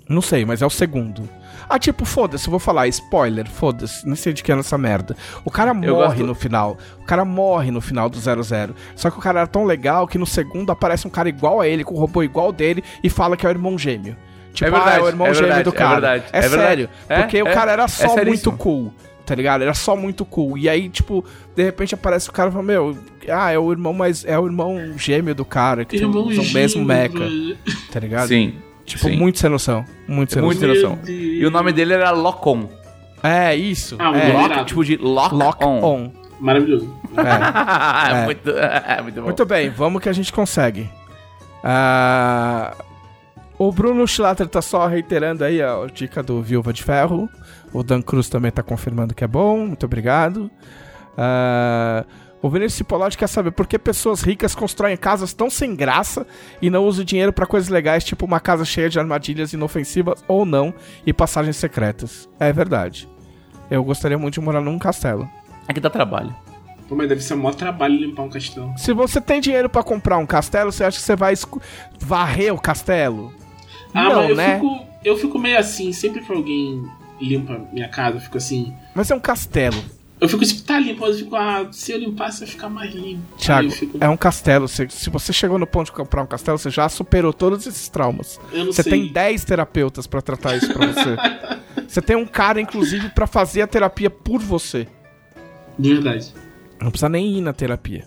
Speaker 2: Não sei, mas é o segundo. Ah, tipo, foda-se, eu vou falar, spoiler, foda-se, não sei de que é nessa merda. O cara morre
Speaker 3: gosto-
Speaker 2: no final. O cara morre no final do 00. Só que o cara era tão legal que no segundo aparece um cara igual a ele, com um robô igual dele, e fala que é o irmão gêmeo. Tipo,
Speaker 3: É verdade,
Speaker 2: ah, é o irmão
Speaker 3: é
Speaker 2: gêmeo
Speaker 3: verdade,
Speaker 2: do
Speaker 3: é
Speaker 2: cara.
Speaker 3: verdade,
Speaker 2: É,
Speaker 3: é verdade.
Speaker 2: sério.
Speaker 3: É,
Speaker 2: porque o
Speaker 3: é,
Speaker 2: cara era
Speaker 3: é
Speaker 2: só muito cool. Tá ligado? Era só muito cool. E aí, tipo, de repente aparece o cara e fala, meu, ah, é o irmão mais. É o irmão gêmeo do cara, que
Speaker 1: Irmão
Speaker 2: tem, o mesmo
Speaker 1: gêmeo,
Speaker 2: mecha.
Speaker 1: velho.
Speaker 2: Tá ligado?
Speaker 3: Sim.
Speaker 2: Tipo,
Speaker 3: sim.
Speaker 2: muito sem noção. Muito sem
Speaker 3: Muito
Speaker 2: noção.
Speaker 3: E o nome dele era Locon.
Speaker 2: É, isso.
Speaker 1: Ah, o
Speaker 2: é.
Speaker 1: Lock-
Speaker 3: Lock, tipo de Lock,
Speaker 2: Lock
Speaker 3: On.
Speaker 2: on.
Speaker 1: Maravilhoso.
Speaker 2: É.
Speaker 3: muito, é, muito bom.
Speaker 2: Muito bem, vamos que a gente consegue. Ah, o Bruno Schlatter tá só reiterando aí a dica do Viúva de Ferro. O Dan Cruz também tá confirmando que é bom. Muito obrigado. Ah, o Vinícius Cipollotti quer saber por que pessoas ricas constroem casas tão sem graça e não usam dinheiro pra coisas legais, tipo uma casa cheia de armadilhas inofensivas ou não e passagens secretas. É verdade. Eu gostaria muito de morar num castelo.
Speaker 3: É que dá trabalho.
Speaker 1: Pô, mas deve ser maior trabalho limpar um castelo.
Speaker 2: Se você tem dinheiro pra comprar um castelo, você acha que você vai varrer o castelo?
Speaker 1: Ah,
Speaker 2: não,
Speaker 1: mas eu,
Speaker 2: né?
Speaker 1: fico, eu fico meio assim, sempre que alguém limpa minha casa, eu fico assim.
Speaker 2: Mas é um castelo.
Speaker 1: Eu fico tipo, tá limpo, mas eu fico, ah, se eu limpasse vai ficar mais limpo. Eu fico,
Speaker 2: é um castelo. Se, se você chegou no ponto de comprar um castelo, você já superou todos esses traumas.
Speaker 1: eu não
Speaker 2: Você
Speaker 1: sei.
Speaker 2: tem 10 terapeutas pra tratar isso pra você. você tem um cara, inclusive, pra fazer a terapia por você.
Speaker 1: De verdade.
Speaker 2: Não precisa nem ir na terapia.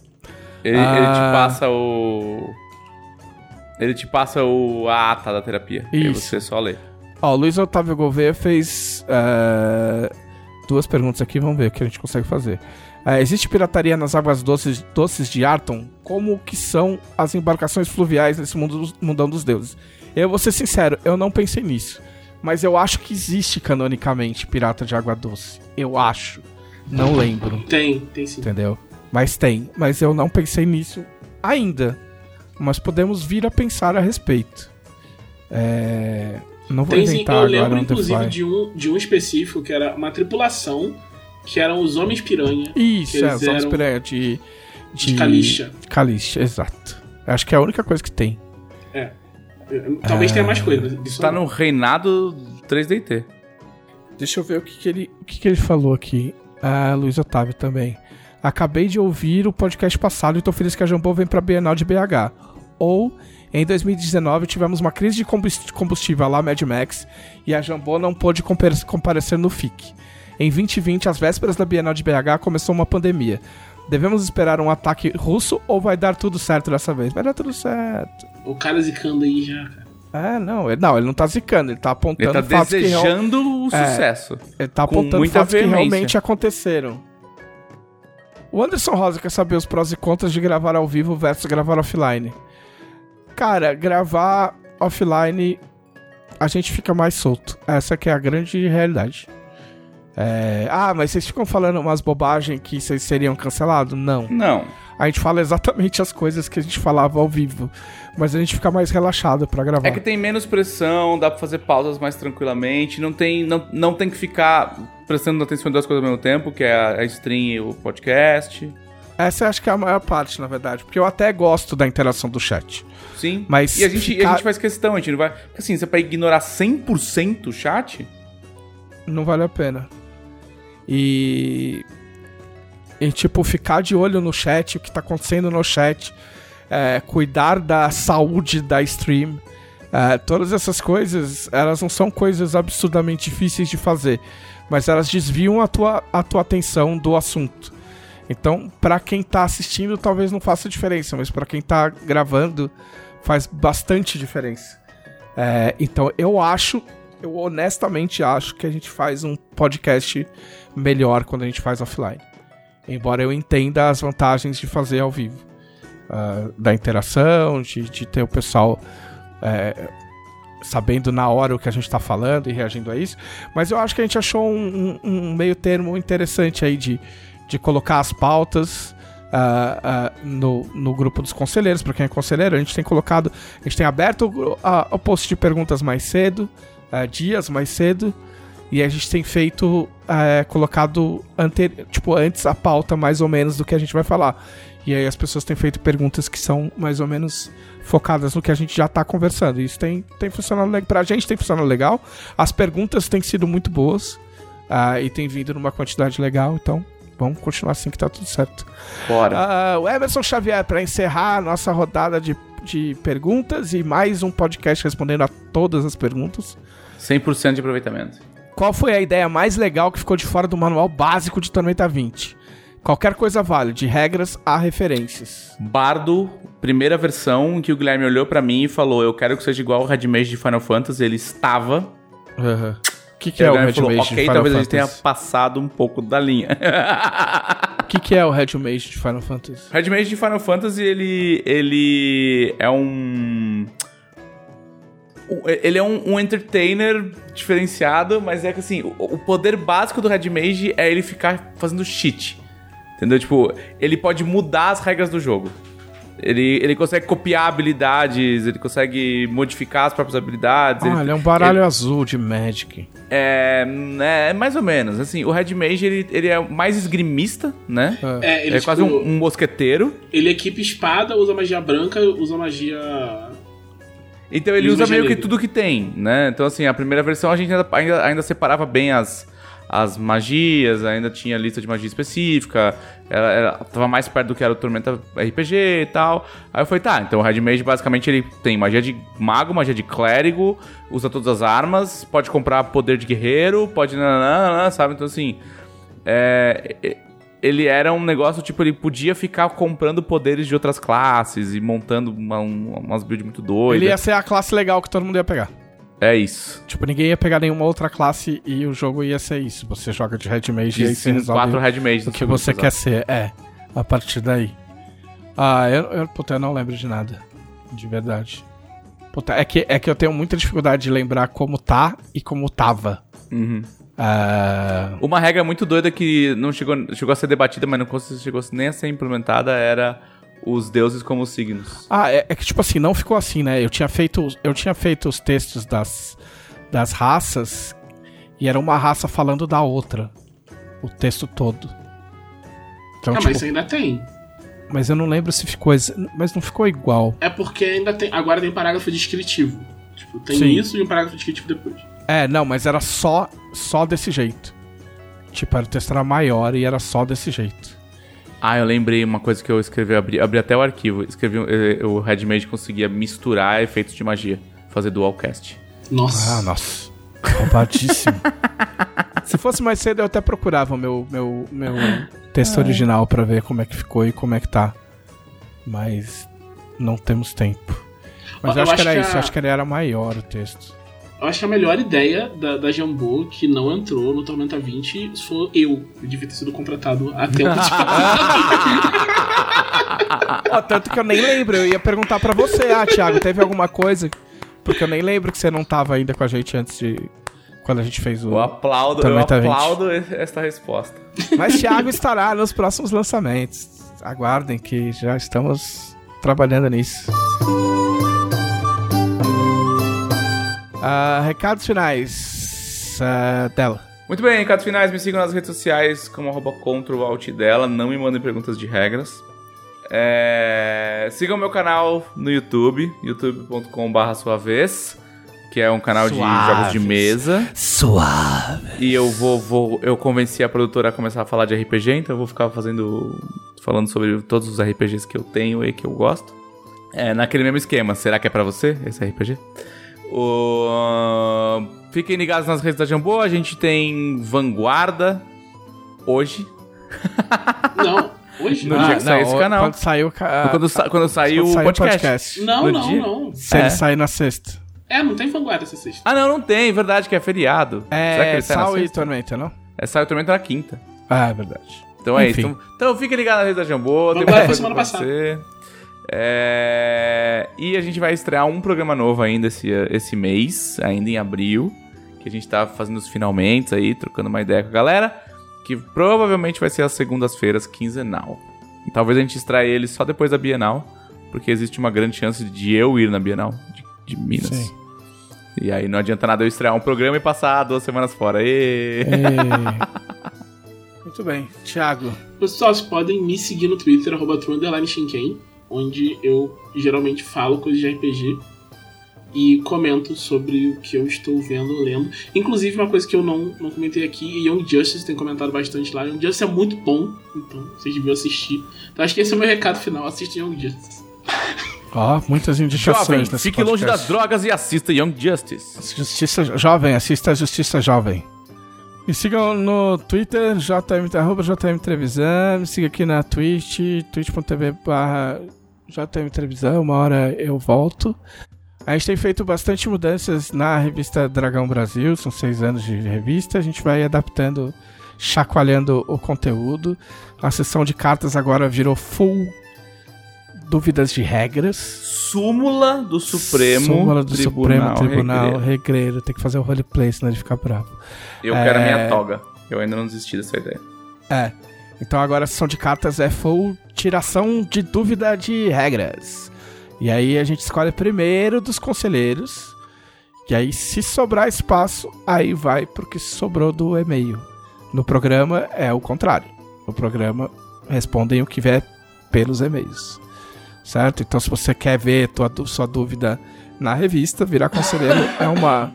Speaker 3: Ele, ele te
Speaker 2: Ah.
Speaker 3: passa o. Ele te passa o, a ata da terapia. E
Speaker 2: Isso.
Speaker 3: você só lê.
Speaker 2: Ó, o Luiz Otávio Gouveia fez eh, duas perguntas aqui, vamos ver o que a gente consegue fazer. Eh, existe pirataria nas águas doces, doces de Arton? Como que são as embarcações fluviais nesse mundo mundão dos deuses? Eu vou ser sincero, eu não pensei nisso. Mas eu acho que existe canonicamente pirata de água doce. Eu acho. Não lembro,
Speaker 1: Tem, tem sim.
Speaker 2: entendeu? Mas tem. Mas eu não pensei nisso ainda. Mas podemos vir a pensar a respeito. É... Não vou
Speaker 1: Tem
Speaker 2: inventar
Speaker 1: eu
Speaker 2: agora
Speaker 1: lembro inclusive de um, de um específico que era uma tripulação que eram os Homens Piranha
Speaker 2: Isso,
Speaker 1: Eles
Speaker 2: é, os homens
Speaker 1: eram
Speaker 2: piranha de, de.
Speaker 1: de Calixa.
Speaker 2: Calixa, exato. Acho que é a única coisa que tem.
Speaker 1: Talvez
Speaker 2: Ah.
Speaker 1: tenha mais coisas. Isso
Speaker 3: Tá
Speaker 1: não.
Speaker 3: no reinado 3DT.
Speaker 2: Deixa eu ver o que, que ele, o que, que ele falou aqui. Ah, Luiz Otávio também. Acabei de ouvir o podcast passado e tô feliz que a Jambô vem pra Bienal de BH. ou em 2019 tivemos uma crise de combust- combustível lá Mad Max e a Jambô não pôde compar- comparecer no FIC. Em 2020, às vésperas da Bienal de BH, começou uma pandemia. Devemos esperar um ataque russo ou vai dar tudo certo dessa vez? Vai dar tudo certo.
Speaker 1: O cara zicando aí já, cara.
Speaker 2: É, não, ele, não, ele não tá zicando, ele tá apontando
Speaker 3: Ele tá
Speaker 2: fatos que real-
Speaker 3: desejando o
Speaker 2: É.
Speaker 3: sucesso.
Speaker 2: Ele tá
Speaker 3: Com
Speaker 2: apontando
Speaker 3: muita
Speaker 2: fatos que realmente aconteceram. O Anderson Rosa quer saber os prós e contras de gravar ao vivo versus gravar offline. Cara, gravar offline a gente fica mais solto. Essa que é a grande realidade. É, Ah, mas vocês ficam falando umas bobagens que vocês seriam cancelados? Não.
Speaker 3: Não.
Speaker 2: A gente fala exatamente as coisas que a gente falava ao vivo. Mas a gente fica mais relaxado pra gravar.
Speaker 3: É que tem menos pressão, dá pra fazer pausas mais tranquilamente, não tem, não, não tem que ficar prestando atenção em duas coisas ao mesmo tempo, que é a a stream e o podcast.
Speaker 2: Essa eu acho que é a maior parte, na verdade. Porque eu até gosto da interação do chat.
Speaker 3: Sim.
Speaker 2: Mas
Speaker 3: e a gente,
Speaker 2: ficar-
Speaker 3: a gente faz questão, a gente não vai. Porque assim, você vai ignorar 100% o chat?
Speaker 2: não vale a pena. E. E, tipo, ficar de olho no chat, o que tá acontecendo no chat, é, cuidar da saúde da stream. é, todas essas coisas, elas não são coisas absurdamente difíceis de fazer, mas elas desviam a tua, a tua atenção do assunto. Então, pra quem tá assistindo, talvez não faça diferença, mas pra quem tá gravando, faz bastante diferença. É, então, eu acho, eu honestamente acho que a gente faz um podcast melhor quando a gente faz offline. Embora eu entenda as vantagens de fazer ao vivo. Ah, da interação, de, de ter o pessoal é, sabendo na hora o que a gente tá falando e reagindo a isso. Mas eu acho que a gente achou um, um- um meio termo interessante aí de, de colocar as pautas ah, ah, no, no grupo dos conselheiros. Para quem é conselheiro, a gente tem colocado. A gente tem aberto o, a- o post de perguntas mais cedo, ah, dias mais cedo. E a gente tem feito, é, colocado ante, tipo, antes a pauta mais ou menos do que a gente vai falar. E aí as pessoas têm feito perguntas que são mais ou menos focadas no que a gente já tá conversando. Isso tem, tem funcionado legal. Pra gente tem funcionado legal. As perguntas têm sido muito boas. ah, e tem vindo numa quantidade legal. Então, vamos continuar assim que tá tudo certo.
Speaker 3: Bora.
Speaker 2: Ah, o Emerson Xavier, para encerrar a nossa rodada de, de perguntas e mais um podcast respondendo a todas as perguntas.
Speaker 3: 100% de aproveitamento.
Speaker 2: Qual foi a ideia mais legal que ficou de fora do manual básico de Tormenta 20? Qualquer coisa vale, de regras a referências.
Speaker 3: Bardo, primeira versão, em que o Guilherme olhou pra mim e falou: Eu quero que seja igual o Red Mage de Final Fantasy. Ele estava.
Speaker 2: O que, que é
Speaker 3: o
Speaker 2: Red
Speaker 3: falou:
Speaker 2: Mage de
Speaker 3: Ok,
Speaker 2: Final
Speaker 3: talvez a gente tenha
Speaker 2: Fantasy?
Speaker 3: passado um pouco da linha.
Speaker 2: O que, que é o Red Mage de Final Fantasy?
Speaker 3: Red Mage de Final Fantasy, ele. ele é um. Ele é um, um entertainer diferenciado, mas é que assim, o, o poder básico do Red Mage é ele ficar fazendo cheat. Entendeu? Tipo, ele pode mudar as regras do jogo. Ele, ele consegue copiar habilidades, ele consegue modificar as próprias habilidades.
Speaker 2: Ah, ele é um baralho azul de Magic.
Speaker 3: É, é, mais ou menos. Assim, o Red Mage, ele, ele é mais esgrimista, né?
Speaker 1: É, ele
Speaker 3: é
Speaker 1: tipo,
Speaker 3: quase um, um mosqueteiro.
Speaker 1: Ele equipa espada, usa magia branca, usa magia.
Speaker 3: Então ele usa meio que tudo que tem, né? Então, assim, a primeira versão a gente ainda, ainda, ainda separava bem as, as magias, ainda tinha lista de magia específica, ela, ela tava mais perto do que era o Tormenta RPG e tal. Aí eu falei, tá, então o Red Mage basicamente ele tem magia de mago, magia de clérigo, usa todas as armas, pode comprar poder de guerreiro, pode nananana, sabe? Então, assim, é, ele era um negócio, tipo, ele podia ficar comprando poderes de outras classes e montando uma- um- umas builds muito doidas.
Speaker 2: Ele ia ser a classe legal que todo mundo ia pegar.
Speaker 3: É isso.
Speaker 2: Tipo, ninguém ia pegar nenhuma outra classe e o jogo ia ser isso. Você joga de Red Mage e aí você resolve
Speaker 3: quatro Red Mages.
Speaker 2: o que você quer ser. É, a partir daí. Ah, eu, eu, puta, eu não lembro de nada. De verdade. Puta, é que, é que eu tenho muita dificuldade de lembrar como tá e como tava.
Speaker 3: Uhum.
Speaker 2: Ah,
Speaker 3: Uma regra muito doida que não chegou, chegou a ser debatida, mas não chegou nem a ser implementada era os deuses como signos.
Speaker 2: Ah, é, é que tipo assim, não ficou assim, né? Eu tinha feito, eu tinha feito os textos das, das raças e era uma raça falando da outra. O texto todo. Então,
Speaker 1: ah,
Speaker 2: tipo,
Speaker 1: mas ainda tem.
Speaker 2: mas eu não lembro se ficou. Mas não ficou igual.
Speaker 1: É porque ainda tem. Agora tem parágrafo descritivo. Tipo, tem
Speaker 2: Sim.
Speaker 1: isso e um parágrafo descritivo depois.
Speaker 2: É, não, mas era só, só desse jeito. Tipo, era o texto era maior e era só desse jeito.
Speaker 3: Ah, eu lembrei uma coisa que eu escrevi, abri, abri até o arquivo. Escrevi, eh, o Redmade conseguia misturar efeitos de magia, fazer dualcast.
Speaker 1: Nossa.
Speaker 2: Ah, nossa. Roubadíssimo. Se fosse mais cedo, eu até procurava o meu, meu, meu texto original pra ver como é que ficou e como é que tá. Mas não temos tempo. Mas
Speaker 1: Eu
Speaker 2: eu, acho que
Speaker 1: acho
Speaker 2: era
Speaker 1: que
Speaker 2: isso,
Speaker 1: a-
Speaker 2: eu acho que ele era maior o texto.
Speaker 1: Eu acho que a melhor ideia da, da Jambô que não entrou no Tormenta 20 foi eu. Eu devia ter sido contratado a tempo de
Speaker 2: Ó, tanto que eu nem lembro, eu ia perguntar pra você, ah, Thiago, teve alguma coisa? Porque eu nem lembro que você não tava ainda com a gente antes de. Quando a gente fez o.
Speaker 3: Eu aplaudo, eu
Speaker 2: Tormenta 20.
Speaker 3: aplaudo esta resposta.
Speaker 2: Mas Thiago estará nos próximos lançamentos. Aguardem que já estamos trabalhando nisso. Ah, recados finais ah, dela.
Speaker 3: Muito bem, recados finais, me sigam nas redes sociais como arroba dela, não me mandem perguntas de regras. É... Sigam meu canal no YouTube, youtube.com.br sua vez, que é um canal de
Speaker 2: Suaves.
Speaker 3: jogos de mesa.
Speaker 2: Suave.
Speaker 3: E eu vou, vou. Eu convenci a produtora a começar a falar de RPG, então eu vou ficar fazendo. falando sobre todos os RPGs que eu tenho e que eu gosto. É, naquele mesmo esquema. Será que é pra você esse RPG? O... Fiquem ligados nas redes da Jambô. A gente tem Vanguarda hoje.
Speaker 1: Não, hoje?
Speaker 3: No dia que sair esse canal.
Speaker 2: Quando saiu, ca-
Speaker 3: quando, sa- quando
Speaker 2: quando
Speaker 3: o podcast.
Speaker 1: Não,
Speaker 3: no
Speaker 1: não,
Speaker 3: dia-
Speaker 1: não.
Speaker 2: Se
Speaker 3: É.
Speaker 2: ele sair na sexta.
Speaker 1: É, não tem vanguarda essa sexta.
Speaker 3: Ah, não, não tem. Verdade que é feriado. Será que
Speaker 2: É
Speaker 3: ele sai na
Speaker 2: Sal e
Speaker 3: sexta?
Speaker 2: Tormenta, não?
Speaker 3: É Sai o Tormento na quinta.
Speaker 2: Ah, é verdade.
Speaker 3: Então é
Speaker 2: Enfim.
Speaker 3: isso. Então, então fique ligado na rede da Jambô. Tem
Speaker 1: Vanguarda
Speaker 3: muita
Speaker 1: foi
Speaker 3: coisa
Speaker 1: semana
Speaker 3: pra
Speaker 1: passada.
Speaker 3: você. É, E a gente vai estrear um programa novo ainda esse, esse mês, ainda em abril. Que a gente tá fazendo os finalmente aí, trocando uma ideia com a galera. Que provavelmente vai ser às segundas-feiras, quinzenal. E talvez a gente extraia ele só depois da Bienal. Porque existe uma grande chance de eu ir na Bienal de, de Minas.
Speaker 2: Sim.
Speaker 3: E aí não adianta nada eu estrear um programa e passar duas semanas fora. Ê!
Speaker 2: Ei. Muito bem. Thiago.
Speaker 1: Pessoal, vocês podem me seguir no Twitter, arroba Shinken, onde eu geralmente falo coisas de RPG e comento sobre o que eu estou vendo, lendo. Inclusive, uma coisa que eu não, não comentei aqui, Young Justice tem comentado bastante lá. Young Justice é muito bom, então vocês deviam assistir. Então acho que esse é o meu recado final, assistam Young Justice.
Speaker 2: Ó, muitas indicações
Speaker 3: Jovem,
Speaker 2: nesse
Speaker 3: fique longe das
Speaker 2: podcast.
Speaker 3: drogas e assista Young Justice.
Speaker 2: Justiça Jovem, assista a Justiça Jovem. Me sigam no Twitter, JM, arroba JM. Me siga aqui na Twitch, twitch.tv barra JM Trevisan. Uma hora eu volto. A gente tem feito bastante mudanças na revista Dragão Brasil, são seis anos de revista. A gente vai adaptando, chacoalhando o conteúdo. A sessão de cartas agora virou full dúvidas de regras.
Speaker 3: Súmula do Supremo
Speaker 2: Súmula do
Speaker 3: Tribunal,
Speaker 2: Supremo Tribunal
Speaker 3: Regreiro.
Speaker 2: Regreiro. Tem que fazer o roleplay, senão ele fica bravo.
Speaker 3: Eu quero a
Speaker 2: É.
Speaker 3: minha toga. Eu ainda não desisti dessa ideia.
Speaker 2: É. Então agora a sessão de cartas é full tiração de dúvida de regras. E aí a gente escolhe primeiro dos conselheiros. E aí, se sobrar espaço, aí vai pro que sobrou do e-mail. No programa é o contrário. No programa respondem o que vier pelos e-mails. Certo? Então, se você quer ver tua, sua dúvida na revista, virar conselheiro é uma,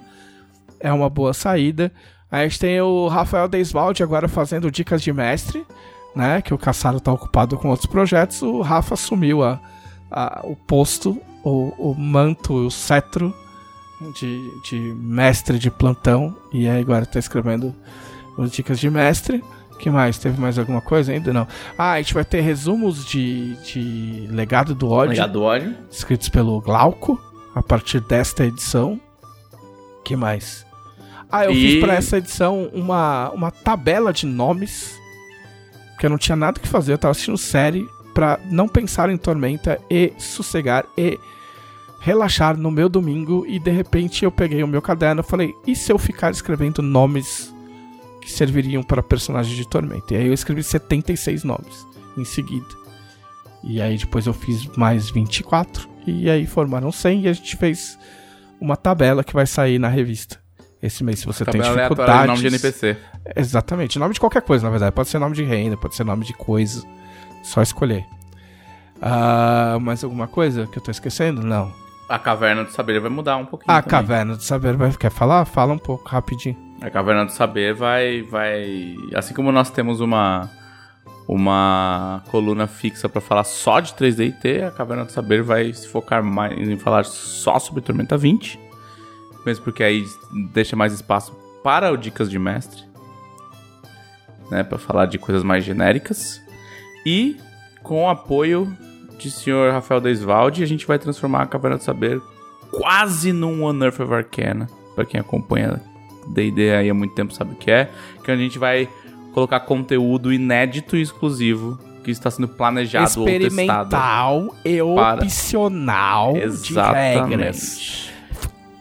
Speaker 2: é uma boa saída. Aí a gente tem o Rafael Deisvalde agora fazendo dicas de mestre, né? Que o Caçaro tá ocupado com outros projetos. O Rafa assumiu a, a- o posto, o, o manto, o cetro de, de mestre de plantão. E aí agora tá escrevendo as dicas de mestre. que mais? Teve mais alguma coisa ainda? Não. Ah, a gente vai ter resumos de, de Legado do Ódio
Speaker 3: Legado do ódio.
Speaker 2: escritos pelo Glauco a partir desta edição. que mais? Ah, eu
Speaker 3: E-
Speaker 2: fiz pra essa edição uma, uma tabela de nomes. Porque eu não tinha nada que fazer, eu tava assistindo série pra não pensar em Tormenta e sossegar e relaxar no meu domingo. E de repente eu peguei o meu caderno e falei: e se eu ficar escrevendo nomes que serviriam para personagens de Tormenta? E aí eu escrevi 76 nomes em seguida. E aí depois eu fiz mais 24. E aí formaram 100 e a gente fez uma tabela que vai sair na revista. Esse mês, se você tem dificuldades.
Speaker 3: de nome de NPC.
Speaker 2: Exatamente, nome de qualquer coisa, na verdade. Pode ser nome de reina, pode ser nome de coisa. Só escolher. Ah, mais alguma coisa que eu tô esquecendo? Não.
Speaker 3: A Caverna do Saber vai mudar um pouquinho.
Speaker 2: A
Speaker 3: também.
Speaker 2: Caverna do Saber vai quer falar? Fala um pouco, rapidinho.
Speaker 3: A Caverna do Saber vai, vai. Assim como nós temos uma. uma coluna fixa para falar só de 3D e T. A Caverna do Saber vai se focar mais em falar só sobre Tormenta 20. Mesmo porque aí deixa mais espaço para o Dicas de Mestre. Né, para falar de coisas mais genéricas. E com o apoio de senhor Rafael Desvalde, a gente vai transformar a Caverna do Saber quase num One Earth of Arcana. Pra quem acompanha D&D aí há muito tempo sabe o que é. Que a gente vai colocar conteúdo inédito e exclusivo que está sendo planejado ou testado.
Speaker 2: Experimental e
Speaker 3: Para-
Speaker 2: opcional de
Speaker 3: Exatamente.
Speaker 2: regras.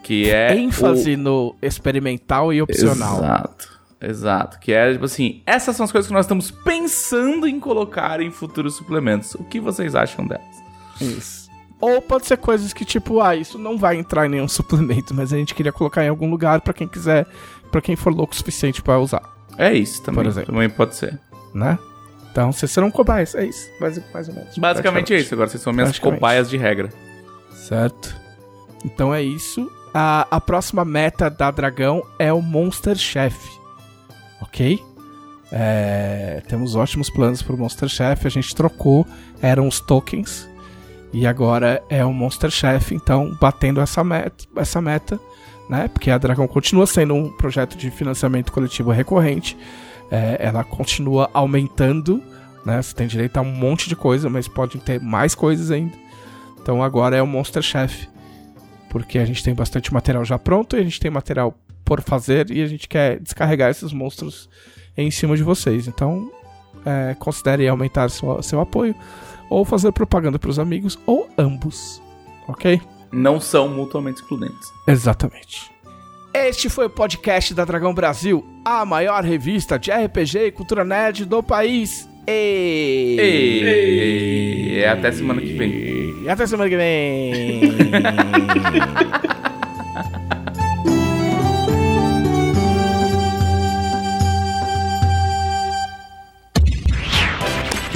Speaker 3: Que é
Speaker 2: ênfase
Speaker 3: o-
Speaker 2: no experimental e opcional.
Speaker 3: Exato. Exato. Que é, tipo assim, essas são as coisas que nós estamos pensando em colocar em futuros suplementos. O que vocês acham delas?
Speaker 2: Isso. Ou pode ser coisas que, tipo, ah, isso não vai entrar em nenhum suplemento, mas a gente queria colocar em algum lugar pra quem quiser, pra quem for louco o suficiente pra usar,
Speaker 3: É isso também.
Speaker 2: Por exemplo.
Speaker 3: Também pode ser.
Speaker 2: né? Então, vocês serão cobaias, é isso, mais, mais ou menos.
Speaker 3: Basicamente é isso. Agora vocês são minhas cobaias de regra.
Speaker 2: Certo. Então é isso. A, a próxima meta da Dragão é o Monster Chef. Ok? É, temos ótimos planos pro Monster Chef. A gente trocou, eram os tokens. E agora é o Monster Chef. Então, batendo essa meta, essa meta né? Porque a Dragão continua sendo um projeto de financiamento coletivo recorrente. É, ela continua aumentando, né? Você tem direito a um monte de coisa, mas pode ter mais coisas ainda. Então agora é o Monster Chef. Porque a gente tem bastante material já pronto e a gente tem material por fazer e a gente quer descarregar esses monstros em cima de vocês. Então, é, considere aumentar sua- seu apoio ou fazer propaganda para os amigos ou ambos. Ok?
Speaker 3: Não são mutuamente excludentes.
Speaker 2: Exatamente. Este foi o podcast da Dragão Brasil, a maior revista de RPG e cultura nerd do país. E...
Speaker 3: E... Até semana que vem.
Speaker 2: E até semana que vem.